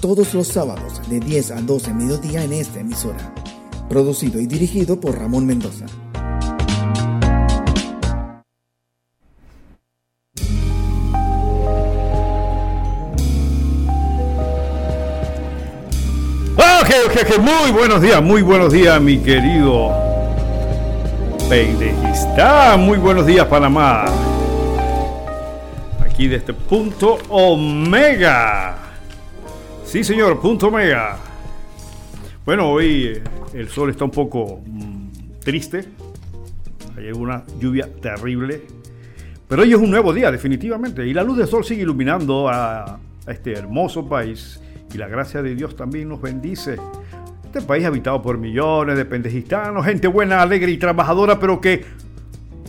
todos los sábados de 10 a 12 mediodía en esta emisora. Producido y dirigido por Ramón Mendoza. Ok, ok, ok. Muy buenos días, muy buenos días, mi querido está Muy buenos días, Panamá. Aquí de este punto Omega. Sí, señor, punto mega. Bueno, hoy eh, el sol está un poco mm, triste. Hay una lluvia terrible. Pero hoy es un nuevo día, definitivamente. Y la luz del sol sigue iluminando a, este hermoso país. Y la gracia de Dios también nos bendice. Este país habitado por millones de pendejistanos, gente buena, alegre y trabajadora, pero que,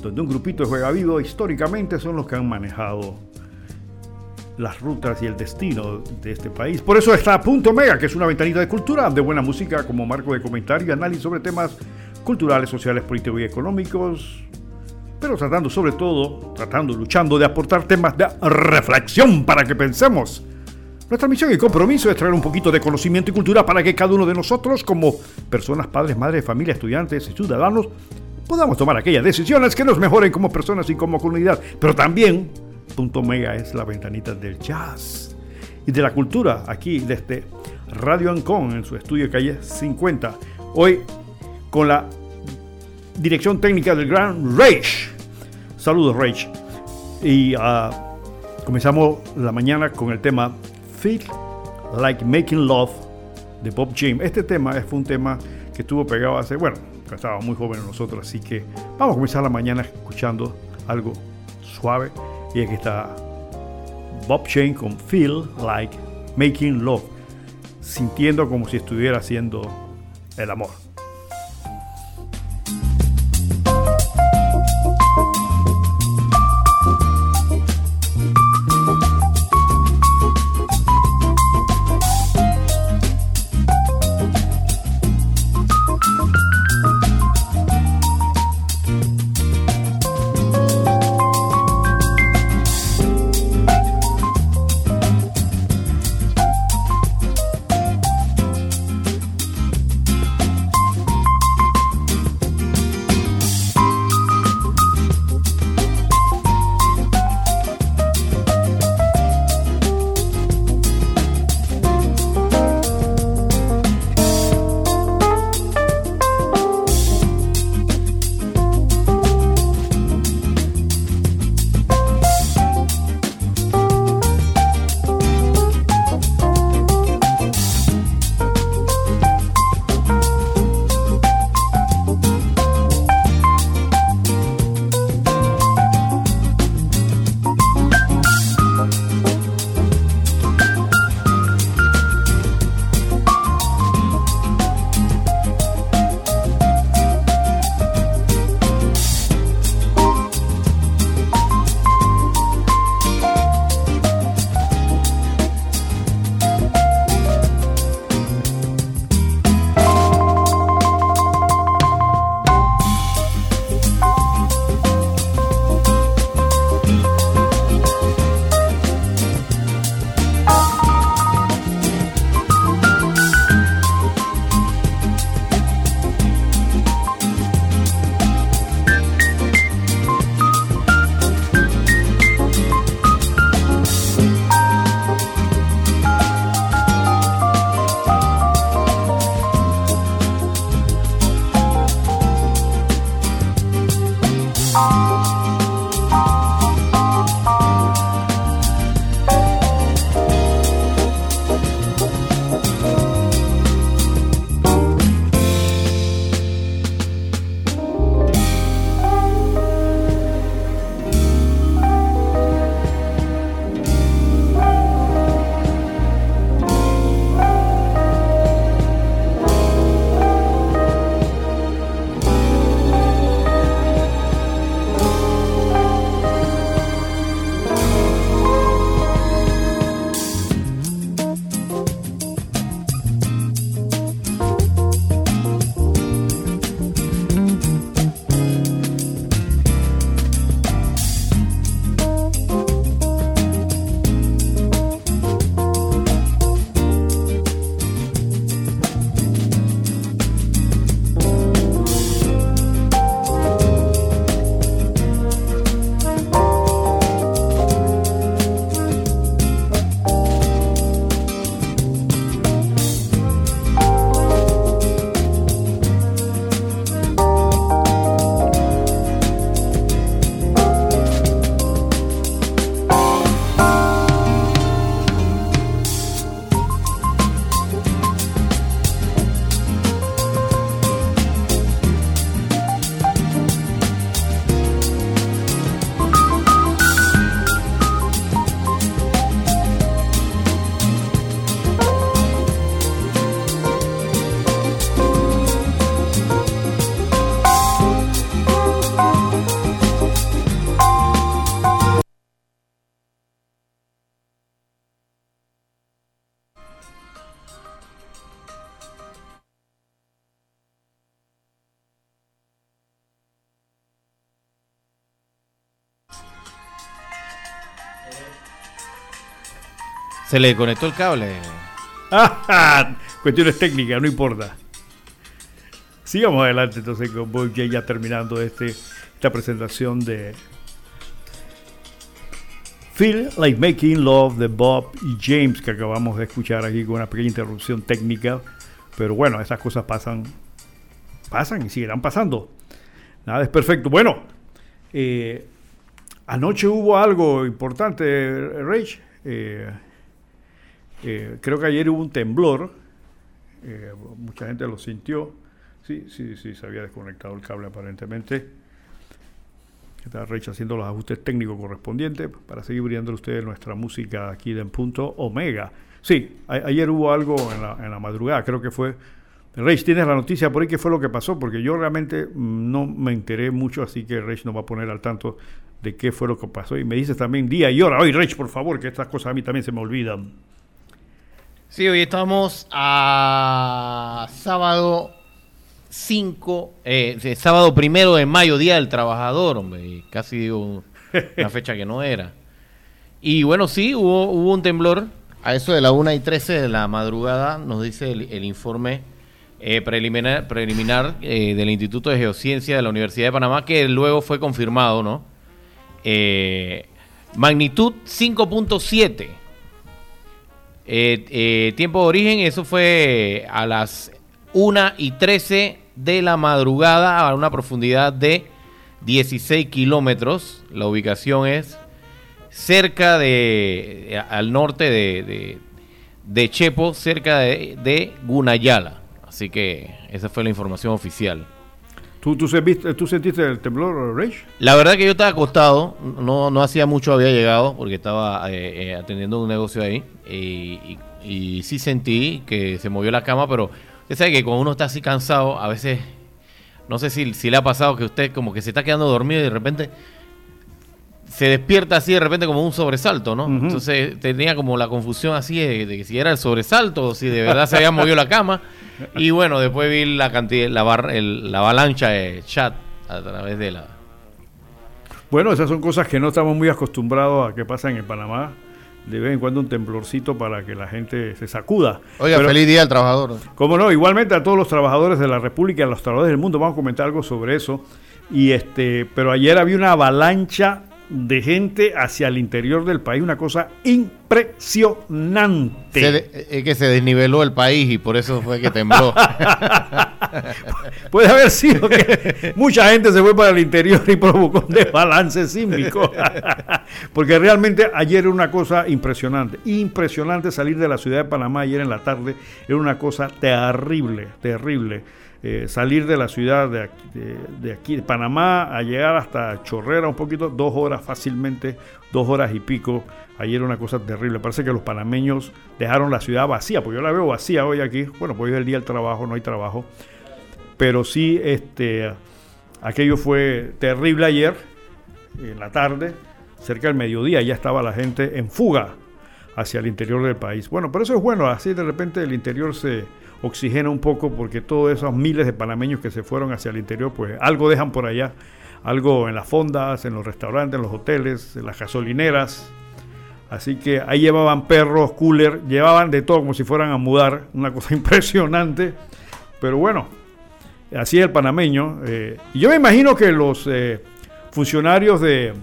donde un grupito juega vivo históricamente son los que han manejado las rutas y el destino de este país. Por eso está Punto Mega, que es una ventanita de cultura, de buena música como marco de comentario y análisis sobre temas culturales, sociales, políticos y económicos, pero tratando sobre todo, tratando, luchando de aportar temas de reflexión para que pensemos. Nuestra misión y compromiso es traer un poquito de conocimiento y cultura para que cada uno de nosotros, como personas, padres, madres, familia, estudiantes y ciudadanos, podamos tomar aquellas decisiones que nos mejoren como personas y como comunidad, pero también Punto Mega es la ventanita del jazz y de la cultura aquí desde Radio Ancon en su estudio calle 50. Hoy con la dirección técnica del gran Rage. Saludos Rage. Y uh, comenzamos la mañana con el tema Feel Like Making Love de Bob James. Este tema fue un tema que estuvo pegado hace, bueno, estábamos muy jóvenes nosotros, así que vamos a comenzar la mañana escuchando algo suave y aquí está Bob Shane con Feel Like Making Love, sintiendo como si estuviera haciendo el amor. Se le conectó el cable. Cuestiones técnicas, no importa. Sigamos adelante entonces con Boy ya terminando este, esta presentación de Feel Like Making Love de Bob y James que acabamos de escuchar aquí con una pequeña interrupción técnica. Pero bueno, esas cosas pasan, pasan y seguirán pasando. Nada es perfecto. Bueno, eh, anoche hubo algo importante, Rage. Eh, creo que ayer hubo un temblor. mucha gente lo sintió. Sí, sí, sí, se había desconectado el cable aparentemente. Está Rich haciendo los ajustes técnicos correspondientes para seguir brindando ustedes nuestra música aquí en punto Omega. Sí, ayer hubo algo en la, en la madrugada, creo que fue... Rich, ¿tienes la noticia por ahí qué fue lo que pasó? Porque yo realmente no me enteré mucho, así que Rich nos va a poner al tanto de qué fue lo que pasó. Y me dices también día y hora. Oye, Rich, por favor, que estas cosas a mí también se me olvidan. Sí, hoy estamos a sábado 5, eh, sábado primero de mayo, Día del Trabajador, hombre, casi digo una fecha que no era. Y bueno, sí, hubo, hubo un temblor a eso de la 1 y 13 de la madrugada, nos dice el, informe eh, preliminar, preliminar eh, del Instituto de Geociencia de la Universidad de Panamá, que luego fue confirmado, ¿no? magnitud 5.7. tiempo de origen, eso fue a las 1 y 13 de la madrugada a una profundidad de 16 kilómetros. La ubicación es cerca de, al norte de, de, Chepo, cerca de, Gunayala. Así que esa fue la información oficial. ¿Tú, tú, sentiste, ¿Tú sentiste el temblor, Rage? La verdad que yo estaba acostado, no, no hacía mucho había llegado porque estaba eh, eh, atendiendo un negocio ahí y, y sí sentí que se movió la cama, pero Usted sabe que cuando uno está así cansado, a veces, no sé si, si le ha pasado que usted como que se está quedando dormido y de repente se despierta así de repente como un sobresalto, ¿no? Entonces tenía como la confusión así de, que si era el sobresalto o si de verdad se había movido la cama. Y bueno, después vi la cantidad, la, la avalancha de chat a través de la... Bueno, esas son cosas que no estamos muy acostumbrados a que pasan en Panamá de vez en cuando un temblorcito para que la gente se sacuda. Oiga, feliz día al trabajador. Como no, igualmente a todos los trabajadores de la República, a los trabajadores del mundo, vamos a comentar algo sobre eso. Y este, pero ayer había una avalancha de gente hacia el interior del país, una cosa impresionante. es que se desniveló el país y por eso fue que tembló. Puede haber sido que mucha gente se fue para el interior y provocó un desbalance sísmico. Porque realmente ayer era una cosa impresionante. Impresionante salir de la ciudad de Panamá ayer en la tarde. Era una cosa terrible, terrible. Eh, salir de la ciudad de aquí, de, aquí, de Panamá, a llegar hasta Chorrera un poquito, dos horas fácilmente, dos horas y pico. Ayer una cosa terrible. Parece que los panameños dejaron la ciudad vacía, porque yo la veo vacía hoy aquí. Bueno, pues hoy es el día del trabajo, no hay trabajo. Pero sí, este, aquello fue terrible ayer, en la tarde, cerca del mediodía, ya estaba la gente en fuga hacia el interior del país. Bueno, pero eso es bueno, así de repente el interior se oxigena un poco porque todos esos miles de panameños que se fueron hacia el interior, pues algo dejan por allá, algo en las fondas, en los restaurantes, en los hoteles, en las gasolineras. Así que ahí llevaban perros, cooler, llevaban de todo como si fueran a mudar, una cosa impresionante. Pero bueno, Así es el panameño. Eh, y yo me imagino que los eh, funcionarios de,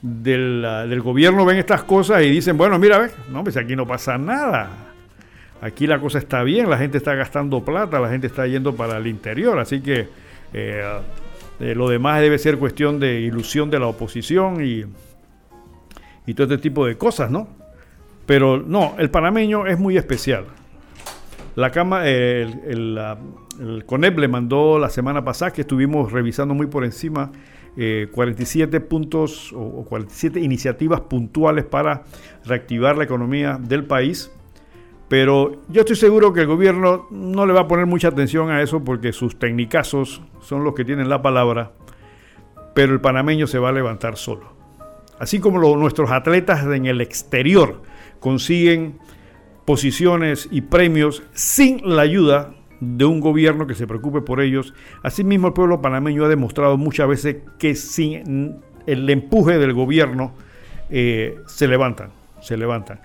del, gobierno ven estas cosas y dicen, bueno, mira, ve, no, pues aquí no pasa nada. Aquí la cosa está bien, la gente está gastando plata, la gente está yendo para el interior, así que eh, lo demás debe ser cuestión de ilusión de la oposición y, todo este tipo de cosas, ¿no? Pero no, el panameño es muy especial. La cama, el, el, el CONEP le mandó la semana pasada, que estuvimos revisando muy por encima, 47 eh, puntos o, 47 iniciativas puntuales para reactivar la economía del país. Pero yo estoy seguro que el gobierno no le va a poner mucha atención a eso porque sus técnicazos son los que tienen la palabra, pero el panameño se va a levantar solo. Así como nuestros atletas en el exterior consiguen posiciones y premios sin la ayuda de un gobierno que se preocupe por ellos. Asimismo, el pueblo panameño ha demostrado muchas veces que sin el empuje del gobierno eh, se levantan, se levantan.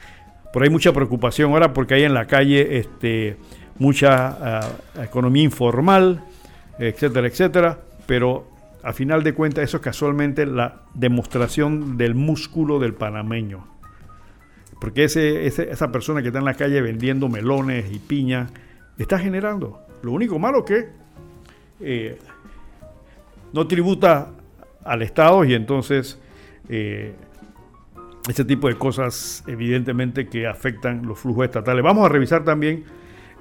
Por ahí mucha preocupación ahora porque hay en la calle este, mucha ah, economía informal, etcétera, etcétera, pero a final de cuentas eso es casualmente la demostración del músculo del panameño. Porque ese, esa persona que está en la calle vendiendo melones y piñas está generando. Lo único malo que eh, no tributa al Estado y entonces eh, este tipo de cosas evidentemente que afectan los flujos estatales. Vamos a revisar también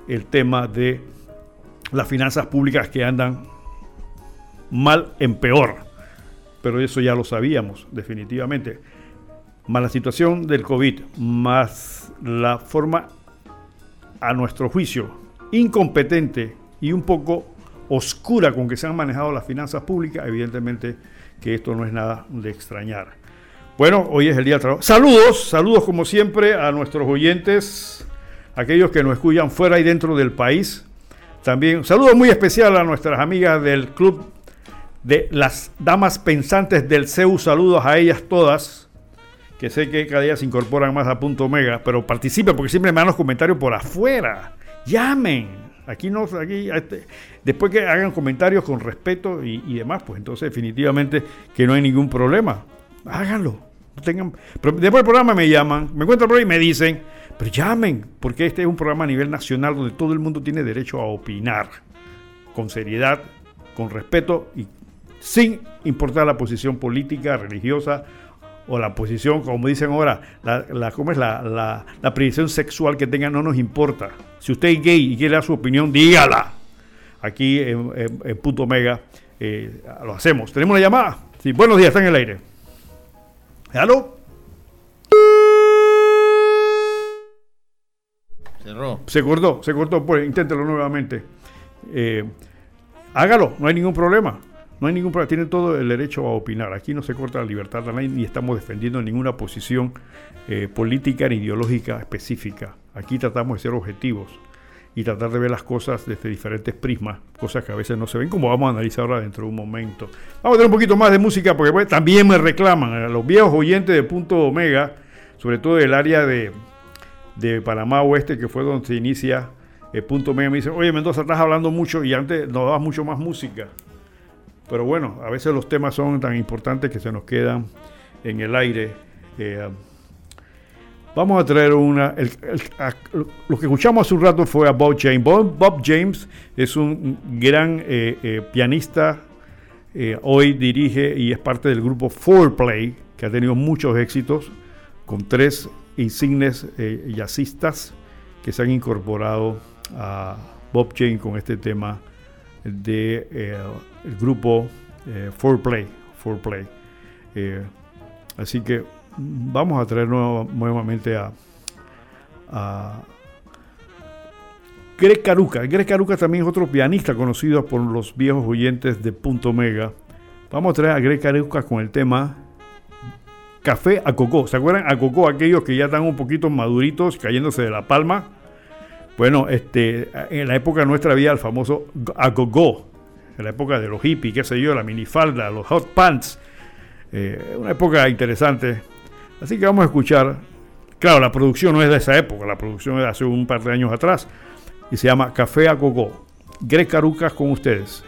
el tema de las finanzas públicas que andan mal en peor, pero eso ya lo sabíamos definitivamente. Más la situación del COVID, más la forma, a nuestro juicio, incompetente y un poco oscura con que se han manejado las finanzas públicas, evidentemente que esto no es nada de extrañar. Bueno, hoy es el día de trabajo. Saludos, saludos como siempre a nuestros oyentes, aquellos que nos escuchan fuera y dentro del país. También saludo muy especial a nuestras amigas del Club de las Damas Pensantes del CEU. Saludos a ellas todas, que sé que cada día se incorporan más a Punto Mega, pero participen porque siempre me dan los comentarios por afuera. Llamen, Aquí no, aquí, este, después que hagan comentarios con respeto y, demás, pues entonces definitivamente que no hay ningún problema. Háganlo. tengan, pero después del programa me llaman, me encuentran por ahí y me dicen, pero llamen, porque este es un programa a nivel nacional donde todo el mundo tiene derecho a opinar con seriedad, con respeto y sin importar la posición política, religiosa o la posición, como dicen ahora, la, ¿cómo es la, la, la predicción sexual que tengan no nos importa. Si usted es gay y quiere dar su opinión, dígala. Aquí en, Punto Mega eh, lo hacemos. Tenemos una llamada. Sí, buenos días, está en el aire. ¿Aló? Cerró. Se cortó, se cortó. Pues inténtelo nuevamente. Eh, hágalo, no hay ningún problema. No hay ningún problema, tienen todo el derecho a opinar. Aquí no se corta la libertad de nadie ni estamos defendiendo ninguna posición eh, política ni ideológica específica. Aquí tratamos de ser objetivos y tratar de ver las cosas desde diferentes prismas, cosas que a veces no se ven, como vamos a analizar ahora dentro de un momento. Vamos a tener un poquito más de música porque pues, también me reclaman a los viejos oyentes de Punto Omega, sobre todo del área de, de Panamá Oeste, que fue donde se inicia el Punto Omega, me dicen, oye Mendoza, estás hablando mucho y antes nos dabas mucho más música. Pero bueno, a veces los temas son tan importantes que se nos quedan en el aire. Eh, vamos a traer una... lo que escuchamos hace un rato fue a Bob James. Bob, James es un gran eh, eh, pianista. hoy dirige y es parte del grupo Fourplay, que ha tenido muchos éxitos, con tres insignes jazzistas que se han incorporado a Bob James con este tema de eh, el grupo eh, Fourplay. Play. Eh, así que vamos a traer nuevamente a, a Greg Caruca. Greg Caruca también es otro pianista conocido por los viejos oyentes de Punto Mega. Vamos a traer a Greg Caruca con el tema Café a Coco. ¿Se acuerdan? A Coco, aquellos que ya están un poquito maduritos, cayéndose de la palma. Bueno, este, en la época nuestra había el famoso go en la época de los hippies, qué sé yo, la minifalda, los hot pants. Eh, una época interesante. Así que vamos a escuchar. Claro, la producción no es de esa época, la producción es de hace un par de años atrás. Y se llama Café a Gogo. Greg Carucas con ustedes.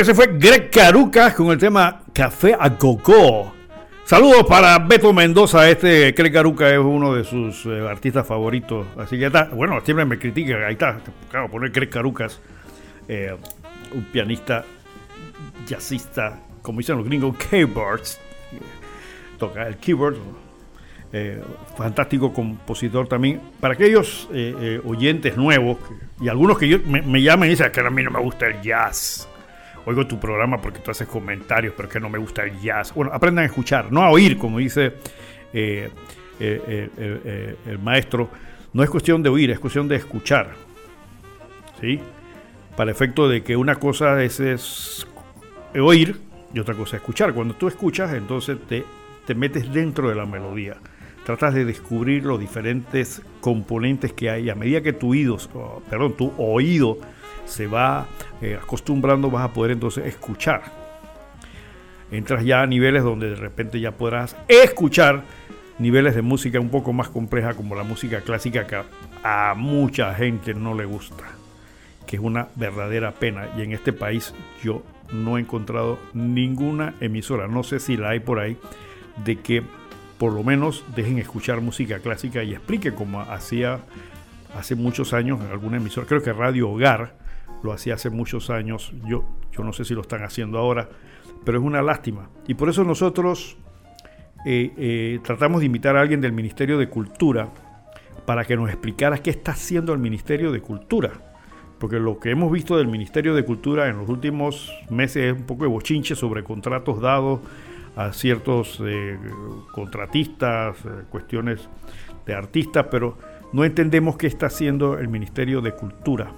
Ese fue Greg Carucas con el tema Café a Coco. Saludos para Beto Mendoza, este Greg Caruca es uno de sus eh, artistas favoritos, así que está, bueno, siempre me critica, ahí está, claro, poner Greg Carucas, eh, un pianista jazzista, como dicen los gringos, keyboards, toca el keyboard, eh, fantástico compositor también. Para aquellos eh, eh, oyentes nuevos y algunos que yo, me, me, llaman y dicen que a mí no me gusta el jazz. Oigo tu programa porque tú haces comentarios, pero que no me gusta el jazz. Bueno, aprendan a escuchar, no a oír, como dice el, el maestro. No es cuestión de oír, es cuestión de escuchar. ¿Sí? Para efecto de que una cosa es, es oír y otra cosa es escuchar. Cuando tú escuchas, entonces te, te metes dentro de la melodía tratas de descubrir los diferentes componentes que hay. A medida que tu oído, oh, perdón, tu oído se va eh, acostumbrando, vas a poder entonces escuchar. Entras ya a niveles donde de repente ya podrás escuchar niveles de música un poco más compleja como la música clásica que a mucha gente no le gusta, que es una verdadera pena. Y en este país yo no he encontrado ninguna emisora, no sé si la hay por ahí, de que por lo menos dejen escuchar música clásica y explique como hacía hace muchos años en alguna emisora. Creo que Radio Hogar lo hacía hace muchos años. Yo, yo no sé si lo están haciendo ahora, pero es una lástima. Y por eso nosotros eh, eh, tratamos de invitar a alguien del Ministerio de Cultura para que nos explicara qué está haciendo el Ministerio de Cultura. Porque lo que hemos visto del Ministerio de Cultura en los últimos meses es un poco de bochinche sobre contratos dados a ciertos eh, contratistas, cuestiones de artistas, pero no entendemos qué está haciendo el Ministerio de Cultura.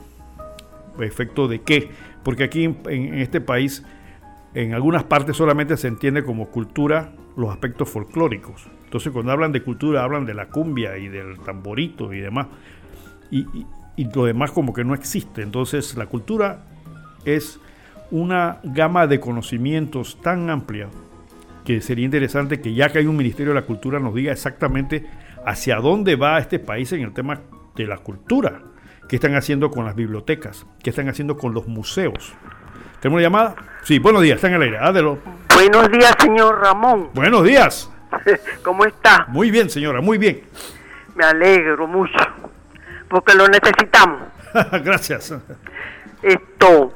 ¿Efecto de qué? Porque aquí en, en este país, en algunas partes solamente se entiende como cultura los aspectos folclóricos. Entonces cuando hablan de cultura hablan de la cumbia y del tamborito y demás. Y, y, y lo demás como que no existe. Entonces la cultura es una gama de conocimientos tan amplia que sería interesante que ya que hay un Ministerio de la Cultura nos diga exactamente hacia dónde va este país en el tema de la cultura. ¿Qué están haciendo con las bibliotecas? ¿Qué están haciendo con los museos? ¿Tenemos una llamada? Sí, buenos días, está en el aire. Adelo. Buenos días, señor Ramón. Buenos días. ¿Cómo está? Muy bien, señora, muy bien. Me alegro mucho, porque lo necesitamos. Gracias. Esto,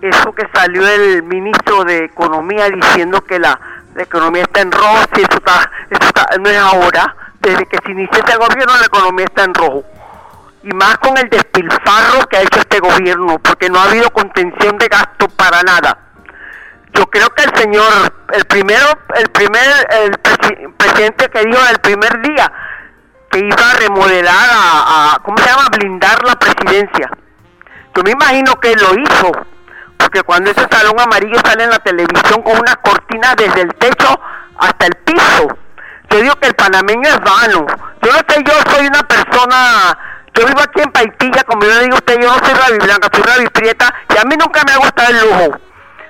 eso que salió el ministro de Economía diciendo que la, la economía está en rojo, si eso, está, eso está, no es ahora, desde que se inició este gobierno la economía está en rojo. Y más con el despilfarro que ha hecho este gobierno, porque no ha habido contención de gasto para nada. Yo creo que el señor, el primero, el primer, el presi presidente que dijo el primer día que iba a remodelar, a, ¿cómo se llama?, blindar la presidencia. Yo me imagino que lo hizo, porque cuando ese salón amarillo sale en la televisión con una cortina desde el techo hasta el piso, yo digo que el panameño es vano. Yo no sé, yo soy una persona, yo vivo aquí en Paitilla, como yo le digo a usted, yo no soy Ravi Blanca, soy Ravi Prieta, y a mí nunca me ha gustado el lujo.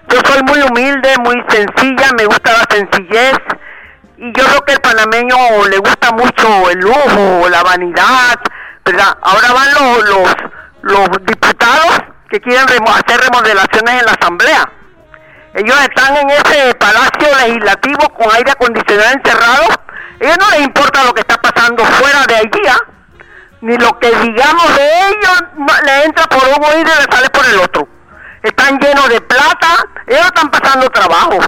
Yo soy muy humilde, muy sencilla, me gusta la sencillez, y yo creo que el panameño le gusta mucho el lujo, la vanidad, ¿verdad? Ahora van los, los, diputados que quieren hacer remodelaciones en la asamblea. Ellos están en ese palacio legislativo con aire acondicionado encerrado. A ellos no les importa lo que está pasando fuera de allí, ¿ah? Ni lo que digamos de ellos le entra por un oído y le sale por el otro. Están llenos de plata, ellos están pasando trabajo.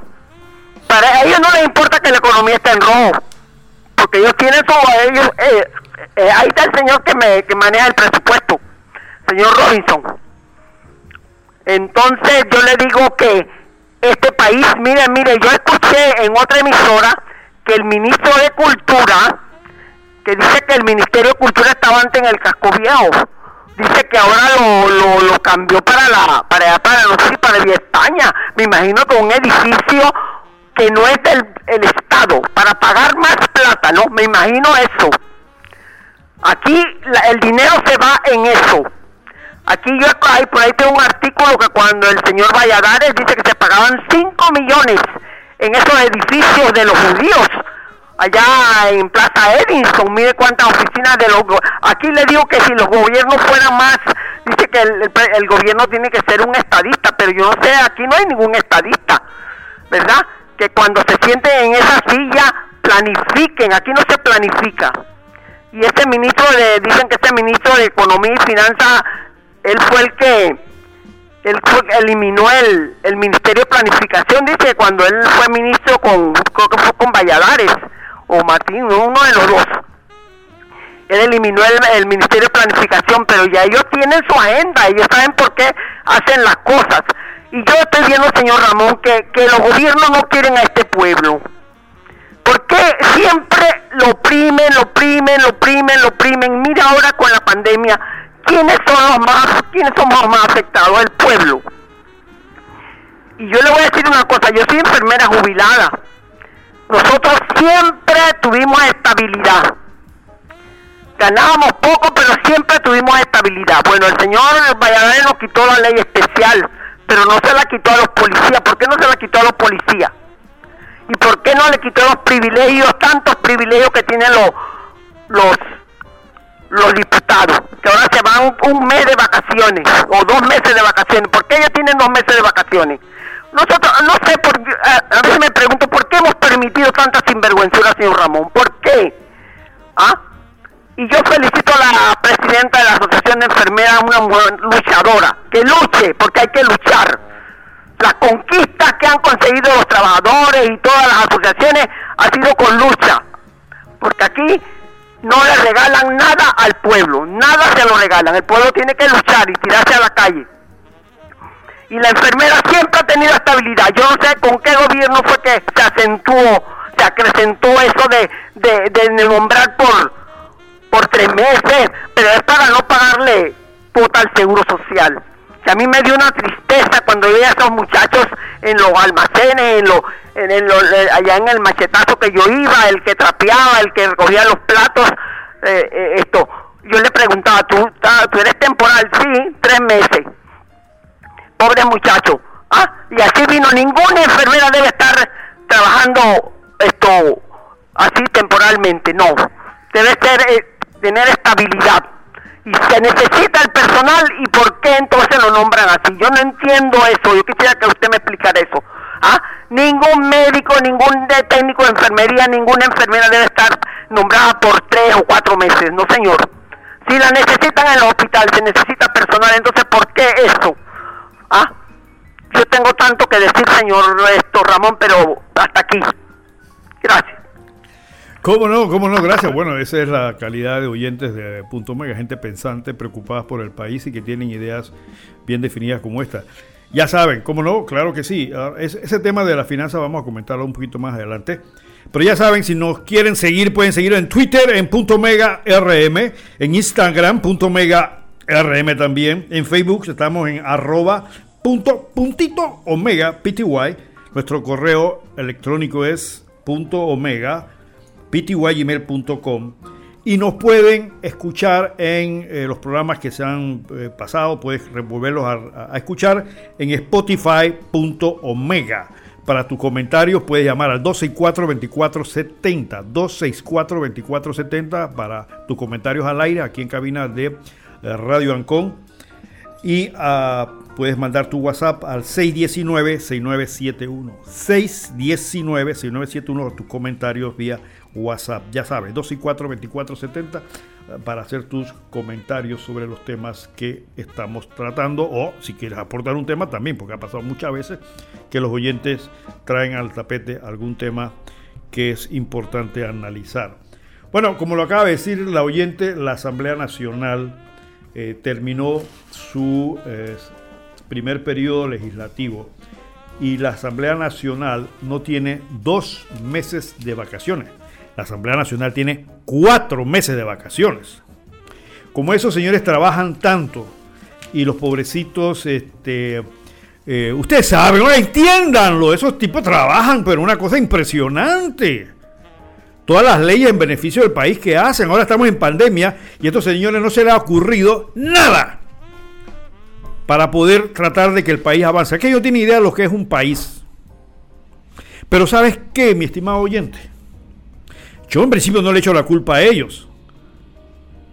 Para ellos no les importa que la economía esté en rojo, porque ellos tienen todo ellos. Eh, eh, ahí está el señor que, me, que maneja el presupuesto, señor Robinson. Entonces yo le digo que este país, mire, mire, yo escuché en otra emisora que el ministro de Cultura, que dice que el Ministerio de Cultura estaba antes en el casco viejo, dice que ahora lo, lo, cambió para la, para para no si para Vía España, me imagino que un edificio que no es del el Estado, para pagar más plata, ¿no? Me imagino eso. Aquí la, el dinero se va en eso. Aquí yo hay, por ahí tengo un artículo que cuando el señor Valladares dice que se pagaban 5 millones en esos edificios de los judíos, allá en Plaza Edinson, mire cuántas oficinas de los... Aquí le digo que si los gobiernos fueran más dice que el, el gobierno tiene que ser un estadista, pero yo no sé, aquí no hay ningún estadista, ¿verdad? Que cuando se sienten en esa silla planifiquen, aquí no se planifica. Y ese ministro de, dicen que ese ministro de Economía y Finanzas, él fue el que él eliminó el, el Ministerio de Planificación, dice, cuando él fue ministro con, creo que fue con Valladares, o Martín, uno de los dos. Él eliminó el, Ministerio de Planificación, pero ya ellos tienen su agenda, ellos saben por qué hacen las cosas. Y yo estoy viendo, señor Ramón, que, que los gobiernos no quieren a este pueblo. ¿Por qué siempre lo oprimen, lo oprimen, lo oprimen, lo oprimen? Mira ahora con la pandemia, ¿quiénes son los más, quiénes somos más afectados? El pueblo. Y yo le voy a decir una cosa, yo soy enfermera jubilada. Nosotros siempre tuvimos estabilidad. Ganábamos poco, pero siempre tuvimos estabilidad. Bueno, el señor Valladares nos quitó la ley especial, pero no se la quitó a los policías. ¿Por qué no se la quitó a los policías? ¿Y por qué no le quitó los privilegios, tantos privilegios que tienen los, los, los diputados? Que ahora se van un mes de vacaciones o dos meses de vacaciones. ¿Por qué ellos tienen dos meses de vacaciones? Nosotros, no sé, por, a, veces me pregunto, ¿por qué hemos permitido tanta sinvergüenzura, señor Ramón? ¿Por qué? ¿Ah? Y yo felicito a la presidenta de la Asociación de Enfermeras, una mujer luchadora, que luche, porque hay que luchar. Las conquistas que han conseguido los trabajadores y todas las asociaciones ha sido con lucha. Porque aquí no le regalan nada al pueblo, nada se lo regalan. El pueblo tiene que luchar y tirarse a la calle y la enfermera siempre ha tenido estabilidad. Yo no sé con qué gobierno fue que se acentuó, se acrecentó eso de, de, nombrar por, por tres meses, pero es para no pagarle puta al seguro social. a mí me dio una tristeza cuando veía a esos muchachos en los almacenes, en lo, en, eh, allá en el machetazo que yo iba, el que trapeaba, el que recogía los platos, eh, eh, esto. Yo le preguntaba, ¿tú, ¿tú eres temporal? Sí, tres meses pobre muchacho. ¿Ah? Y así vino, ninguna enfermera debe estar trabajando esto así temporalmente, no. Debe ser, eh, tener estabilidad. Y se necesita el personal y por qué entonces lo nombran así. Yo no entiendo eso, yo quisiera que usted me explicara eso. ¿Ah? Ningún médico, ningún técnico de enfermería, ninguna enfermera debe estar nombrada por tres o cuatro meses, no señor. Si la necesitan en el hospital, se necesita personal, entonces ¿por qué eso? Ah, yo tengo tanto que decir, señor esto, Ramón, pero hasta aquí. Gracias. ¿Cómo no? ¿Cómo no? Gracias. Bueno, esa es la calidad de oyentes de Punto Mega, gente pensante, preocupada por el país y que tienen ideas bien definidas como esta. Ya saben, ¿cómo no? Claro que sí. Ah, ese tema de la finanza vamos a comentarlo un poquito más adelante. Pero ya saben, si nos quieren seguir, pueden seguir en Twitter en punto mega RM, en Instagram punto mega RM también. En Facebook estamos en arroba punto, puntito omega pty. Nuestro correo electrónico es punto omega ptygmail.com y nos pueden escuchar en eh, los programas que se han eh, pasado, puedes volverlos a, escuchar en spotify.omega. Para tus comentarios puedes llamar al 264-2470, 264-2470 para tus comentarios al aire aquí en cabina de Radio Ancon. Y ah, puedes mandar tu WhatsApp al 619-6971. 619-6971 tus comentarios vía WhatsApp. Ya sabes, 2 y 4, 24, 70 ah, para hacer tus comentarios sobre los temas que estamos tratando o si quieres aportar un tema también, porque ha pasado muchas veces que los oyentes traen al tapete algún tema que es importante analizar. Bueno, como lo acaba de decir la oyente, la Asamblea Nacional eh, terminó su eh, primer periodo legislativo y la Asamblea Nacional no tiene dos meses de vacaciones. La Asamblea Nacional tiene cuatro meses de vacaciones. Como esos señores trabajan tanto y los pobrecitos, este, eh, ustedes saben, no entiéndanlo, esos tipos trabajan, pero una cosa impresionante todas las leyes en beneficio del país que hacen. Ahora estamos en pandemia y a estos señores no se les ha ocurrido nada para poder tratar de que el país avance. Que ellos tienen idea de lo que es un país. Pero ¿sabes qué, mi estimado oyente? Yo en principio no le echo la culpa a ellos.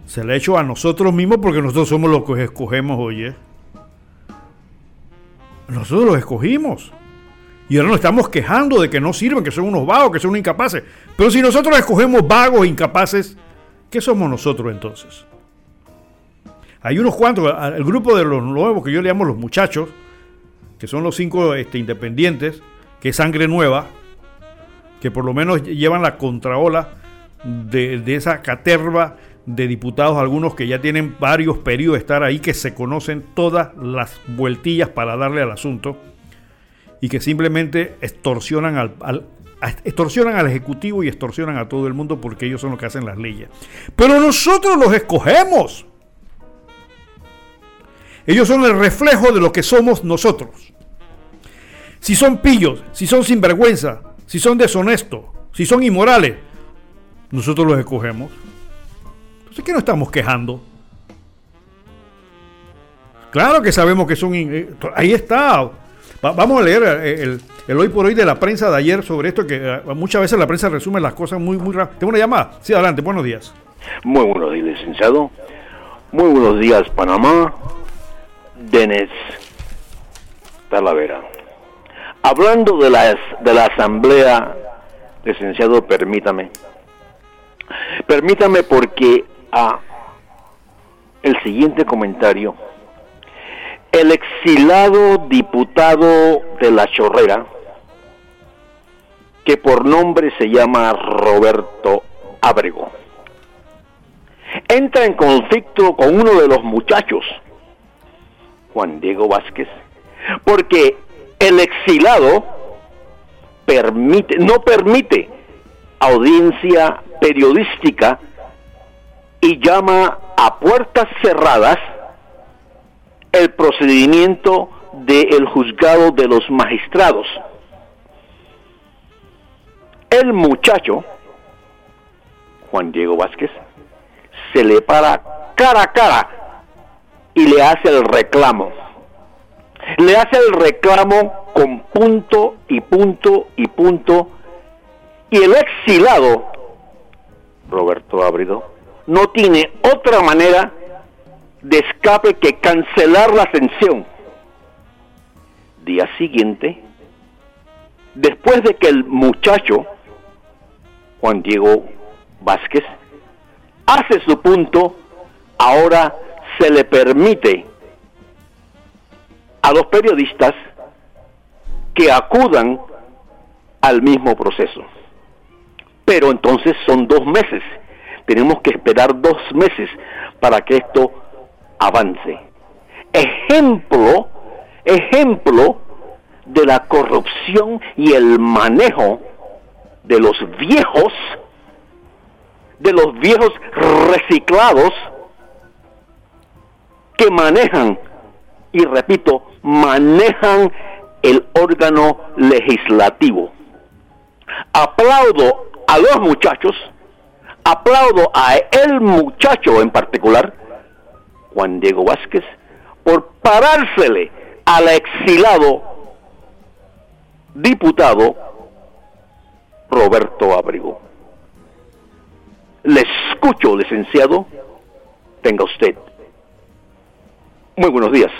Se la ha hecho a nosotros mismos porque nosotros somos los que escogemos, oye. Nosotros los escogimos. Y ahora nos estamos quejando de que no sirven, que son unos vagos, que son unos incapaces. Pero si nosotros escogemos vagos e incapaces, ¿qué somos nosotros entonces? Hay unos cuantos, el grupo de los nuevos que yo le llamo los muchachos, que son los cinco este, independientes, que es sangre nueva, que por lo menos llevan la contraola de, de esa caterva de diputados, algunos que ya tienen varios periodos de estar ahí, que se conocen todas las vueltillas para darle al asunto y que simplemente extorsionan al, extorsionan al Ejecutivo y extorsionan a todo el mundo porque ellos son los que hacen las leyes. Pero nosotros los escogemos. Ellos son el reflejo de lo que somos nosotros. Si son pillos, si son sinvergüenza, si son deshonestos, si son inmorales, nosotros los escogemos. Entonces, ¿qué nos estamos quejando? Claro que sabemos que son... Eh, ahí está vamos a leer eh, el, hoy por hoy de la prensa de ayer sobre esto, que eh, muchas veces la prensa resume las cosas muy, muy rápido. Tengo una llamada. Sí, adelante, buenos días. Muy buenos días, licenciado. Muy buenos días, Panamá. Denis Talavera. Hablando de la, de la asamblea, licenciado, permítame. Permítame porque ah, el siguiente comentario el exilado diputado de la Chorrera, que por nombre se llama Roberto Abrego, entra en conflicto con uno de los muchachos, Juan Diego Vázquez, porque el exilado permite, no permite audiencia periodística y llama a puertas cerradas el procedimiento del juzgado de los magistrados. El muchacho, Juan Diego Vázquez, se le para cara a cara y le hace el reclamo. Le hace el reclamo con punto y punto y punto. Y el exilado, Roberto Ábrido, no tiene otra manera de escape que cancelar la ascensión. Día siguiente, después de que el muchacho, Juan Diego Vázquez, hace su punto, ahora se le permite a los periodistas que acudan al mismo proceso. Pero entonces son dos meses. Tenemos que esperar dos meses para que esto avance. Ejemplo, ejemplo de la corrupción y el manejo de los viejos, de los viejos reciclados que manejan, y repito, manejan el órgano legislativo. Aplaudo a los muchachos, aplaudo a el muchacho en particular, Juan Diego Vázquez por parársele al exilado diputado Roberto Abrigo. Le escucho, licenciado. Tenga usted. Muy buenos días.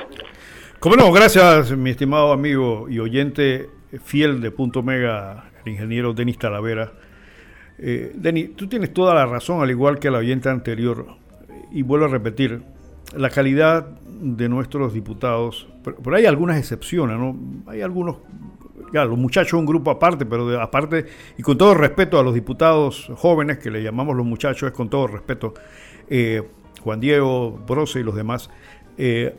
Como no, gracias, mi estimado amigo y oyente fiel de Punto Mega, el ingeniero Denis Talavera. Eh, Denis, tú tienes toda la razón, al igual que el oyente anterior. Y vuelvo a repetir, la calidad de nuestros diputados, pero, hay algunas excepciones, ¿no? Hay algunos, ya, los muchachos un grupo aparte, pero aparte, y con todo respeto a los diputados jóvenes, que le llamamos los muchachos, es con todo respeto, eh, Juan Diego, Brose y los demás, eh,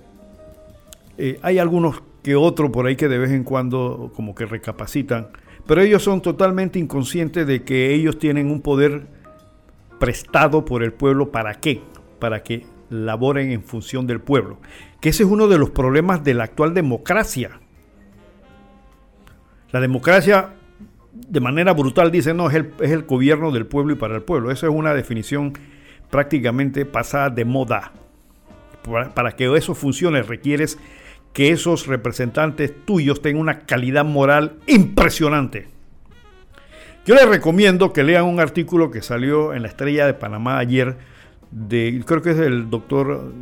eh, hay algunos que otro por ahí que de vez en cuando como que recapacitan, pero ellos son totalmente inconscientes de que ellos tienen un poder prestado por el pueblo, ¿para qué? Para que laboren en función del pueblo. Que ese es uno de los problemas de la actual democracia. La democracia, de manera brutal, dice, no, es el, es el gobierno del pueblo y para el pueblo. Esa es una definición prácticamente pasada de moda. Para, para que eso funcione requieres que esos representantes tuyos tengan una calidad moral impresionante. Yo les recomiendo que lean un artículo que salió en la Estrella de Panamá ayer de, creo que es el doctor,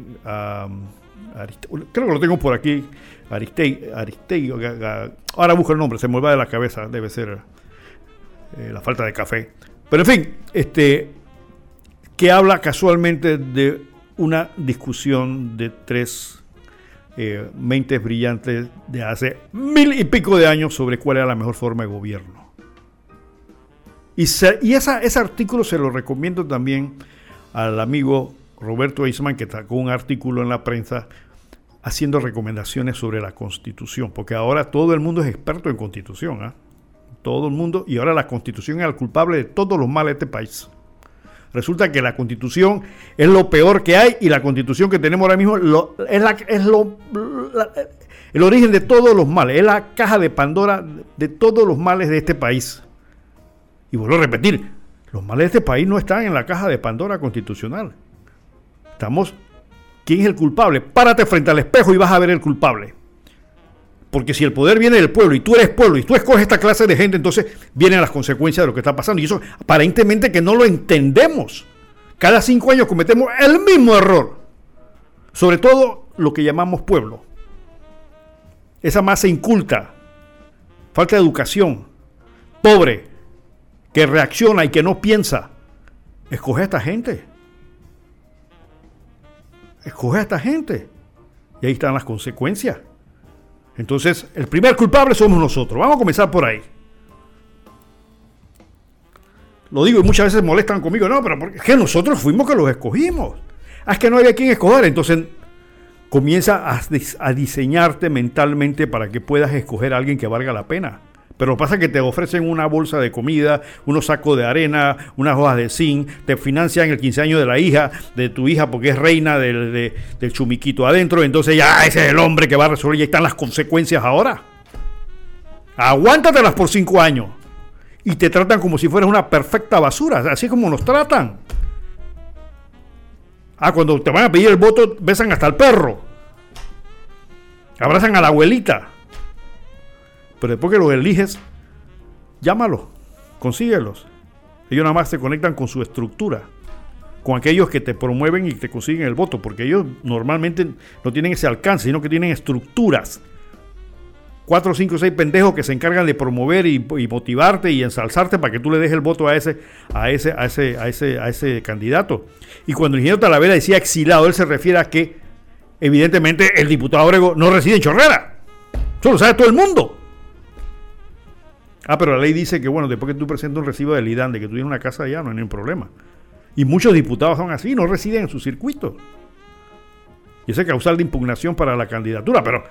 creo que lo tengo por aquí, Aristei, Aristei, ahora busco el nombre, se me va de la cabeza, debe ser eh, la falta de café. Pero en fin, este, que habla casualmente de una discusión de tres eh, mentes brillantes de hace mil y pico de años sobre cuál era la mejor forma de gobierno. Y, y ese artículo se lo recomiendo también al amigo Roberto Eisman, que sacó un artículo en la prensa haciendo recomendaciones sobre la constitución, porque ahora todo el mundo es experto en constitución, ¿ah? todo el mundo, y ahora la constitución es el culpable de todos los males de este país. Resulta que la constitución es lo peor que hay y la constitución que tenemos ahora mismo es, la, es lo, el origen de todos los males, es la caja de Pandora de todos los males de este país. Y vuelvo a repetir, los males de este país no están en la caja de Pandora constitucional. Estamos ¿Quién es el culpable? Párate frente al espejo y vas a ver el culpable. Porque si el poder viene del pueblo y tú eres pueblo y tú escoges esta clase de gente, entonces vienen las consecuencias de lo que está pasando. Y eso aparentemente que no lo entendemos. Cada cinco años cometemos el mismo error. Sobre todo lo que llamamos pueblo. Esa masa inculta, falta de educación, pobre, que reacciona y que no piensa. Escoge a esta gente escoge a esta gente. Y ahí están las consecuencias. Entonces, el primer culpable somos nosotros. Vamos a comenzar por ahí. Lo digo y muchas veces molestan conmigo. No, pero es que nosotros fuimos que los escogimos. Ah, es que no había quien escoger. Entonces, comienza a, a diseñarte mentalmente para que puedas escoger a alguien que valga la pena. Pero lo pasa que te ofrecen una bolsa de comida, unos sacos de arena, unas hojas de zinc, te financian el 15 años de la hija, de tu hija, porque es reina del, del chumiquito adentro. Entonces ya ese es el hombre que va a resolver. Y están las consecuencias ahora. Aguántatelas por cinco años. Y te tratan como si fueras una perfecta basura. Así como nos tratan. Ah, cuando te van a pedir el voto, besan hasta el perro. Abrazan a la abuelita. Pero después que los eliges, llámalos, consíguelos. Ellos nada más se conectan con su estructura, con aquellos que te promueven y te consiguen el voto, porque ellos normalmente no tienen ese alcance, sino que tienen estructuras. Cuatro, cinco, seis pendejos que se encargan de promover y, motivarte y ensalzarte para que tú le des el voto a ese, a ese, a ese, a ese, a ese candidato. Y cuando el ingeniero Talavera decía exilado, él se refiere a que evidentemente el diputado Abrego no reside en Chorrera. Eso lo sabe todo el mundo. Ah, pero la ley dice que, bueno, después que tú presentas un recibo del IDAN de que tú tienes una casa allá, no hay ningún problema. Y muchos diputados son así, no residen en su circuito. Y ese es causal de impugnación para la candidatura. Pero,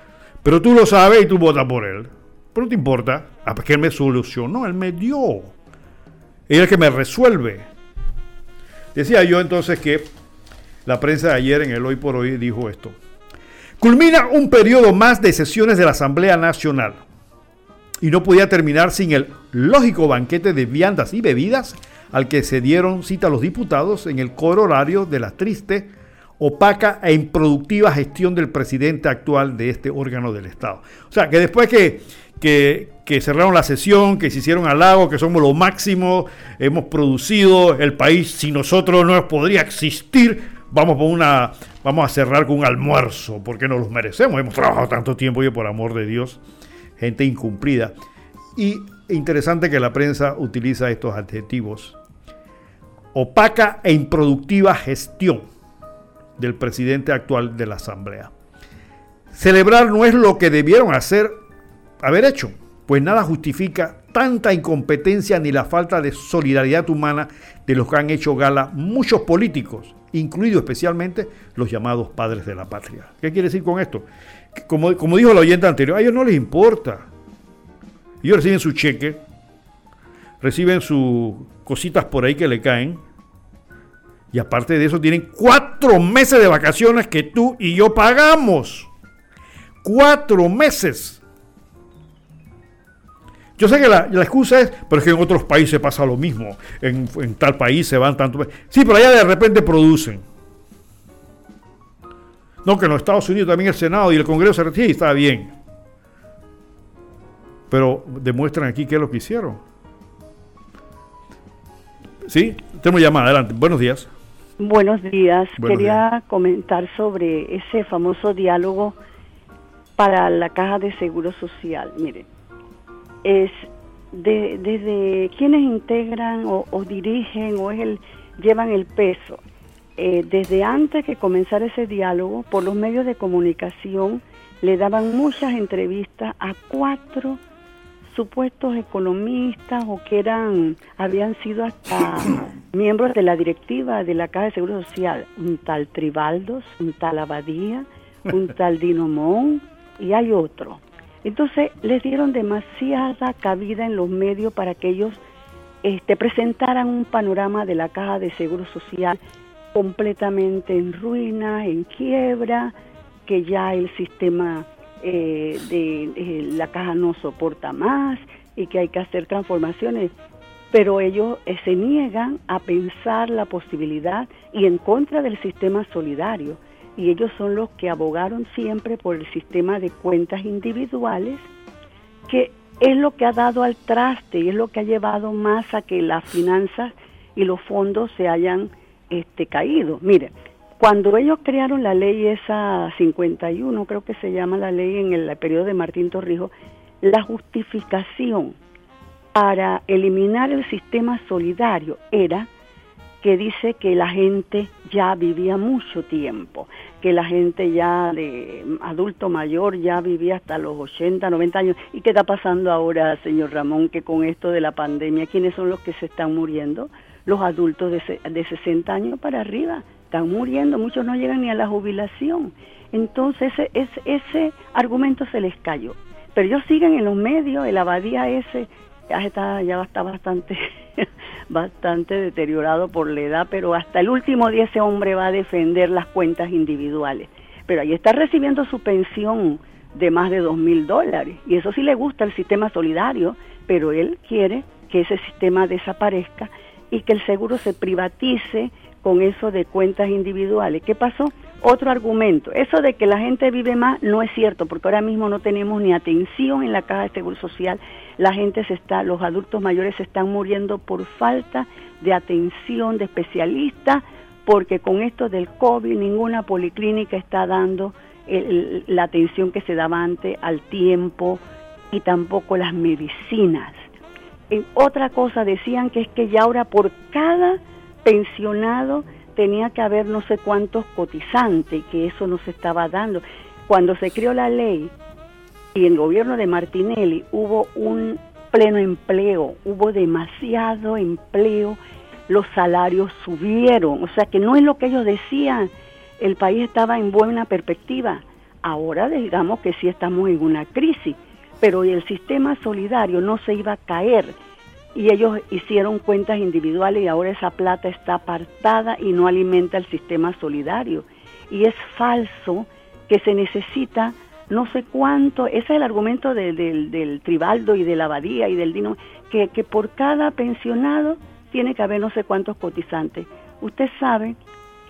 pero tú lo sabes y tú votas por él. Pero no te importa. Ah, porque él me solucionó, él me dio. Él es el que me resuelve. Decía yo entonces que la prensa de ayer en el Hoy por Hoy dijo esto. Culmina un periodo más de sesiones de la Asamblea Nacional y no podía terminar sin el lógico banquete de viandas y bebidas al que se dieron cita los diputados en el horario de la triste, opaca e improductiva gestión del presidente actual de este órgano del Estado. O sea, que después que, que, cerraron la sesión, que se hicieron halagos, que somos lo máximo, hemos producido, el país sin nosotros no podría existir, vamos, por una, vamos a cerrar con un almuerzo, porque nos los merecemos, hemos trabajado tanto tiempo y por amor de Dios gente incumplida. Y interesante que la prensa utiliza estos adjetivos. Opaca e improductiva gestión del presidente actual de la Asamblea. Celebrar no es lo que debieron hacer, haber hecho, pues nada justifica tanta incompetencia ni la falta de solidaridad humana de los que han hecho gala muchos políticos, incluidos especialmente los llamados padres de la patria. ¿Qué quiere decir con esto? Como, como dijo la oyente anterior, a ellos no les importa. Ellos reciben su cheque, reciben sus cositas por ahí que le caen. Y aparte de eso, tienen cuatro meses de vacaciones que tú y yo pagamos. Cuatro meses. Yo sé que la, excusa es, pero es que en otros países pasa lo mismo. En, en tal país se van tanto. Sí, pero allá de repente producen. No, que en los Estados Unidos también el Senado y el Congreso se retiran y está bien. Pero demuestran aquí qué es lo que hicieron. ¿Sí? Tenemos llamada, adelante. Buenos días. Buenos días. Buenos Quería comentar sobre ese famoso diálogo para la caja de seguro social. Mire, es de- desde quienes integran o, o dirigen o es el, llevan el peso. Eh, desde antes que comenzara ese diálogo, por los medios de comunicación le daban muchas entrevistas a cuatro supuestos economistas o que eran habían sido hasta miembros de la directiva de la Caja de Seguro Social, un tal Tribaldos, un tal Abadía, un tal Dinomón y hay otro. Entonces les dieron demasiada cabida en los medios para que ellos este, presentaran un panorama de la Caja de Seguro Social completamente en ruina, en quiebra, que ya el sistema eh, de eh, la caja no soporta más y que hay que hacer transformaciones. Pero ellos eh, se niegan a pensar la posibilidad y en contra del sistema solidario. Y ellos son los que abogaron siempre por el sistema de cuentas individuales, que es lo que ha dado al traste y es lo que ha llevado más a que las finanzas y los fondos se hayan este, caído. Mire, cuando ellos crearon la ley esa 51, creo que se llama la ley en el periodo de Martín Torrijos, la justificación para eliminar el sistema solidario era que dice que la gente ya vivía mucho tiempo, que la gente ya de adulto mayor ya vivía hasta los 80, 90 años. ¿Y qué está pasando ahora, señor Ramón, que con esto de la pandemia, quiénes son los que se están muriendo? Los adultos de, de 60 años para arriba están muriendo, muchos no llegan ni a la jubilación. Entonces ese, ese, ese argumento se les cayó. Pero ellos siguen en los medios, el abadía ese ya está, ya está bastante, bastante deteriorado por la edad, pero hasta el último día ese hombre va a defender las cuentas individuales. Pero ahí está recibiendo su pensión de más de dos mil dólares. Y eso sí le gusta el sistema solidario, pero él quiere que ese sistema desaparezca y que el seguro se privatice con eso de cuentas individuales. ¿Qué pasó? Otro argumento, eso de que la gente vive más no es cierto, porque ahora mismo no tenemos ni atención en la caja de seguro social, la gente se está, los adultos mayores se están muriendo por falta de atención de especialistas, porque con esto del COVID ninguna policlínica está dando la atención que se daba antes al tiempo y tampoco las medicinas. Otra cosa decían que es que ya ahora por cada pensionado tenía que haber no sé cuántos cotizantes que eso no se estaba dando. Cuando se creó la ley y el gobierno de Martinelli hubo un pleno empleo, hubo demasiado empleo, los salarios subieron, o sea que no es lo que ellos decían, el país estaba en buena perspectiva. Ahora digamos que sí estamos en una crisis, pero el sistema solidario no se iba a caer y ellos hicieron cuentas individuales y ahora esa plata está apartada y no alimenta el sistema solidario. Y es falso que se necesita no sé cuánto, ese es el argumento de- del, del Tribaldo y de la Abadía y del Dino, que, que por cada pensionado tiene que haber no sé cuántos cotizantes. Usted sabe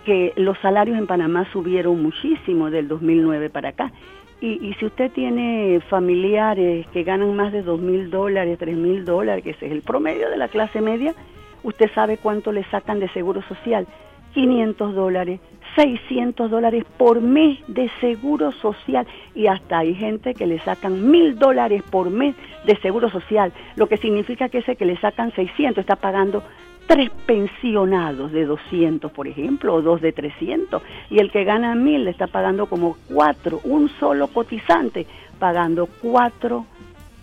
que los salarios en Panamá subieron muchísimo del 2009 para acá. Y, y si usted tiene familiares que ganan más de dos mil dólares, tres mil dólares, que ese es el promedio de la clase media, usted sabe cuánto le sacan de seguro social. 500 dólares, 600 dólares por mes de seguro social y hasta hay gente que le sacan mil dólares por mes de seguro social, lo que significa que ese que le sacan 600 está pagando tres pensionados de 200, por ejemplo, o dos de 300, y el que gana mil le está pagando como cuatro, un solo cotizante pagando cuatro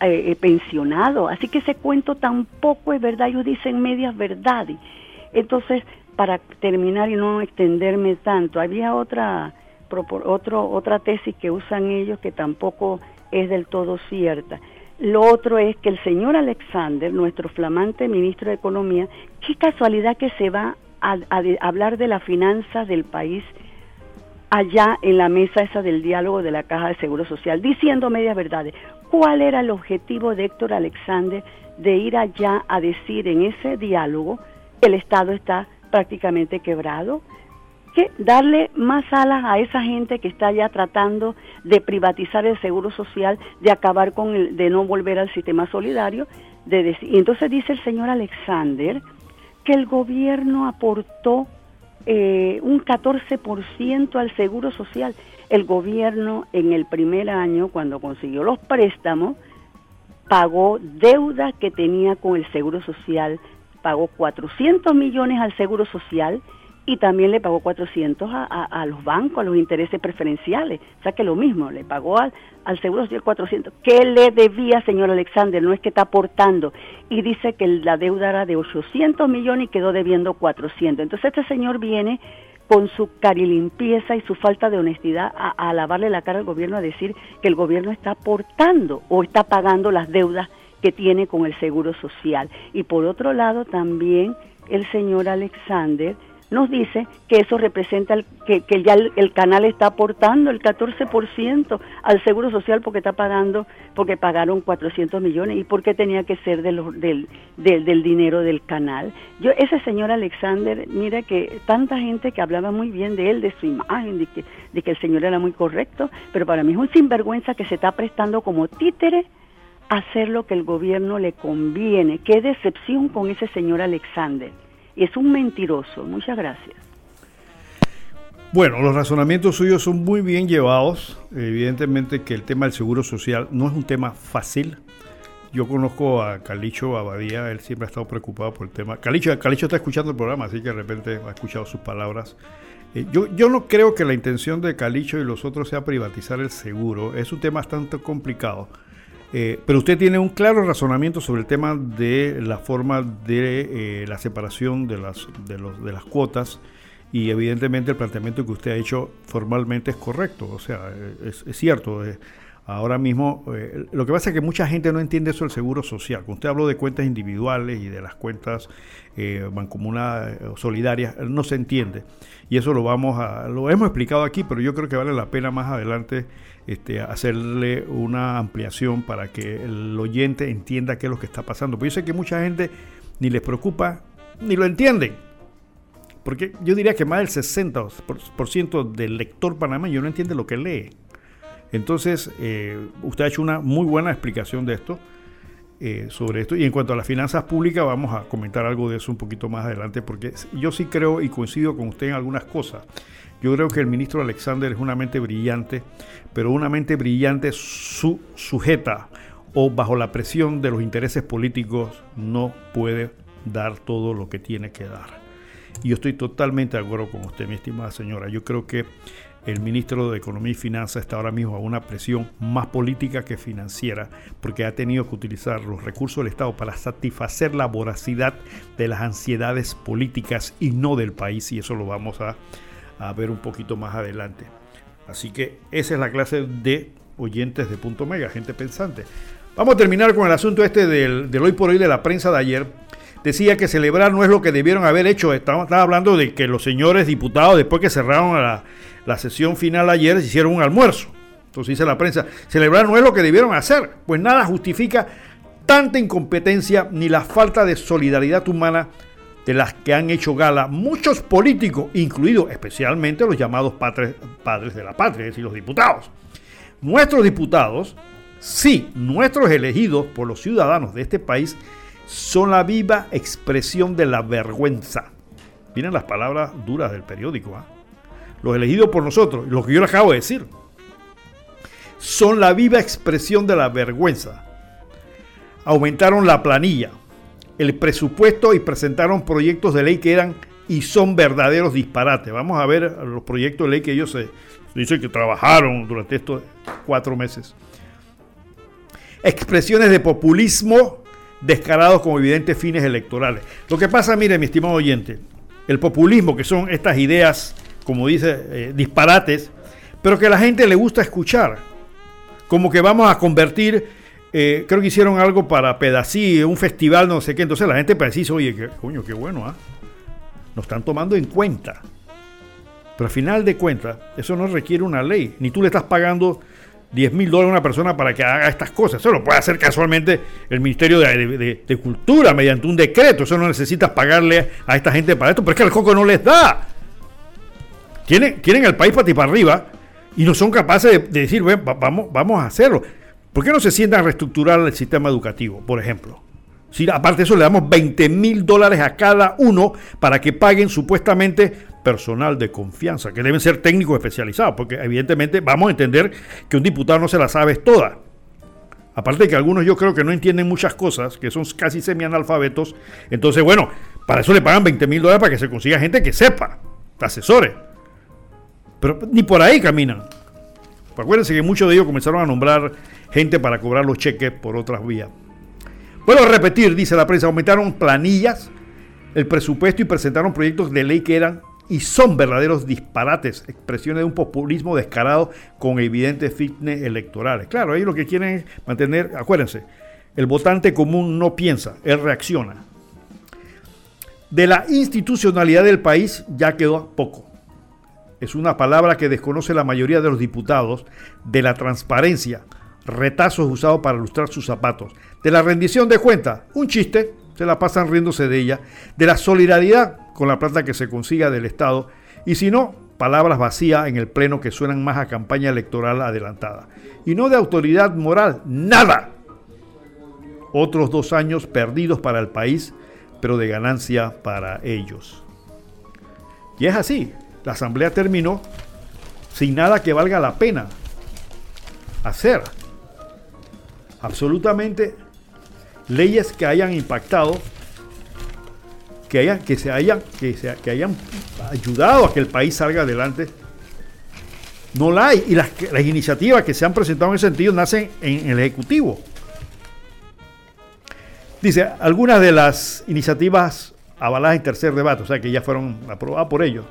eh, eh, pensionados. Así que ese cuento tampoco es verdad, ellos dicen medias verdades. Entonces, para terminar y no extenderme tanto, había otra, otro, otra tesis que usan ellos que tampoco es del todo cierta. Lo otro es que el señor Alexander, nuestro flamante ministro de Economía, qué casualidad que se va a, hablar de las finanzas del país allá en la mesa esa del diálogo de la Caja de Seguro Social, diciendo medias verdades. ¿Cuál era el objetivo de Héctor Alexander de ir allá a decir en ese diálogo el Estado está prácticamente quebrado? que darle más alas a esa gente que está ya tratando de privatizar el seguro social, de acabar con el, de no volver al sistema solidario, de decir, y entonces dice el señor Alexander que el gobierno aportó eh, un 14% al seguro social. El gobierno en el primer año, cuando consiguió los préstamos, pagó deuda que tenía con el seguro social, pagó 400 millones al seguro social y también le pagó 400 a, a, los bancos, a los intereses preferenciales. O sea que lo mismo, le pagó al, al Seguro Social 400. ¿Qué le debía, señor Alexander? No es que está aportando. Y dice que la deuda era de 800 millones y quedó debiendo 400. Entonces este señor viene con su carilimpieza y su falta de honestidad a, a lavarle la cara al gobierno a decir que el gobierno está aportando o está pagando las deudas que tiene con el Seguro Social. Y por otro lado también el señor Alexander nos dice que eso representa que, que, ya el, canal está aportando el 14% al Seguro Social porque está pagando, porque pagaron 400 millones y porque tenía que ser de los, del, del, dinero del canal. Yo, ese señor Alexander, mira que tanta gente que hablaba muy bien de él, de su imagen, de que, de que el señor era muy correcto, pero para mí es un sinvergüenza que se está prestando como títere a hacer lo que el gobierno le conviene. Qué decepción con ese señor Alexander es un mentiroso. Muchas gracias. Bueno, los razonamientos suyos son muy bien llevados. Evidentemente que el tema del seguro social no es un tema fácil. Yo conozco a Calicho Abadía, él siempre ha estado preocupado por el tema. Calicho, Calicho está escuchando el programa, así que de repente ha escuchado sus palabras. Eh, yo, yo no creo que la intención de Calicho y los otros sea privatizar el seguro. Es un tema bastante complicado. Eh, pero usted tiene un claro razonamiento sobre el tema de la forma de eh, la separación de las, de, los, de las cuotas y evidentemente el planteamiento que usted ha hecho formalmente es correcto, o sea, es, cierto. Ahora mismo, lo que pasa es que mucha gente no entiende eso del seguro social. Cuando usted habló de cuentas individuales y de las cuentas mancomunadas o solidarias, no se entiende. Y eso lo vamos a, lo hemos explicado aquí, pero yo creo que vale la pena más adelante este, hacerle una ampliación para que el oyente entienda qué es lo que está pasando. Porque yo sé que mucha gente ni les preocupa ni lo entienden. Porque yo diría que más del 60% del lector panameño no entiende lo que lee. Entonces, eh, usted ha hecho una muy buena explicación de esto, eh, sobre esto. Y en cuanto a las finanzas públicas, vamos a comentar algo de eso un poquito más adelante, porque yo sí creo y coincido con usted en algunas cosas. Yo creo que el ministro Alexander es una mente brillante, pero una mente brillante sujeta o bajo la presión de los intereses políticos no puede dar todo lo que tiene que dar. Y yo estoy totalmente de acuerdo con usted, mi estimada señora. Yo creo que el ministro de Economía y Finanzas está ahora mismo a una presión más política que financiera, porque ha tenido que utilizar los recursos del Estado para satisfacer la voracidad de las ansiedades políticas y no del país, y eso lo vamos a ver un poquito más adelante. Así que esa es la clase de oyentes de Punto Mega, gente pensante. Vamos a terminar con el asunto este del, hoy por hoy de la prensa de ayer. Decía que celebrar no es lo que debieron haber hecho. Estaba, hablando de que los señores diputados, después que cerraron la, la sesión final ayer, hicieron un almuerzo. Entonces dice la prensa, celebrar no es lo que debieron hacer. Pues nada justifica tanta incompetencia ni la falta de solidaridad humana de las que han hecho gala muchos políticos, incluidos especialmente los llamados padres, padres de la patria, es decir, los diputados. Nuestros diputados, sí, nuestros elegidos por los ciudadanos de este país, son la viva expresión de la vergüenza. Miren las palabras duras del periódico. ¿ah? Los elegidos por nosotros, lo que yo les acabo de decir, son la viva expresión de la vergüenza. Aumentaron la planilla, el presupuesto y presentaron proyectos de ley que eran y son verdaderos disparates. Vamos a ver los proyectos de ley que ellos se, dicen que trabajaron durante estos cuatro meses. Expresiones de populismo descarados con evidentes fines electorales. Lo que pasa, mire, mi estimado oyente, el populismo, que son estas ideas, como dice, eh, disparates, pero que a la gente le gusta escuchar. Como que vamos a convertir eh, creo que hicieron algo para Pedací, un festival, no sé qué. Entonces la gente dice, oye, coño, qué bueno, ¿ah? Nos están tomando en cuenta. Pero al final de cuentas, eso no requiere una ley. Ni tú le estás pagando 10 mil dólares a una persona para que haga estas cosas. Eso lo puede hacer casualmente el Ministerio de, Cultura mediante un decreto. Eso no necesitas pagarle a esta gente para esto, pero es que el coco no les da. Quieren, quieren el país para ti para arriba y no son capaces de, decir, bueno, vamos, vamos a hacerlo. ¿Por qué no se sientan a reestructurar el sistema educativo, por ejemplo? Si aparte de eso le damos 20 mil dólares a cada uno para que paguen supuestamente personal de confianza, que deben ser técnicos especializados, porque evidentemente vamos a entender que un diputado no se la sabe toda. Aparte de que algunos yo creo que no entienden muchas cosas, que son casi semi-analfabetos. Entonces, bueno, para eso le pagan 20 mil dólares para que se consiga gente que sepa, asesores. Pero ni por ahí caminan. Acuérdense que muchos de ellos comenzaron a nombrar gente para cobrar los cheques por otras vías. Vuelvo a repetir, dice la prensa, aumentaron planillas, el presupuesto y presentaron proyectos de ley que eran y son verdaderos disparates, expresiones de un populismo descarado con evidentes fitness electorales. Claro, ahí lo que quieren es mantener, acuérdense, el votante común no piensa, él reacciona. De la institucionalidad del país ya quedó poco. Es una palabra que desconoce la mayoría de los diputados de la transparencia, retazos usados para ilustrar sus zapatos, de la rendición de cuentas, un chiste, se la pasan riéndose de ella, de la solidaridad con la plata que se consiga del Estado, y si no, palabras vacías en el Pleno que suenan más a campaña electoral adelantada. Y no de autoridad moral, nada. Otros dos años perdidos para el país, pero de ganancia para ellos. Y es así, la Asamblea terminó sin nada que valga la pena hacer. Absolutamente leyes que hayan impactado que, hayan, que, se hayan, que, se, que hayan ayudado a que el país salga adelante. No la hay. Y las, las iniciativas que se han presentado en ese sentido nacen en el Ejecutivo. Dice, algunas de las iniciativas avaladas en tercer debate, o sea que ya fueron aprobadas por ellos.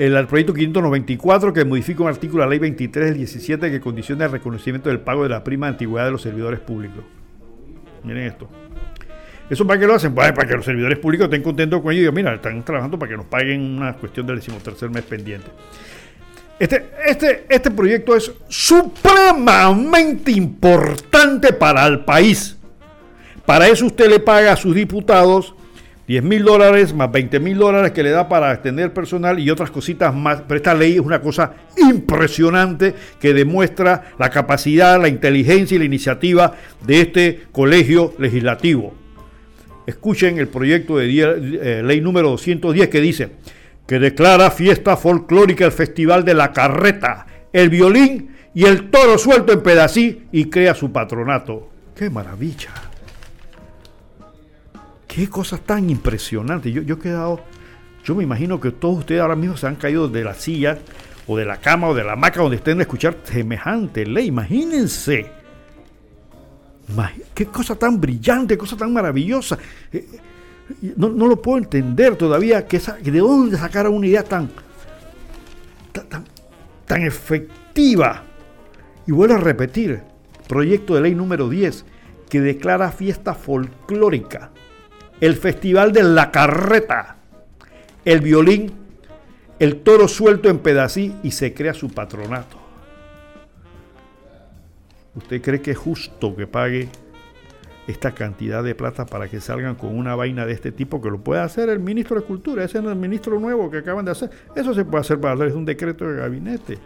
El, proyecto 594 que modifica un artículo de la ley 23 del 17 que condiciona el reconocimiento del pago de la prima de antigüedad de los servidores públicos. Miren esto. ¿Eso para qué lo hacen? Pues para que los servidores públicos estén contentos con ellos y digan, mira, están trabajando para que nos paguen una cuestión del decimotercer mes pendiente. Este, este, este proyecto es supremamente importante para el país. Para eso usted le paga a sus diputados 10 mil dólares más 20 mil dólares que le da para extender personal y otras cositas más. Pero esta ley es una cosa impresionante que demuestra la capacidad, la inteligencia y la iniciativa de este colegio legislativo. Escuchen el proyecto de eh, ley número 210 que dice que declara fiesta folclórica el Festival de la Carreta, el violín y el toro suelto en pedací y crea su patronato. ¡Qué maravilla! ¡Qué cosas tan impresionantes! Yo, yo he quedado, yo me imagino que todos ustedes ahora mismo se han caído de la silla o de la cama o de la hamaca donde estén a escuchar semejante ley. Imagínense Qué cosa tan brillante, cosa tan maravillosa. Eh, eh, no, lo puedo entender todavía que de dónde sacaron una idea tan, tan, tan efectiva. Y vuelvo a repetir, proyecto de ley número 10, que declara fiesta folclórica, el festival de la carreta, el violín, el toro suelto en pedací y se crea su patronato. ¿Usted cree que es justo que pague esta cantidad de plata para que salgan con una vaina de este tipo que lo puede hacer el ministro de Cultura? Ese es el ministro nuevo que acaban de hacer. Eso se puede hacer para darles un decreto de gabinete.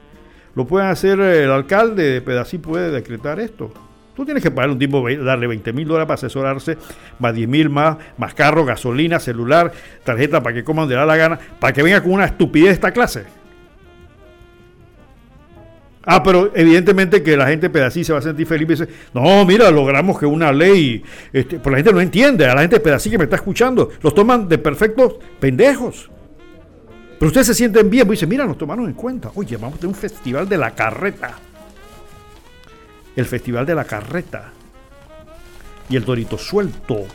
Lo puede hacer el alcalde de Pedací, puede decretar esto. Tú tienes que pagar un tipo, darle 20 mil dólares para asesorarse, más 10 mil más, más carro, gasolina, celular, tarjeta para que coman de la gana, para que venga con una estupidez de esta clase. Ah, pero evidentemente que la gente pedací se va a sentir feliz y dice, no, mira, logramos que una ley, este, la gente no entiende, a la gente pedací que me está escuchando, los toman de perfectos pendejos. Pero ustedes se sienten bien, pues dicen, mira, nos tomaron en cuenta. Oye, vamos a tener un festival de la carreta. El festival de la carreta. Y el dorito suelto.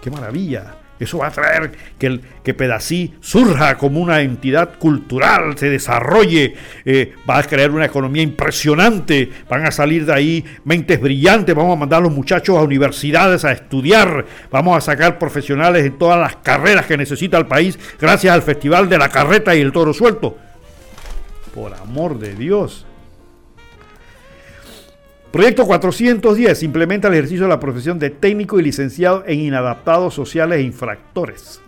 Qué maravilla. Eso va a traer que, el, que Pedací surja como una entidad cultural, se desarrolle, eh, va a crear una economía impresionante, van a salir de ahí mentes brillantes, vamos a mandar a los muchachos a universidades a estudiar, vamos a sacar profesionales en todas las carreras que necesita el país gracias al Festival de la Carreta y el Toro Suelto. Por amor de Dios. Proyecto 410 implementa el ejercicio de la profesión de técnico y licenciado en inadaptados sociales e infractores.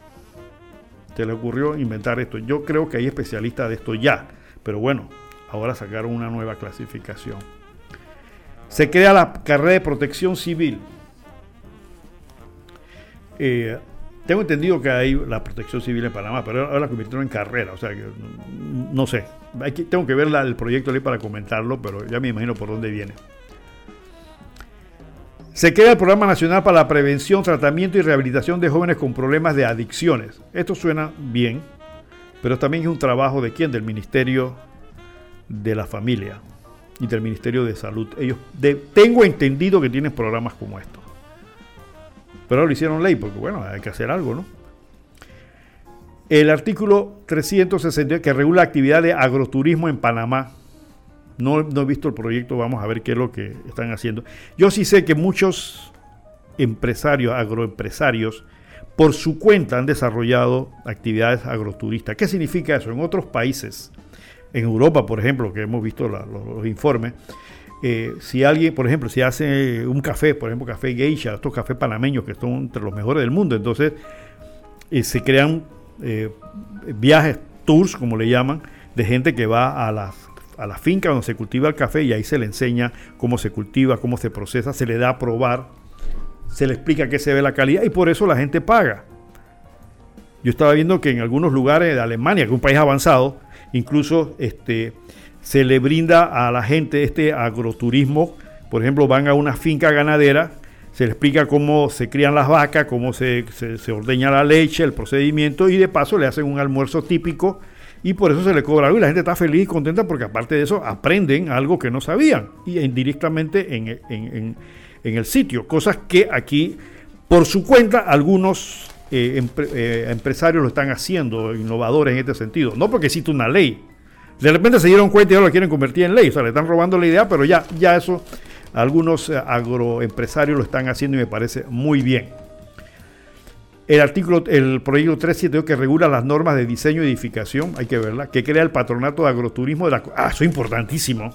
Se le ocurrió inventar esto. Yo creo que hay especialistas de esto ya, pero bueno, ahora sacaron una nueva clasificación. Se crea la carrera de protección civil. Eh, tengo entendido que hay la protección civil en Panamá, pero ahora la convirtieron en carrera, o sea que no, no sé. Tengo que ver el proyecto de ley para comentarlo, pero ya me imagino por dónde viene. Se crea el Programa Nacional para la Prevención, Tratamiento y Rehabilitación de Jóvenes con Problemas de Adicciones. Esto suena bien, pero también es un trabajo de quién? Del Ministerio de la Familia y del Ministerio de Salud. Ellos tengo entendido que tienen programas como estos. Pero lo hicieron ley porque, bueno, hay que hacer algo, ¿no? El artículo 360 que regula la actividad de agroturismo en Panamá. No, no he visto el proyecto, vamos a ver qué es lo que están haciendo. Yo sí sé que muchos empresarios, agroempresarios, por su cuenta han desarrollado actividades agroturistas. ¿Qué significa eso? En otros países, en Europa, por ejemplo, que hemos visto los informes, eh, si alguien, por ejemplo, si hace un café, por ejemplo, café geisha, estos cafés panameños que son entre los mejores del mundo, entonces eh, se crean eh, viajes, tours, como le llaman, de gente que va a las a la finca donde se cultiva el café y ahí se le enseña cómo se cultiva, cómo se procesa, se le da a probar, se le explica qué se ve la calidad y por eso la gente paga. Yo estaba viendo que en algunos lugares de Alemania, que es un país avanzado, incluso este, se le brinda a la gente este agroturismo. Por ejemplo, van a una finca ganadera, se le explica cómo se crían las vacas, cómo se, se- se ordeña la leche, el procedimiento, y de paso le hacen un almuerzo típico y por eso se le cobra algo y la gente está feliz y contenta porque aparte de eso aprenden algo que no sabían y indirectamente en, en- en- el sitio, cosas que aquí por su cuenta algunos eh, eh, empresarios lo están haciendo, innovadores en este sentido, no porque existe una ley. De repente se dieron cuenta y ahora lo quieren convertir en ley, o sea, le están robando la idea, pero ya, ya eso algunos eh, agroempresarios lo están haciendo y me parece muy bien. El artículo, el proyecto 372 que regula las normas de diseño y edificación, hay que verla, que crea el patronato de agroturismo de la... Ah, eso es importantísimo.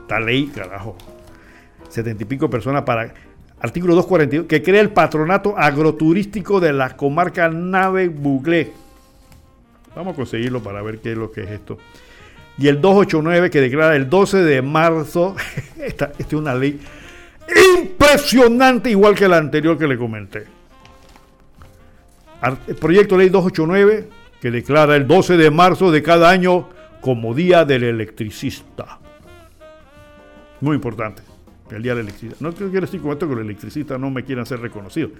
Esta ley, carajo. Setenta y pico personas para... Artículo 242, que crea el patronato agroturístico de la comarca Nave Buglé. Vamos a conseguirlo para ver qué es lo que es esto. Y el 289 que declara el 12 de marzo, esta, esta es una ley impresionante, igual que la anterior que le comenté. El proyecto ley 289 que declara el 12 de marzo de cada año como Día del Electricista. Muy importante, el Día del Electricista. No quiero decir con esto que los electricistas no me quieran ser reconocidos,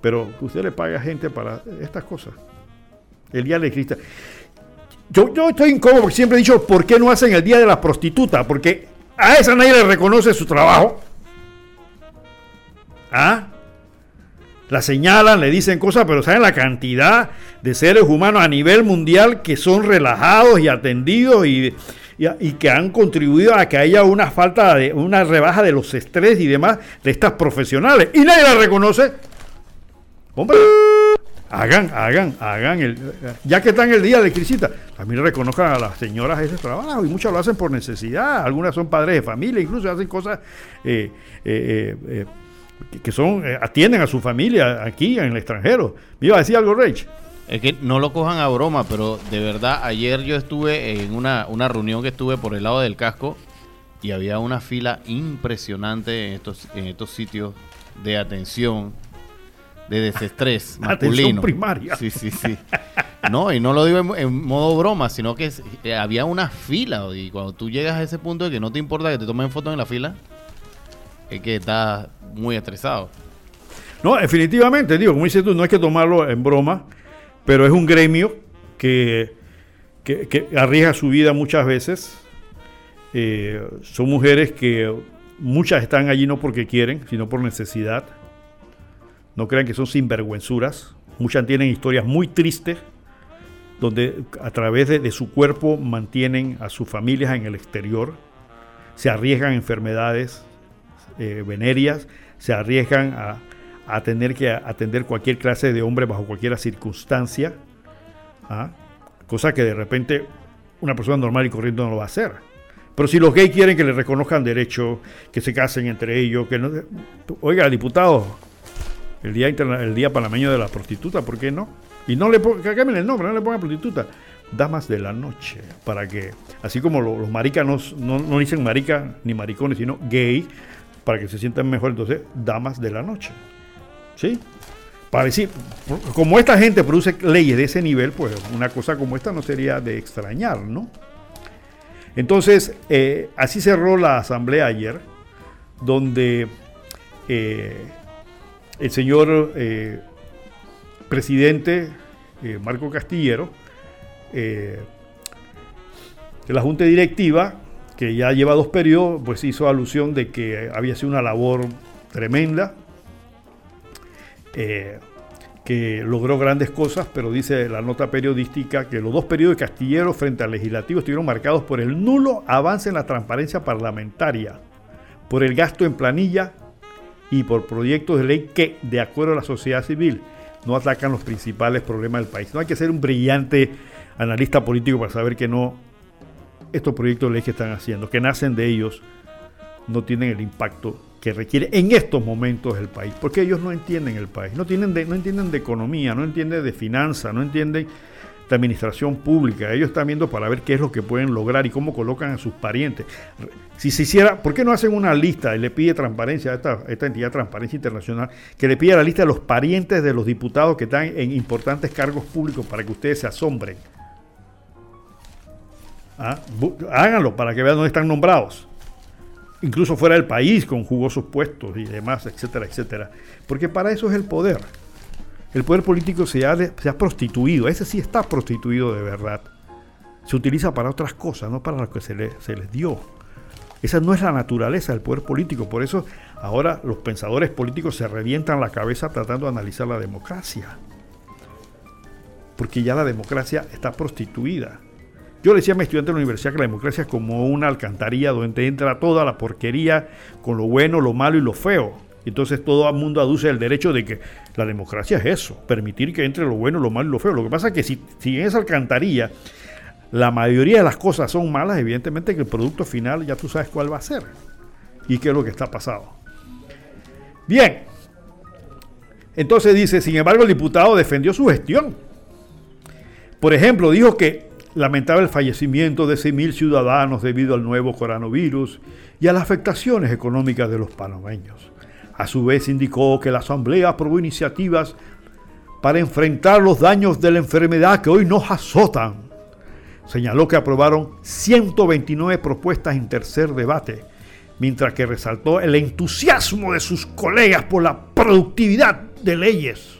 pero usted le paga gente para estas cosas. El Día del Electricista. Yo, yo estoy incómodo porque siempre he dicho, ¿por qué no hacen el Día de la Prostituta? Porque a esa nadie le reconoce su trabajo. ¿Ah? La señalan, le dicen cosas, pero saben la cantidad de seres humanos a nivel mundial que son relajados y atendidos y, y- que han contribuido a que haya una falta de una rebaja de los estrés y demás de estas profesionales. Y nadie la reconoce. Hombre, hagan, hagan, hagan el. Ya que están el día de electricista, también reconozcan a las señoras ese trabajo. Y muchas lo hacen por necesidad. Algunas son padres de familia, incluso hacen cosas. eh, eh, eh, que- que son eh, atienden a su familia aquí en el extranjero. ¿Me iba a decir algo, Rach? Es que no lo cojan a broma, pero de verdad, ayer yo estuve en una, una reunión que estuve por el lado del casco y había una fila impresionante en estos, en estos sitios de atención, de desestrés Atención masculino. primaria. Sí, sí, sí. No, y no lo digo en, en modo broma, sino que es- eh, había una fila y cuando tú llegas a ese punto de que no te importa que te tomen fotos en la fila, es que estás muy estresado. No, definitivamente, digo, como dices tú, no hay que tomarlo en broma, pero es un gremio que, que, arriesga su vida muchas veces. Eh, son mujeres que muchas están allí no porque quieren, sino por necesidad. No crean que son sinvergüenzuras. Muchas tienen historias muy tristes, donde a través de, de su cuerpo mantienen a sus familias en el exterior, se arriesgan enfermedades eh, venéreas, se arriesgan a, a tener que atender cualquier clase de hombre bajo cualquier circunstancia, ¿ah? cosa que de repente una persona normal y corriente no lo va a hacer. Pero si los gays quieren que les reconozcan derechos, que se casen entre ellos, que. Oiga, diputado, el día, el día panameño de la prostituta, ¿por qué no? Y no le pongan, cambien el nombre, le prostituta, damas de la noche, para que, así como lo- los maricas no dicen marica ni maricones, sino gay, para que se sientan mejor, entonces, damas de la noche. ¿Sí? para decir, como esta gente produce leyes de ese nivel, pues una cosa como esta no sería de extrañar, ¿no? Entonces, eh, así cerró la asamblea ayer, donde eh, el señor eh, presidente Marco Castillero, de la Junta Directiva, que ya lleva dos periodos, pues hizo alusión de que había sido una labor tremenda, que logró grandes cosas, pero dice la nota periodística que los dos periodos de Castillero frente al legislativo estuvieron marcados por el nulo avance en la transparencia parlamentaria, por el gasto en planilla y por proyectos de ley que, de acuerdo a la sociedad civil, no atacan los principales problemas del país. No hay que ser un brillante analista político para saber que no estos proyectos de ley que están haciendo, que nacen de ellos, no tienen el impacto que requiere en estos momentos el país, porque ellos no entienden el país, no, tienen no entienden de economía, no entienden de finanzas, no entienden de administración pública, ellos están viendo para ver qué es lo que pueden lograr y cómo colocan a sus parientes. Si se hiciera, ¿por qué no hacen una lista y le pide transparencia a esta, esta entidad Transparencia Internacional, que le pida la lista de los parientes de los diputados que están en importantes cargos públicos para que ustedes se asombren? ¿Ah? Háganlo para que vean dónde están nombrados incluso fuera del país, con jugosos puestos y demás, etcétera, etcétera. Porque para eso es el poder. El poder político se ha, se ha prostituido, ese sí está prostituido de verdad. Se utiliza para otras cosas, no para lo que se, le, se les dio. Esa no es la naturaleza del poder político. Por eso ahora los pensadores políticos se revientan la cabeza tratando de analizar la democracia. Porque ya la democracia está prostituida. Yo le decía a mi estudiante de la universidad que la democracia es como una alcantarilla donde entra toda la porquería con lo bueno, lo malo y lo feo. Entonces todo el mundo aduce el derecho de que la democracia es eso, permitir que entre lo bueno, lo malo y lo feo. Lo que pasa es que si, si en esa alcantarilla la mayoría de las cosas son malas, evidentemente que el producto final ya tú sabes cuál va a ser y qué es lo que está pasado. Bien, entonces dice, sin embargo el diputado defendió su gestión. Por ejemplo, dijo que lamentaba el fallecimiento de 6.000 ciudadanos debido al nuevo coronavirus y a las afectaciones económicas de los panameños. A su vez indicó que la Asamblea aprobó iniciativas para enfrentar los daños de la enfermedad que hoy nos azotan. Señaló que aprobaron 129 propuestas en tercer debate, mientras que resaltó el entusiasmo de sus colegas por la productividad de leyes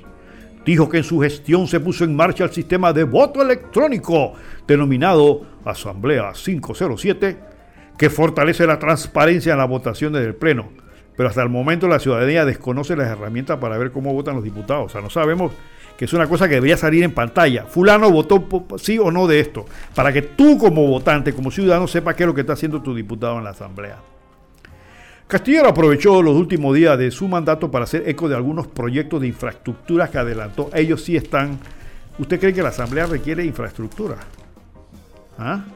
dijo que en su gestión se puso en marcha el sistema de voto electrónico denominado Asamblea 507, que fortalece la transparencia en las votaciones del Pleno. Pero hasta el momento la ciudadanía desconoce las herramientas para ver cómo votan los diputados. O sea, no sabemos que es una cosa que debería salir en pantalla. Fulano votó sí o no de esto, para que tú como votante, como ciudadano, sepas qué es lo que está haciendo tu diputado en la Asamblea. Castillero aprovechó los últimos días de su mandato para hacer eco de algunos proyectos de infraestructura que adelantó. Ellos sí están. ¿Usted cree que la Asamblea requiere infraestructura? ¿Ah?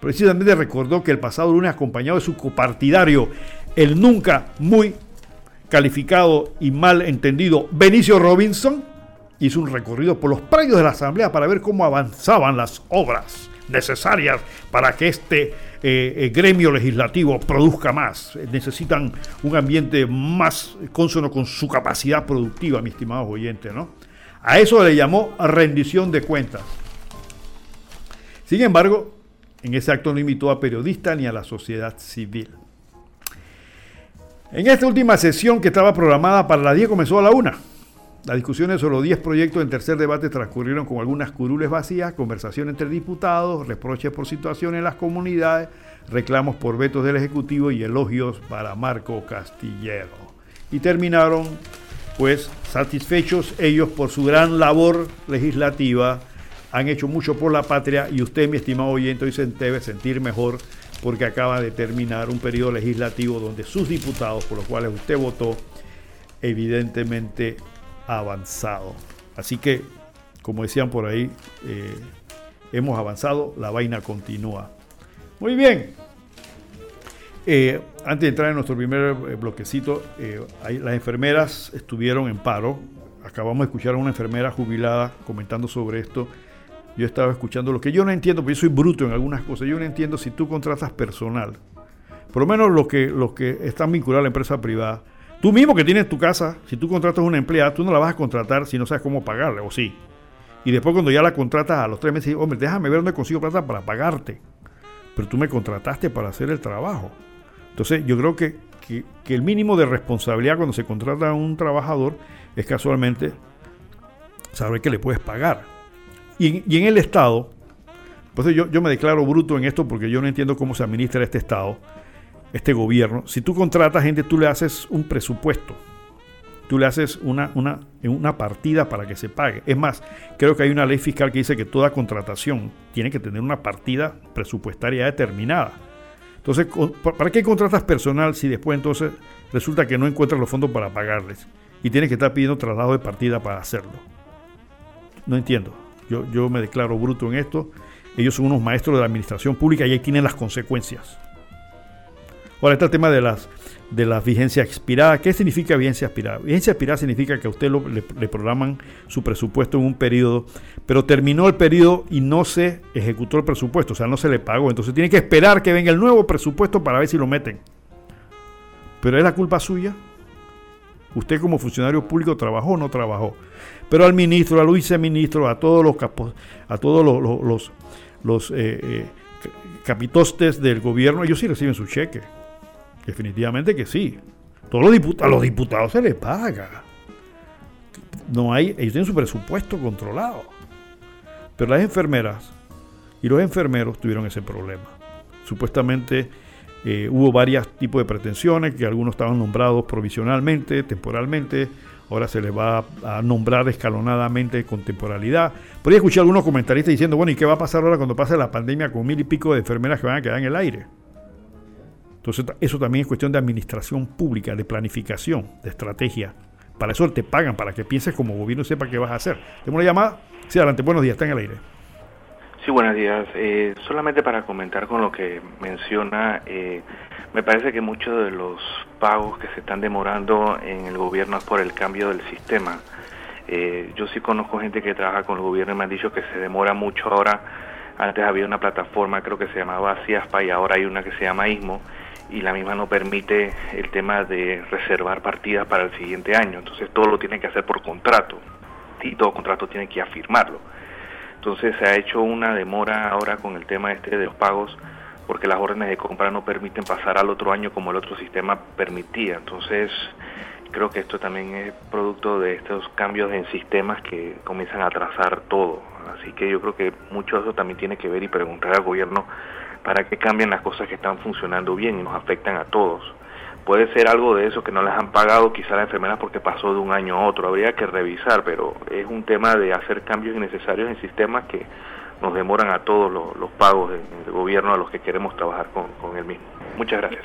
Precisamente recordó que el pasado lunes, acompañado de su copartidario, el nunca muy calificado y mal entendido Benicio Robinson, hizo un recorrido por los predios de la Asamblea para ver cómo avanzaban las obras necesarias para que este eh, eh, gremio legislativo produzca más. Necesitan un ambiente más consono con su capacidad productiva, mi estimado oyente, ¿no? A eso le llamó rendición de cuentas. Sin embargo, en ese acto no invitó a periodistas ni a la sociedad civil. En esta última sesión que estaba programada para la 10 comenzó a la 1. Las discusiones sobre los 10 proyectos en tercer debate transcurrieron con algunas curules vacías, conversación entre diputados, reproches por situaciones en las comunidades, reclamos por vetos del Ejecutivo y elogios para Marco Castillero. Y terminaron, pues, satisfechos ellos por su gran labor legislativa, han hecho mucho por la patria y usted, mi estimado oyente, hoy se debe sentir mejor porque acaba de terminar un periodo legislativo donde sus diputados, por los cuales usted votó, evidentemente avanzado. Así que, como decían por ahí, eh, hemos avanzado, la vaina continúa. Muy bien. Eh, antes de entrar en nuestro primer eh, bloquecito, las enfermeras estuvieron en paro. Acabamos de escuchar a una enfermera jubilada comentando sobre esto. Yo estaba escuchando lo que yo no entiendo, porque yo soy bruto en algunas cosas. Yo no entiendo si tú contratas personal, por lo menos los que, los que están vinculados a la empresa privada, Tú mismo que tienes tu casa, si tú contratas una empleada, tú no la vas a contratar si no sabes cómo pagarle, o sí. Y después cuando ya la contratas a los tres meses, hombre, déjame ver dónde consigo plata para pagarte. Pero tú me contrataste para hacer el trabajo. Entonces yo creo que, que, el mínimo de responsabilidad cuando se contrata a un trabajador es casualmente saber que le puedes pagar. Y, y en el Estado, pues yo, yo me declaro bruto en esto porque yo no entiendo cómo se administra este Estado, este gobierno. Si tú contratas gente, tú le haces un presupuesto tú le haces una, una, una partida para que se pague. Es más, creo que hay una ley fiscal que dice que toda contratación tiene que tener una partida presupuestaria determinada. Entonces, ¿para qué contratas personal si después entonces resulta que no encuentras los fondos para pagarles? Y tienes que estar pidiendo traslado de partida para hacerlo. No entiendo. Yo, yo me declaro bruto en esto. Ellos son unos maestros de la administración pública y ahí tienen las consecuencias. Ahora está el tema de las de la vigencia expirada. ¿Qué significa vigencia expirada? Vigencia expirada significa que a usted le, programan su presupuesto en un periodo, pero terminó el periodo y no se ejecutó el presupuesto, o sea, no se le pagó. Entonces tiene que esperar que venga el nuevo presupuesto para ver si lo meten. Pero es la culpa suya. Usted como funcionario público trabajó o no trabajó. Pero al ministro, al viceministro, a todos los capos, a todos los, los, eh, eh, capitostes del gobierno, ellos sí reciben su cheque. Definitivamente que sí. Todos los diputados, a los diputados se les paga. No hay, ellos tienen su presupuesto controlado. Pero las enfermeras y los enfermeros tuvieron ese problema. Supuestamente eh, hubo varios tipos de pretensiones, que algunos estaban nombrados provisionalmente, temporalmente, ahora se les va a nombrar escalonadamente con temporalidad. Podría escuchar algunos comentaristas diciendo, bueno, ¿y qué va a pasar ahora cuando pase la pandemia con mil y pico de enfermeras que van a quedar en el aire? Entonces, eso también es cuestión de administración pública, de planificación, de estrategia. Para eso te pagan, para que pienses como gobierno sepa qué vas a hacer. Tengo una llamada. Sí, adelante. Buenos días, está en el aire. Sí, buenos días. Eh, solamente para comentar con lo que menciona, eh, me parece que muchos de los pagos que se están demorando en el gobierno es por el cambio del sistema. Eh, yo sí conozco gente que trabaja con el gobierno y me han dicho que se demora mucho ahora. Antes había una plataforma, creo que se llamaba CIASPA y ahora hay una que se llama ISMO y la misma no permite el tema de reservar partidas para el siguiente año. Entonces todo lo tiene que hacer por contrato y todo contrato tiene que afirmarlo. Entonces se ha hecho una demora ahora con el tema este de los pagos porque las órdenes de compra no permiten pasar al otro año como el otro sistema permitía. Entonces creo que esto también es producto de estos cambios en sistemas que comienzan a atrasar todo. Así que yo creo que mucho de eso también tiene que ver y preguntar al gobierno para que cambien las cosas que están funcionando bien y nos afectan a todos. Puede ser algo de eso que no les han pagado quizá las enfermeras porque pasó de un año a otro, habría que revisar, pero es un tema de hacer cambios innecesarios en sistemas que nos demoran a todos los, pagos del, gobierno a los que queremos trabajar con, con él mismo. Muchas gracias.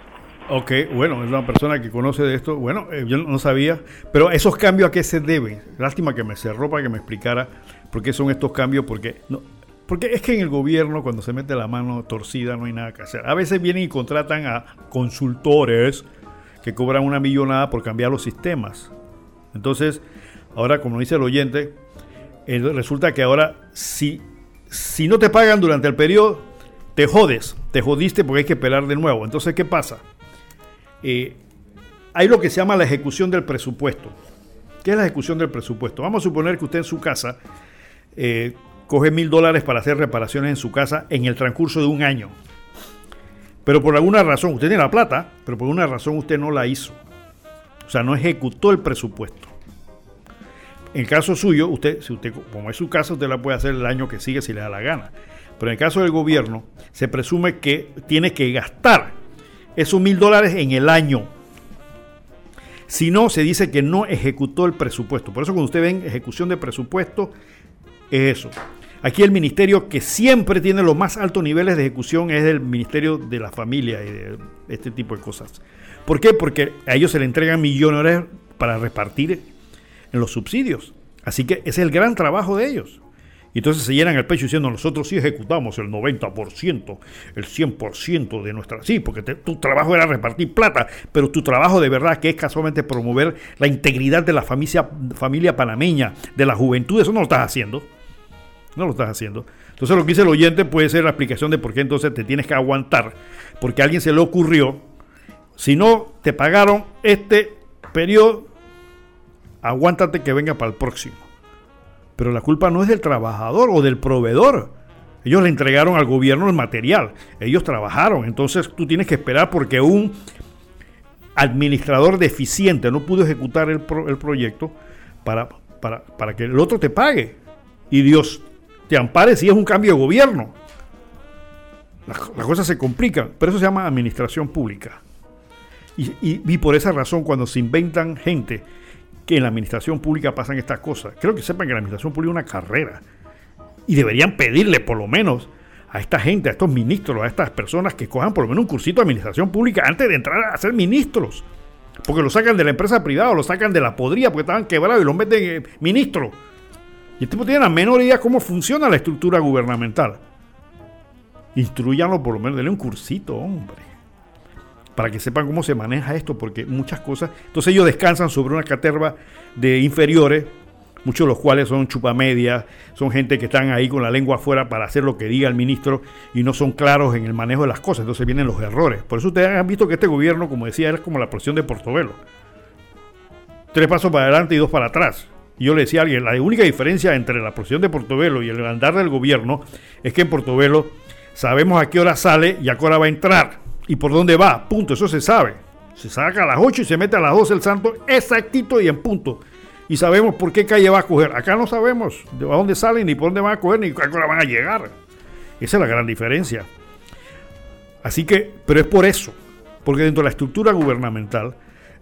Ok, bueno, es una persona que conoce de esto. Bueno, eh, yo no sabía, pero esos cambios a qué se deben. Lástima que me cerró para que me explicara por qué son estos cambios, porque no, porque es que en el gobierno, cuando se mete la mano torcida, no hay nada que hacer. A veces vienen y contratan a consultores que cobran una millonada por cambiar los sistemas. Entonces, ahora, como dice el oyente, resulta que ahora, si, si no te pagan durante el periodo, te jodes, te jodiste porque hay que esperar de nuevo. Entonces, ¿qué pasa? Eh, hay lo que se llama la ejecución del presupuesto. ¿Qué es la ejecución del presupuesto? Vamos a suponer que usted en su casa eh, coge mil dólares para hacer reparaciones en su casa en el transcurso de un año. Pero por alguna razón, usted tiene la plata, pero por alguna razón usted no la hizo. O sea, no ejecutó el presupuesto. En el caso suyo, usted, si usted, como es su casa, usted la puede hacer el año que sigue si le da la gana. Pero en el caso del gobierno, se presume que tiene que gastar esos mil dólares en el año. Si no, se dice que no ejecutó el presupuesto. Por eso cuando usted ven ejecución de presupuesto, es eso. Aquí el ministerio que siempre tiene los más altos niveles de ejecución es el Ministerio de la Familia y de este tipo de cosas. ¿Por qué? Porque a ellos se le entregan millones para repartir en los subsidios. Así que ese es el gran trabajo de ellos. Y entonces se llenan el pecho diciendo, nosotros sí ejecutamos el 90%, el 100% de nuestra... Sí, porque tu trabajo era repartir plata, pero tu trabajo de verdad, que es casualmente promover la integridad de la familia, familia panameña, de la juventud, eso no lo estás haciendo. No lo estás haciendo. Entonces lo que dice el oyente puede ser la explicación de por qué entonces te tienes que aguantar. Porque a alguien se le ocurrió, si no te pagaron este periodo, aguántate que venga para el próximo. Pero la culpa no es del trabajador o del proveedor. Ellos le entregaron al gobierno el material. Ellos trabajaron. Entonces tú tienes que esperar porque un administrador deficiente no pudo ejecutar el, el proyecto para, para, para que el otro te pague. Y Dios te ampare si es un cambio de gobierno. Las, cosas se complican, pero eso se llama administración pública. Y, y, por esa razón, cuando se inventan gente que en la administración pública pasan estas cosas, creo que sepan que la administración pública es una carrera. Y deberían pedirle por lo menos a esta gente, a estos ministros, a estas personas que cojan por lo menos un cursito de administración pública antes de entrar a ser ministros. Porque lo sacan de la empresa privada o lo sacan de la podría porque estaban quebrados y lo meten en ministro. Y este tipo tiene la menor idea cómo funciona la estructura gubernamental. Instruyanlo por lo menos, denle un cursito, hombre. Para que sepan cómo se maneja esto, porque muchas cosas. Entonces ellos descansan sobre una caterva de inferiores, muchos de los cuales son chupamedias, son gente que están ahí con la lengua afuera para hacer lo que diga el ministro y no son claros en el manejo de las cosas. Entonces vienen los errores. Por eso ustedes han visto que este gobierno, como decía, es como la presión de Portobelo. Tres pasos para adelante y dos para atrás. Yo le decía a alguien, la única diferencia entre la presión de Portobelo y el andar del gobierno es que en Portobelo sabemos a qué hora sale y a qué hora va a entrar y por dónde va, punto, eso se sabe. Se saca a las 8 y se mete a las 12 el santo exactito y en punto. Y sabemos por qué calle va a coger. Acá no sabemos de dónde salen, ni por dónde van a coger, ni a qué hora van a llegar. Esa es la gran diferencia. Así que, pero es por eso, porque dentro de la estructura gubernamental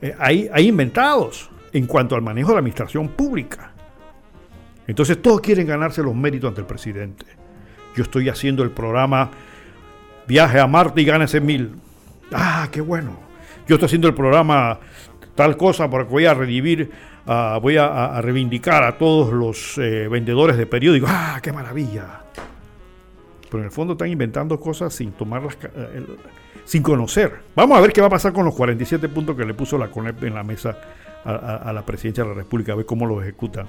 eh, hay inventados en cuanto al manejo de la administración pública. Entonces todos quieren ganarse los méritos ante el presidente. Yo estoy haciendo el programa Viaje a Marte y gánese mil. Ah, qué bueno. Yo estoy haciendo el programa tal cosa porque voy a redivir, ah, voy a, reivindicar a todos los eh, vendedores de periódicos. Ah, qué maravilla. Pero en el fondo están inventando cosas sin tomarlas, eh, sin conocer. Vamos a ver qué va a pasar con los 47 puntos que le puso la CONEP en la mesa a, la presidencia de la República, a ver cómo lo ejecuta.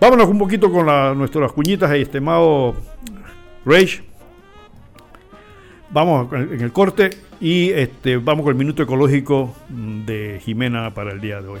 Vámonos un poquito con nuestras cuñitas, estimado Rage. Vamos en el corte y este, vamos con el minuto ecológico de Jimena para el día de hoy.